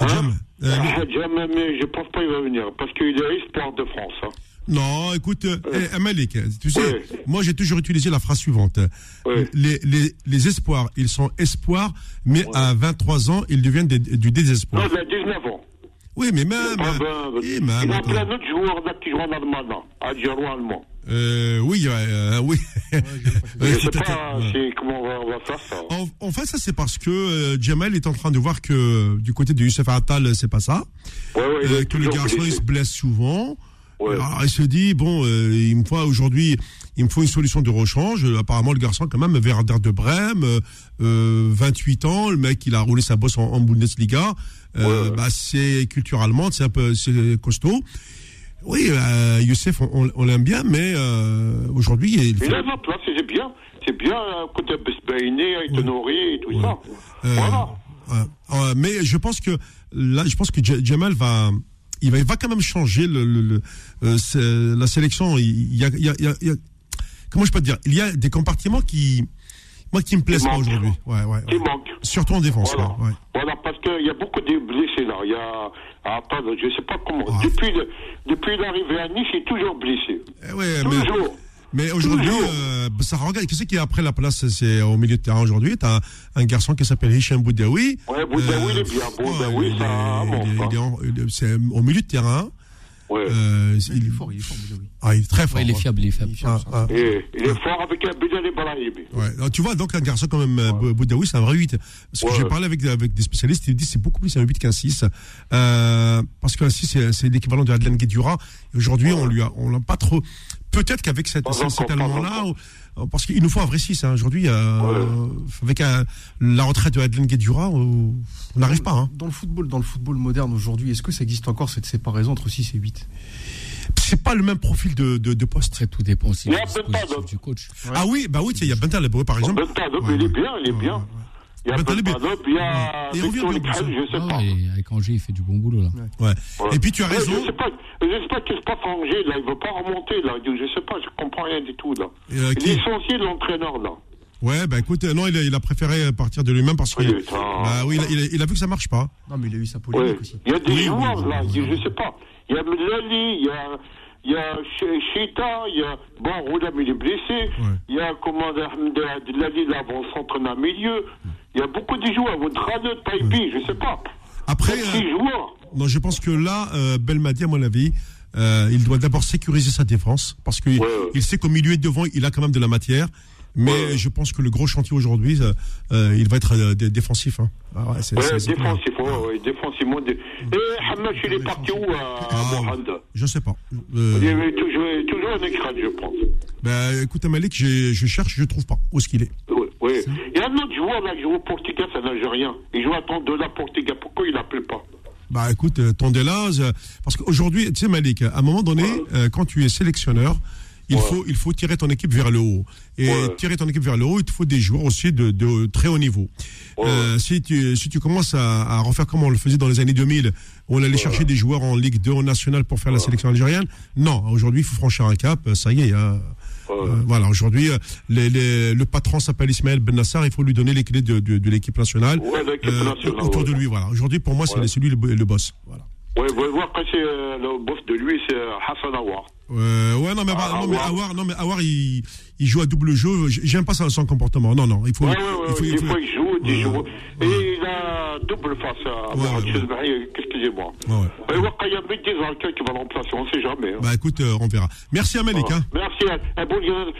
Hadjam. Hein? Euh, Hadjam, mais je pense pas qu'il va venir, parce qu'il est espoir de France. Hein. Non, écoute, euh, eh, Malik, tu sais, moi j'ai toujours utilisé la phrase suivante. Les, les, les, espoirs, ils sont espoirs, mais à 23 ans, ils deviennent des, du désespoir. Non, il a 19 ans. Oui, mais même. Ah ben, il, même, il y a plein d'autres joueurs qui jouent en allemand, algérois allemand. Euh, oui, euh, oui. je sais pas comment on va, faire ça. En, en fait, ça c'est parce que euh, Jamel est en train de voir que du côté de Youssef Attal, c'est pas ça. Ouais, ouais, euh, que le garçon il se blesse souvent. Ouais. Alors il se dit bon, euh, il me faut aujourd'hui, il me faut une solution de rechange. Apparemment le garçon quand même Werder de Brême, euh, 28 ans, le mec il a roulé sa bosse en, en Bundesliga. Euh, bah, c'est culture allemande, c'est un peu c'est costaud. Oui, euh, Youssef, on, on l'aime bien, mais aujourd'hui il, il a sa place, c'est bien, c'est bien côté Besbainé, Aitonori et tout ça. Voilà. Mais je pense que là, je pense que Jamal va il va, il va quand même changer le, le, le euh, la sélection. Il y a, il y a, il y a, comment je peux te dire? Il y a des compartiments qui, moi, qui me plaisent pas aujourd'hui. Ouais, ouais, Qui manquent. Surtout en défense. Voilà, là, ouais. voilà parce qu'il y a beaucoup de blessés là. Il y a, attends, je sais pas comment. Ah. Depuis, depuis l'arrivée à Nice, il est toujours blessé. Eh ouais, toujours. Mais... Mais aujourd'hui, euh, ça regarde. Qu'est-ce qui est après la place C'est au milieu de terrain aujourd'hui? T'as un, un garçon qui s'appelle Hicham Boudaoui. Ouais, Boudaoui, euh, il est bien. Boudaoui, C'est au milieu de terrain. Euh, il, est fort, il est fort, oui. Ah, il est très fort. il est fiable, il est fiable. Ah, ah. Et, il est fort avec un Bilal Ibrahimi. Ouais. tu vois, donc un garçon comme même euh, Boudaoui, c'est un vrai 8. Parce que j'ai parlé avec, avec des spécialistes, ils disent c'est beaucoup plus un 8 qu'un 6. Euh, parce qu'un 6, c'est l'équivalent de Adlan Guedjura. Et aujourd'hui, on lui a, on l'a pas trop. Peut-être qu'avec cet, cet allemand-là, parce qu'il nous faut un vrai 6. Hein. Aujourd'hui, euh, avec la retraite de Adlen Guedjura, on n'arrive pas. Hein. Dans le football, dans le football moderne aujourd'hui, est-ce que ça existe encore cette séparation entre 6 et 8 c'est pas le même profil de, de, de poste. Très tout dépend aussi du coach. Ah oui, bah oui, il y a Bental par exemple. Bental, il est bien, il est bien. Il y a Bental, il y a Victor je sais pas. avec Angers, il fait du bon boulot là. Ouais. Et puis tu as raison. Je sais pas, je sais pas qu'est-ce qui se passe à Angers là, il veut pas remonter là. Je sais pas, je comprends rien du tout là. Euh, il est licencié l'entraîneur là. Ouais, bah écoute, non, il a, il a préféré partir de lui-même parce que. Oui, bah, oui il, a, il, a, vu que ça marche pas. Non, mais il a eu sa polémique aussi. Il y a des joueurs là, je sais pas. Il y a Melali, il y a il y a Chita, il y a, bon, Roulam, il est blessé, il y a, comment, Abdelali, là, bon, s'entraîne milieu, il y a beaucoup de joueurs, Dradet, Taibi, je sais pas. Après, euh. Non, je pense que là, euh, Belmadi, à mon avis, euh, il doit d'abord sécuriser sa défense, parce qu'il il sait qu'au milieu et devant, il a quand même de la matière. Mais je pense que le gros chantier aujourd'hui, euh, il va être euh, défensif. Hein. Ah ouais, c'est, ouais, c'est, défensif, ouais, ouais, défensivement. Dé... Et Hamash, il est parti où à, ah, Mohand Je sais pas. Euh... Il est toujours, toujours un écran, je pense. Ben, écoute, Malik, je, je cherche, je trouve pas. Où est-ce qu'il est? Oui. Il y a un autre joueur là qui joue au Portugal, c'est un Algérien. Il joue à Tondela Portugal. Pourquoi il l'appelle pas? Bah écoute, Tondela, parce qu'aujourd'hui, tu sais Malik, à un moment donné, euh, quand tu es sélectionneur, il, faut, il faut tirer ton équipe vers le haut. Et tirer ton équipe vers le haut, il te faut des joueurs aussi de, de très haut niveau. Euh, si, tu, si tu commences à, à, refaire comme on le faisait dans les années 2000, où on allait chercher des joueurs en Ligue 2 en national pour faire la sélection algérienne, non, aujourd'hui, il faut franchir un cap, ça y est. Hein. Euh, voilà, aujourd'hui, euh, les, les, le patron s'appelle Ismaël Ben Nassar, il faut lui donner les clés de, de, de l'équipe nationale, nationale, autour de lui. Voilà, aujourd'hui, pour moi, c'est celui le, le boss. Voilà. Ouais, vous voir après, c'est le boss de lui, c'est Hassan Awar. Euh, ouais, non, mais, ah, non, mais Awar, non, mais Awar, il, il joue à double jeu. J'aime pas son comportement. Non, non, il faut. Ouais, ouais, il faut, il faut, il joue, il joue. Et il a double face à ouais, Excusez-moi. Ouais. Ouais. Il y a des qui va l'emplacer, on sait jamais. Hein. Bah écoute, euh, on verra. Merci Amélique. Hein. Merci. Hein. Bon,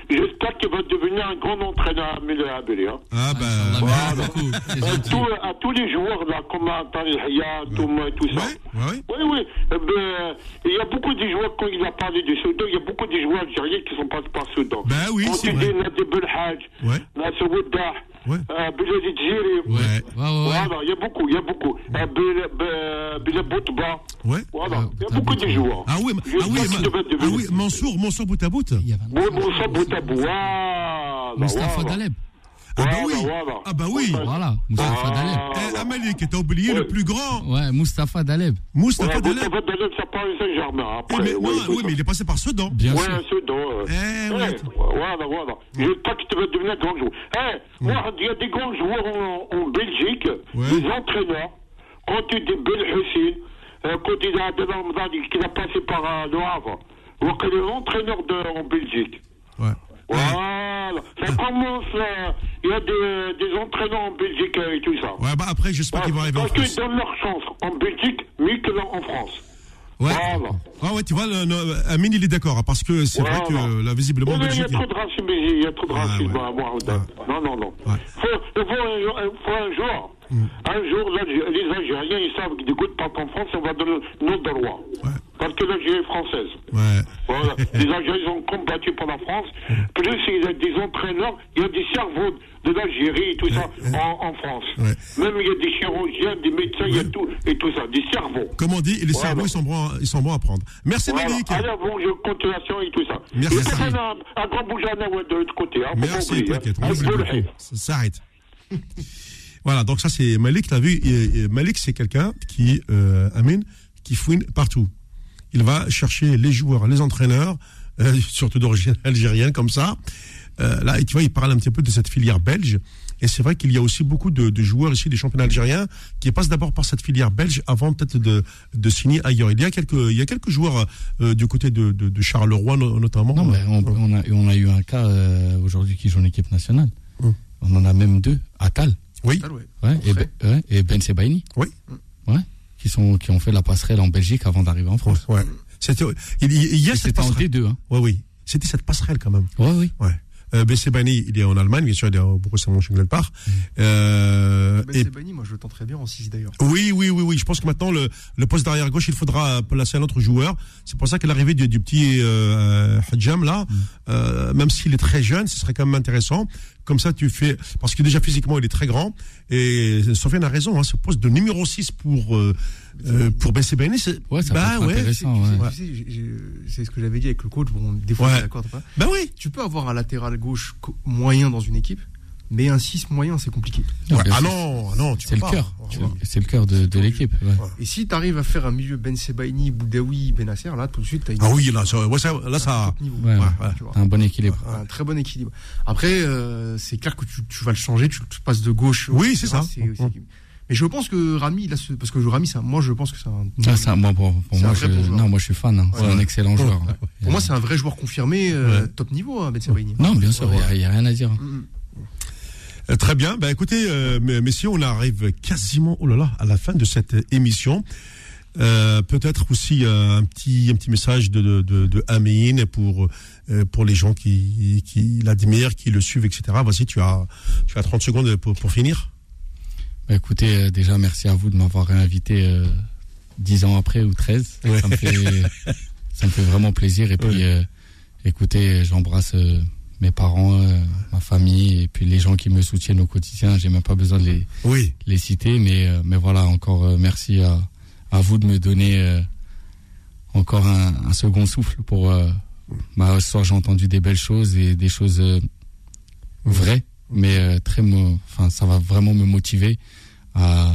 J'espère qu'il va devenir un grand entraîneur à Abelé. Hein. Ah, bah. Voilà. à, tous, à tous les joueurs, là, comme Talihia, Touma et tout ça. Oui, oui. Oui, eh ben, il y a beaucoup de joueurs, quand il a parlé de Soudan, il y a beaucoup de joueurs algériens qui sont passés par Soudan. Ben oui, c'est vrai. Nadi Belhaj, ouais. Euh, Bilal Djiri. Ouais. Ouais, Voilà, il y a beaucoup, il y a beaucoup. Euh, Bilal Boutba. Ouais. Voilà, il y a beaucoup de joueurs. Ah oui, ah oui, ah oui, Mansour, Mansour Boutabout. Oui, Mansour Boutabout. Voilà. Mustafa Daleb. Ah bah oui. Ah bah oui. Voilà. Moustapha Daleb. Eh, Amélie, qui t'a oublié le plus grand. Ouais, Moustapha Daleb. Moustapha Daleb. Moustapha Daleb, ça parle Saint-Germain. Après, mais, oui, oui, mais il est passé par Sedan. Bien ouais, sûr. Sedan. Eh, ouais. Voilà, voilà. Je veux pas que tu vas devenir grand joueur. Eh, moi, il y a des grands joueurs en, en Belgique, des entraîneurs, quand tu dis Bel Hussein, quand il a Abdel Ramadan, qui a passé par Le Havre, ou que les entraîneurs de, en Belgique. Ouais. Voilà, ça commence, il y a des, des entraîneurs en Belgique et tout ça. Ouais, bah après, j'espère ouais, qu'ils vont arriver en France. Parce qu'ils donnent leur chance en Belgique, mieux que en France. Ouais. Voilà. Ah ouais, tu vois, le, le, Amine, il est d'accord, parce que c'est voilà. vrai que là, visiblement, en Belgique. Il y a trop de racisme, il y a trop de racisme à moi. Non, non, non. Il faut, faut, un, faut un jour, mm. un jour, là, les Algériens, ils savent que du coup, de partent en France, on va donner nos droits. Ouais. Parce que l'Algérie est française. Ouais. Voilà. les Algériens ont combattu pour la France. Plus il y a des entraîneurs, il y a des cerveaux de l'Algérie et tout ça en, en, France. Ouais. Même il y a des chirurgiens, des médecins, il y a tout et tout ça, des cerveaux. Comme on dit, les voilà. cerveaux, ils sont, bons, ils sont bons à prendre. Merci voilà. Malik. Alors bon, je continuation et tout ça. Merci. Et un, un, un grand boujana de l'autre côté. Hein, Merci, t'inquiète. Hein. Ça s'arrête. voilà, donc ça c'est Malik, t'as vu, Malik c'est quelqu'un qui, euh, Amine, qui fouine partout il va chercher les joueurs, les entraîneurs, euh, surtout d'origine algérienne comme ça. Euh, là, tu vois, il parle un petit peu de cette filière belge. Et c'est vrai qu'il y a aussi beaucoup de, de, joueurs ici des championnats algériens qui passent d'abord par cette filière belge avant peut-être de, de signer ailleurs. Il y a quelques, il y a quelques joueurs euh, du côté de, de, de Charleroi notamment. Non, mais on, on, a, on a eu un cas euh, aujourd'hui qui joue en équipe nationale. Hum. On en a même deux. Atal. Oui. Atal, ouais. Ouais, et, ben, ouais, et Ben Sebaini. Oui. Ouais qui, sont, qui ont fait la passerelle en Belgique avant d'arriver en France. Ouais. il, y a cette passerelle. C'était en T2. Hein. Ouais, oui. C'était cette passerelle quand même. Ouais, oui. Ouais. Euh, Bani, il est en Allemagne, bien sûr, il est au Borussia Mönchengladbach. Euh, Bani, moi, je le tenterais bien en 6 d'ailleurs. Oui, oui, oui, oui. Je pense que maintenant, le, le poste d'arrière gauche, il faudra placer un autre joueur. C'est pour ça que l'arrivée du, du, petit euh, Hadjam, là, mm. euh, même s'il est très jeune, ce serait quand même intéressant. Comme ça, tu fais, parce que déjà physiquement, il est très grand. Et Sofiane a raison, hein, ce poste de numéro 6 pour, euh, euh, pour c'est ouais, ça bah, ouais, intéressant. C'est ce que j'avais dit avec le coach. Bon, des fois, d'accord pas. Bah oui. Tu peux avoir un latéral gauche moyen dans une équipe, mais un 6 moyen, c'est compliqué. ah non, non, c'est le cœur. C'est le cœur de, de l'équipe. Et si tu arrives à faire un milieu Ben Sebaini, Boudaoui, Benasser, là, tout de suite, as Ah oui, là, ça, là, ça. un bon équilibre. Un très bon équilibre. Après, euh, c'est clair que tu, tu, vas le changer, tu, passes de gauche. Oui, c'est ça. Mais je pense que Rami, là, parce que Rami, moi, je pense que c'est un. Ah, ça, moi, pour, moi, je, non, moi, je suis fan. Hein. C'est un excellent joueur. Pour moi, c'est un vrai joueur confirmé, euh, top niveau, hein, Ben Sebaini. Non, bien sûr, il n'y a, rien à dire. Mm, mm. Euh, très bien. Ben, écoutez, euh, messieurs, on arrive quasiment, oh là là, à la fin de cette émission. Euh, peut-être aussi un petit un petit message de de, de, de Amin pour pour les gens qui qui l'admirent, qui le suivent, etc. Voici, tu as tu as 30 secondes pour, pour finir. Ben, écoutez, déjà merci à vous de m'avoir réinvité dix ans après ou 13. Ça me fait ça me fait vraiment plaisir et puis écoutez, j'embrasse mes parents, euh, ma famille et puis les gens qui me soutiennent au quotidien. J'ai même pas besoin de les, oui. les citer, mais, euh, mais voilà, encore euh, merci à, à vous de me donner encore un, un, second souffle pour. Ce soir, j'ai entendu des belles choses et des choses vraies, mais très. Enfin, ça va vraiment me motiver à,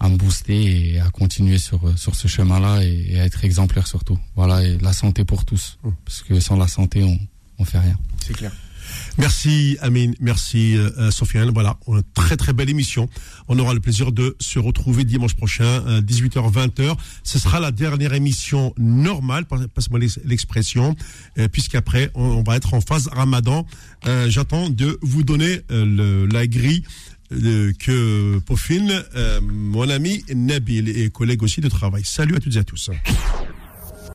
à me booster et à continuer sur, sur ce chemin-là et, à être exemplaire surtout. Voilà, et la santé pour tous. Mmh. Parce que sans la santé, on on fait rien. C'est clair. Merci Amine, merci euh, euh, Sofiane. Voilà, une très très belle émission. On aura le plaisir de se retrouver dimanche prochain, 18h-20h. Euh, Ce sera la dernière émission normale, passe-moi l'expression, puisqu'après on, va être en phase Ramadan. J'attends de vous donner la grille que peaufine mon ami Nabil et collègue aussi de travail. Salut à toutes et à tous.